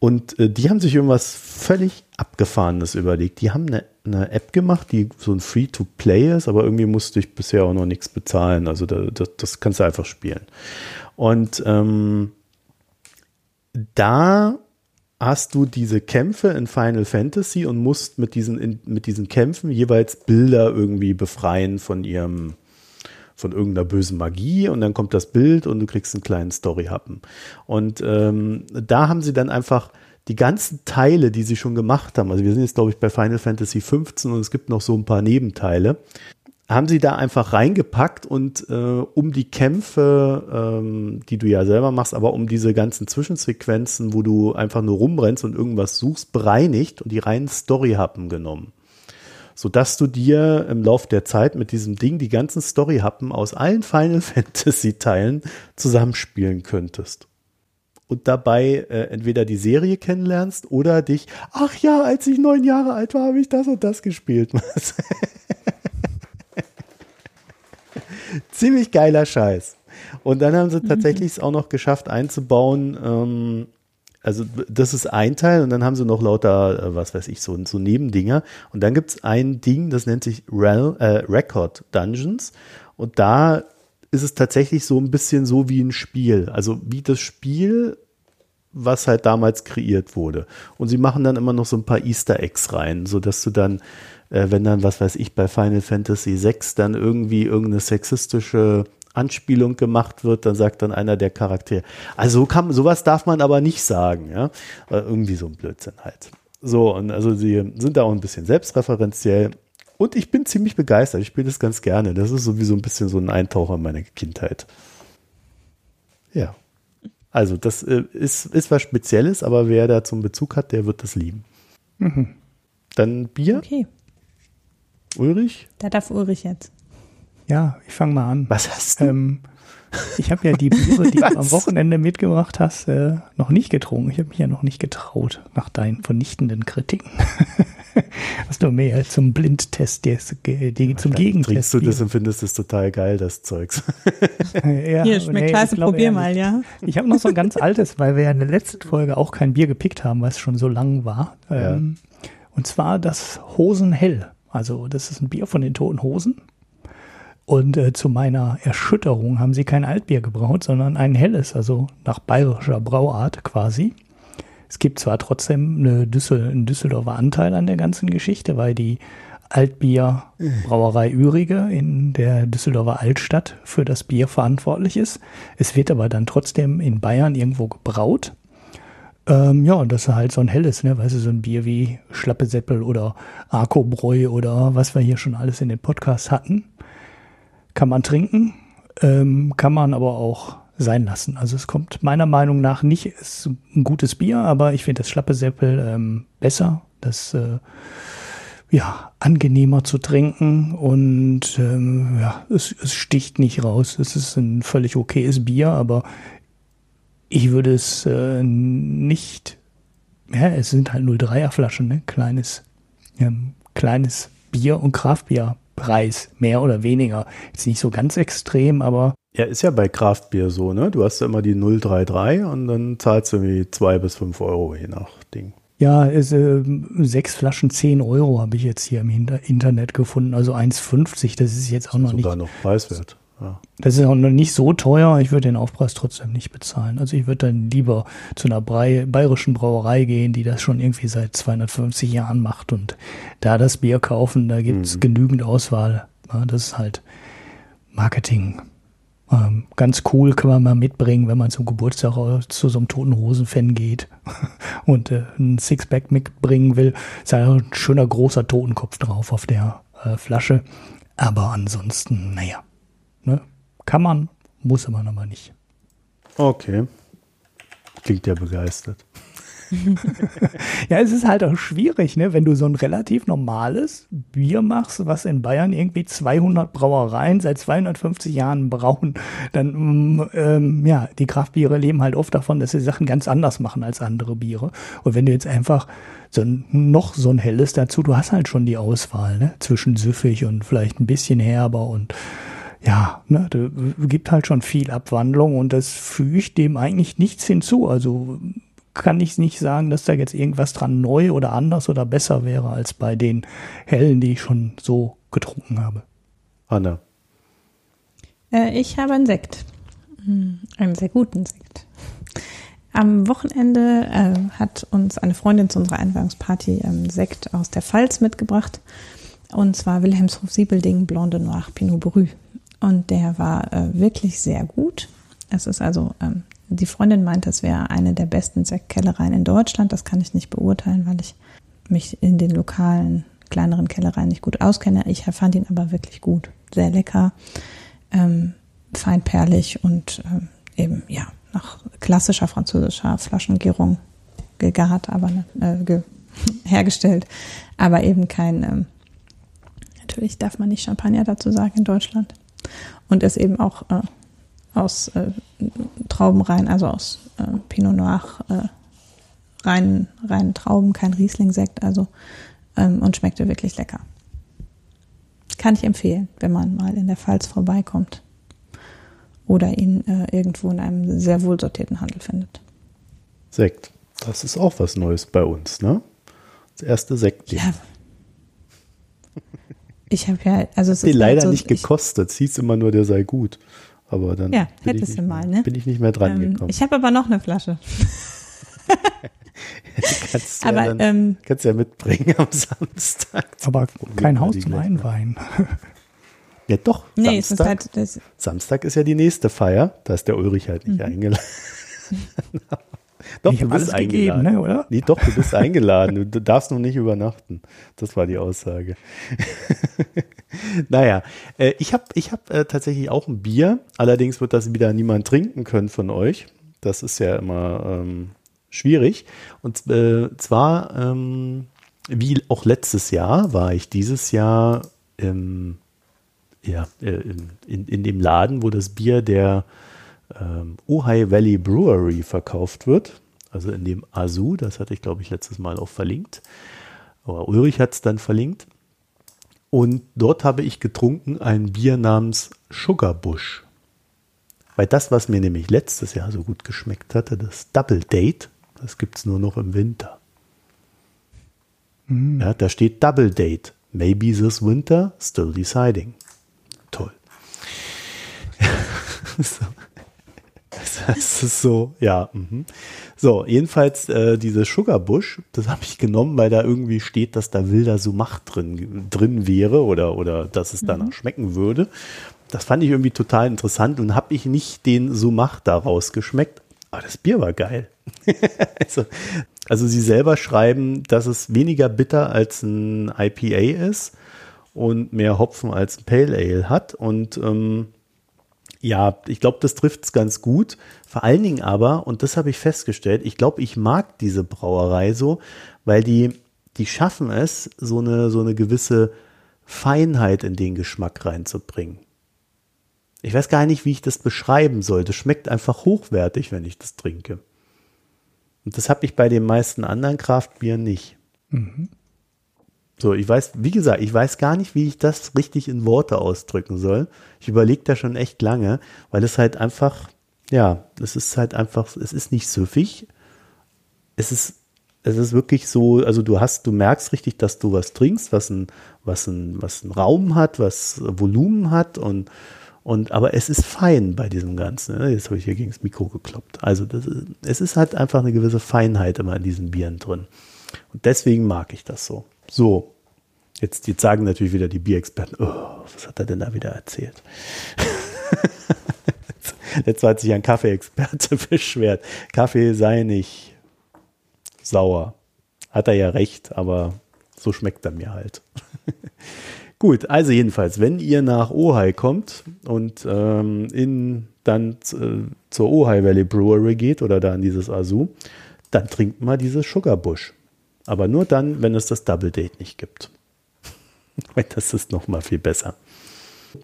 Und äh, die haben sich irgendwas völlig Abgefahrenes überlegt. Die haben eine, eine App gemacht, die so ein Free-to-Play ist, aber irgendwie musste ich bisher auch noch nichts bezahlen. Also da, das, das kannst du einfach spielen. Und ähm, da hast du diese Kämpfe in Final Fantasy und musst mit diesen, in, mit diesen Kämpfen jeweils Bilder irgendwie befreien von ihrem von irgendeiner bösen Magie und dann kommt das Bild und du kriegst einen kleinen Story-Happen. Und ähm, da haben sie dann einfach die ganzen Teile, die sie schon gemacht haben, also wir sind jetzt, glaube ich, bei Final Fantasy 15 und es gibt noch so ein paar Nebenteile, haben sie da einfach reingepackt und äh, um die Kämpfe, ähm, die du ja selber machst, aber um diese ganzen Zwischensequenzen, wo du einfach nur rumrennst und irgendwas suchst, bereinigt und die reinen Story-Happen genommen sodass du dir im Lauf der Zeit mit diesem Ding die ganzen Story-Happen aus allen Final Fantasy-Teilen zusammenspielen könntest. Und dabei äh, entweder die Serie kennenlernst oder dich, ach ja, als ich neun Jahre alt war, habe ich das und das gespielt. Ziemlich geiler Scheiß. Und dann haben sie mhm. tatsächlich es auch noch geschafft einzubauen, ähm, also das ist ein Teil und dann haben sie noch lauter, äh, was weiß ich, so, so Nebendinger. Und dann gibt es ein Ding, das nennt sich Rel äh, Record Dungeons. Und da ist es tatsächlich so ein bisschen so wie ein Spiel. Also wie das Spiel, was halt damals kreiert wurde. Und sie machen dann immer noch so ein paar Easter Eggs rein, sodass du dann, äh, wenn dann, was weiß ich, bei Final Fantasy VI dann irgendwie irgendeine sexistische Anspielung gemacht wird, dann sagt dann einer der Charaktere. Also kann, sowas darf man aber nicht sagen, ja. Irgendwie so ein Blödsinn halt. So, und also sie sind da auch ein bisschen selbstreferenziell. Und ich bin ziemlich begeistert. Ich spiele das ganz gerne. Das ist sowieso ein bisschen so ein Eintaucher in meine Kindheit. Ja. Also, das äh, ist, ist was Spezielles, aber wer da zum Bezug hat, der wird das lieben. Mhm. Dann Bier. Okay. Ulrich? Da darf Ulrich jetzt. Ja, ich fange mal an. Was hast du? Ähm, Ich habe ja die Biere, die du am Wochenende mitgebracht hast, äh, noch nicht getrunken. Ich habe mich ja noch nicht getraut nach deinen vernichtenden Kritiken. Hast du mehr zum Blindtest, des, die, zum Gegentest. Trinkst du das und findest es total geil, das Zeugs. ja, Hier, schmeckt nee, klasse, probier mal, ja. Ich habe noch so ein ganz altes, weil wir ja in der letzten Folge auch kein Bier gepickt haben, weil es schon so lang war. Ja. Ähm, und zwar das Hosenhell. Also das ist ein Bier von den Toten Hosen. Und äh, zu meiner Erschütterung haben sie kein Altbier gebraut, sondern ein helles, also nach bayerischer Brauart quasi. Es gibt zwar trotzdem eine Düssel, einen Düsseldorfer Anteil an der ganzen Geschichte, weil die Altbierbrauerei Ürige in der Düsseldorfer Altstadt für das Bier verantwortlich ist. Es wird aber dann trotzdem in Bayern irgendwo gebraut. Ähm, ja, und das ist halt so ein helles, ne? Weißt du, so ein Bier wie Schlappe Seppel oder Arkobräu oder was wir hier schon alles in den Podcasts hatten. Kann man trinken, ähm, kann man aber auch sein lassen. Also es kommt meiner Meinung nach nicht, ist ein gutes Bier, aber ich finde das Schlappe Seppel ähm, besser. Das äh, ja, angenehmer zu trinken und ähm, ja, es, es sticht nicht raus. Es ist ein völlig okayes Bier, aber ich würde es äh, nicht, ja, es sind halt 03er Flaschen, ne? Kleines, ja, kleines Bier und Kraftbier Preis, mehr oder weniger. Jetzt nicht so ganz extrem, aber. Ja, ist ja bei Kraftbier so, ne? Du hast ja immer die 033 und dann zahlst du irgendwie zwei bis fünf Euro je nach Ding. Ja, ist, äh, sechs Flaschen 10 Euro habe ich jetzt hier im Internet gefunden, also 1,50. Das ist jetzt auch noch sogar nicht. noch preiswert. Ja. Das ist auch noch nicht so teuer. Ich würde den Aufpreis trotzdem nicht bezahlen. Also ich würde dann lieber zu einer Brei bayerischen Brauerei gehen, die das schon irgendwie seit 250 Jahren macht und da das Bier kaufen. Da gibt es mhm. genügend Auswahl. Ja, das ist halt Marketing. Ähm, ganz cool kann man mal mitbringen, wenn man zum Geburtstag zu so einem toten Hosen-Fan geht und äh, ein Sixpack mitbringen will. Ist ja ein schöner großer Totenkopf drauf auf der äh, Flasche. Aber ansonsten, naja, Ne? Kann man, muss man aber nicht. Okay. Klingt ja begeistert. ja, es ist halt auch schwierig, ne? wenn du so ein relativ normales Bier machst, was in Bayern irgendwie 200 Brauereien seit 250 Jahren brauen, dann, ähm, ja, die Kraftbiere leben halt oft davon, dass sie Sachen ganz anders machen als andere Biere. Und wenn du jetzt einfach so ein, noch so ein helles dazu, du hast halt schon die Auswahl, ne? zwischen süffig und vielleicht ein bisschen herber und ja, ne, da gibt halt schon viel Abwandlung und das fügt dem eigentlich nichts hinzu. Also kann ich nicht sagen, dass da jetzt irgendwas dran neu oder anders oder besser wäre als bei den hellen, die ich schon so getrunken habe. Anna. Äh, ich habe einen Sekt. Hm, einen sehr guten Sekt. Am Wochenende äh, hat uns eine Freundin zu unserer Einweihungsparty ähm, Sekt aus der Pfalz mitgebracht. Und zwar Wilhelmshof Siebelding Blonde Noir Pinot Brü. Und der war äh, wirklich sehr gut. Es ist also, ähm, die Freundin meint, es wäre eine der besten Sektkellereien in Deutschland. Das kann ich nicht beurteilen, weil ich mich in den lokalen, kleineren Kellereien nicht gut auskenne. Ich fand ihn aber wirklich gut. Sehr lecker, ähm, feinperlig und ähm, eben, ja, nach klassischer französischer Flaschengärung gegart, aber äh, ge hergestellt. Aber eben kein, ähm, natürlich darf man nicht Champagner dazu sagen in Deutschland und ist eben auch äh, aus äh, Traubenreihen, also aus äh, Pinot Noir äh, reinen, reinen Trauben, kein Riesling-Sekt, also ähm, und schmeckte wirklich lecker. Kann ich empfehlen, wenn man mal in der Pfalz vorbeikommt oder ihn äh, irgendwo in einem sehr wohl sortierten Handel findet. Sekt, das ist auch was Neues bei uns, ne? Das erste Sekt. Ja, ich habe ja, also es ist leider so, nicht gekostet. Hieß immer nur, der sei gut. Aber dann ja, hättest du mal, ne? bin ich nicht mehr dran ähm, gekommen. Ich habe aber noch eine Flasche. kannst aber ja dann, ähm, kannst ja mitbringen am Samstag. Aber kein Haus zum Einweihen. Ja, doch. Nee, Samstag, ist halt, Samstag ist ja die nächste Feier. Da ist der Ulrich halt nicht mhm. eingeladen. Doch, ich du bist eingeladen. Gegeben, ne, oder? Nee, doch, du bist eingeladen. Du darfst noch nicht übernachten. Das war die Aussage. naja, äh, ich habe ich hab, äh, tatsächlich auch ein Bier. Allerdings wird das wieder niemand trinken können von euch. Das ist ja immer ähm, schwierig. Und äh, zwar, ähm, wie auch letztes Jahr, war ich dieses Jahr im ja, äh, in, in, in, dem Laden, wo das Bier der ähm, Ojai Valley Brewery verkauft wird. Also in dem Azu, das hatte ich, glaube ich, letztes Mal auch verlinkt. Aber Ulrich hat es dann verlinkt. Und dort habe ich getrunken ein Bier namens Sugar Bush. Weil das, was mir nämlich letztes Jahr so gut geschmeckt hatte, das Double Date, das gibt es nur noch im Winter. Mhm. Ja, da steht Double Date. Maybe this winter, still deciding. Toll. so. Das ist so, ja. Mh. So, jedenfalls äh, diese Sugar Bush, das habe ich genommen, weil da irgendwie steht, dass da wilder Sumach drin, drin wäre oder, oder dass es danach mhm. schmecken würde. Das fand ich irgendwie total interessant und habe ich nicht den Sumach daraus geschmeckt. Aber das Bier war geil. also, also sie selber schreiben, dass es weniger bitter als ein IPA ist und mehr Hopfen als ein Pale Ale hat. Und ähm, ja, ich glaube, das trifft es ganz gut. Vor allen Dingen aber, und das habe ich festgestellt, ich glaube, ich mag diese Brauerei so, weil die, die schaffen es, so eine, so eine gewisse Feinheit in den Geschmack reinzubringen. Ich weiß gar nicht, wie ich das beschreiben soll. Das schmeckt einfach hochwertig, wenn ich das trinke. Und das habe ich bei den meisten anderen Kraftbieren nicht. Mhm. So, ich weiß, wie gesagt, ich weiß gar nicht, wie ich das richtig in Worte ausdrücken soll. Ich überlege da schon echt lange, weil es halt einfach, ja, es ist halt einfach, es ist nicht süffig. Es ist, es ist wirklich so, also du hast, du merkst richtig, dass du was trinkst, was ein, was ein, was ein Raum hat, was Volumen hat und, und, aber es ist fein bei diesem Ganzen. Ne? Jetzt habe ich hier gegen das Mikro gekloppt. Also das ist, es ist halt einfach eine gewisse Feinheit immer in diesen Bieren drin. Und deswegen mag ich das so. So, jetzt, jetzt sagen natürlich wieder die Bierexperten, oh, was hat er denn da wieder erzählt? Letztes hat sich ein Kaffeeexperte beschwert. Kaffee sei nicht sauer. Hat er ja recht, aber so schmeckt er mir halt. Gut, also jedenfalls, wenn ihr nach Ojai kommt und ähm, in, dann äh, zur Ojai Valley Brewery geht oder da in dieses Azu, dann trinkt mal dieses Sugar Bush. Aber nur dann, wenn es das Double Date nicht gibt. das ist noch mal viel besser.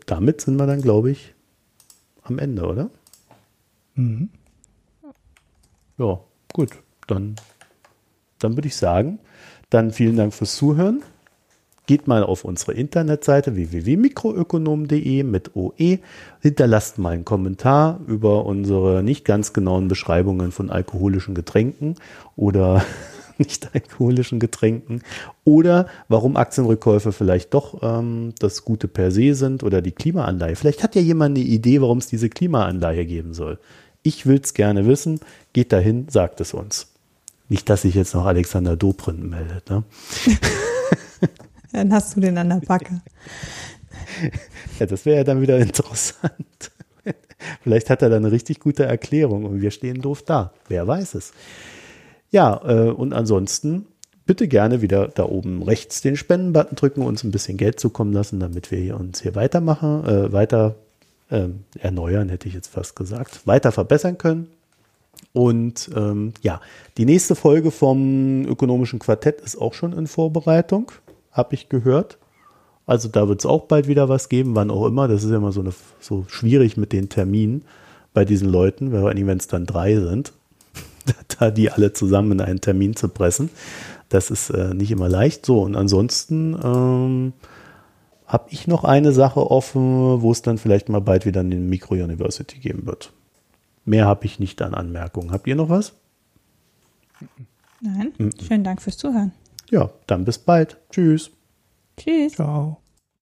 Damit sind wir dann, glaube ich, am Ende, oder? Mhm. Ja, gut. Dann, dann würde ich sagen, dann vielen Dank fürs Zuhören. Geht mal auf unsere Internetseite www.mikroökonom.de mit OE. Hinterlasst mal einen Kommentar über unsere nicht ganz genauen Beschreibungen von alkoholischen Getränken oder nicht alkoholischen Getränken oder warum Aktienrückkäufe vielleicht doch ähm, das Gute per se sind oder die Klimaanleihe. Vielleicht hat ja jemand eine Idee, warum es diese Klimaanleihe geben soll. Ich will es gerne wissen. Geht dahin, sagt es uns. Nicht, dass sich jetzt noch Alexander Dobrindt meldet. Ne? dann hast du den an der Backe. Ja, das wäre ja dann wieder interessant. Vielleicht hat er da eine richtig gute Erklärung und wir stehen doof da. Wer weiß es. Ja, äh, und ansonsten bitte gerne wieder da oben rechts den Spendenbutton drücken, uns ein bisschen Geld zukommen lassen, damit wir uns hier weitermachen, äh, weiter äh, erneuern, hätte ich jetzt fast gesagt, weiter verbessern können. Und ähm, ja, die nächste Folge vom ökonomischen Quartett ist auch schon in Vorbereitung, habe ich gehört. Also da wird es auch bald wieder was geben, wann auch immer. Das ist ja immer so, eine, so schwierig mit den Terminen bei diesen Leuten, vor allem wenn es dann drei sind. da die alle zusammen in einen Termin zu pressen. Das ist äh, nicht immer leicht. So, und ansonsten ähm, habe ich noch eine Sache offen, wo es dann vielleicht mal bald wieder eine Micro-University geben wird. Mehr habe ich nicht an Anmerkungen. Habt ihr noch was? Nein. Mhm. Schönen Dank fürs Zuhören. Ja, dann bis bald. Tschüss. Tschüss. Ciao.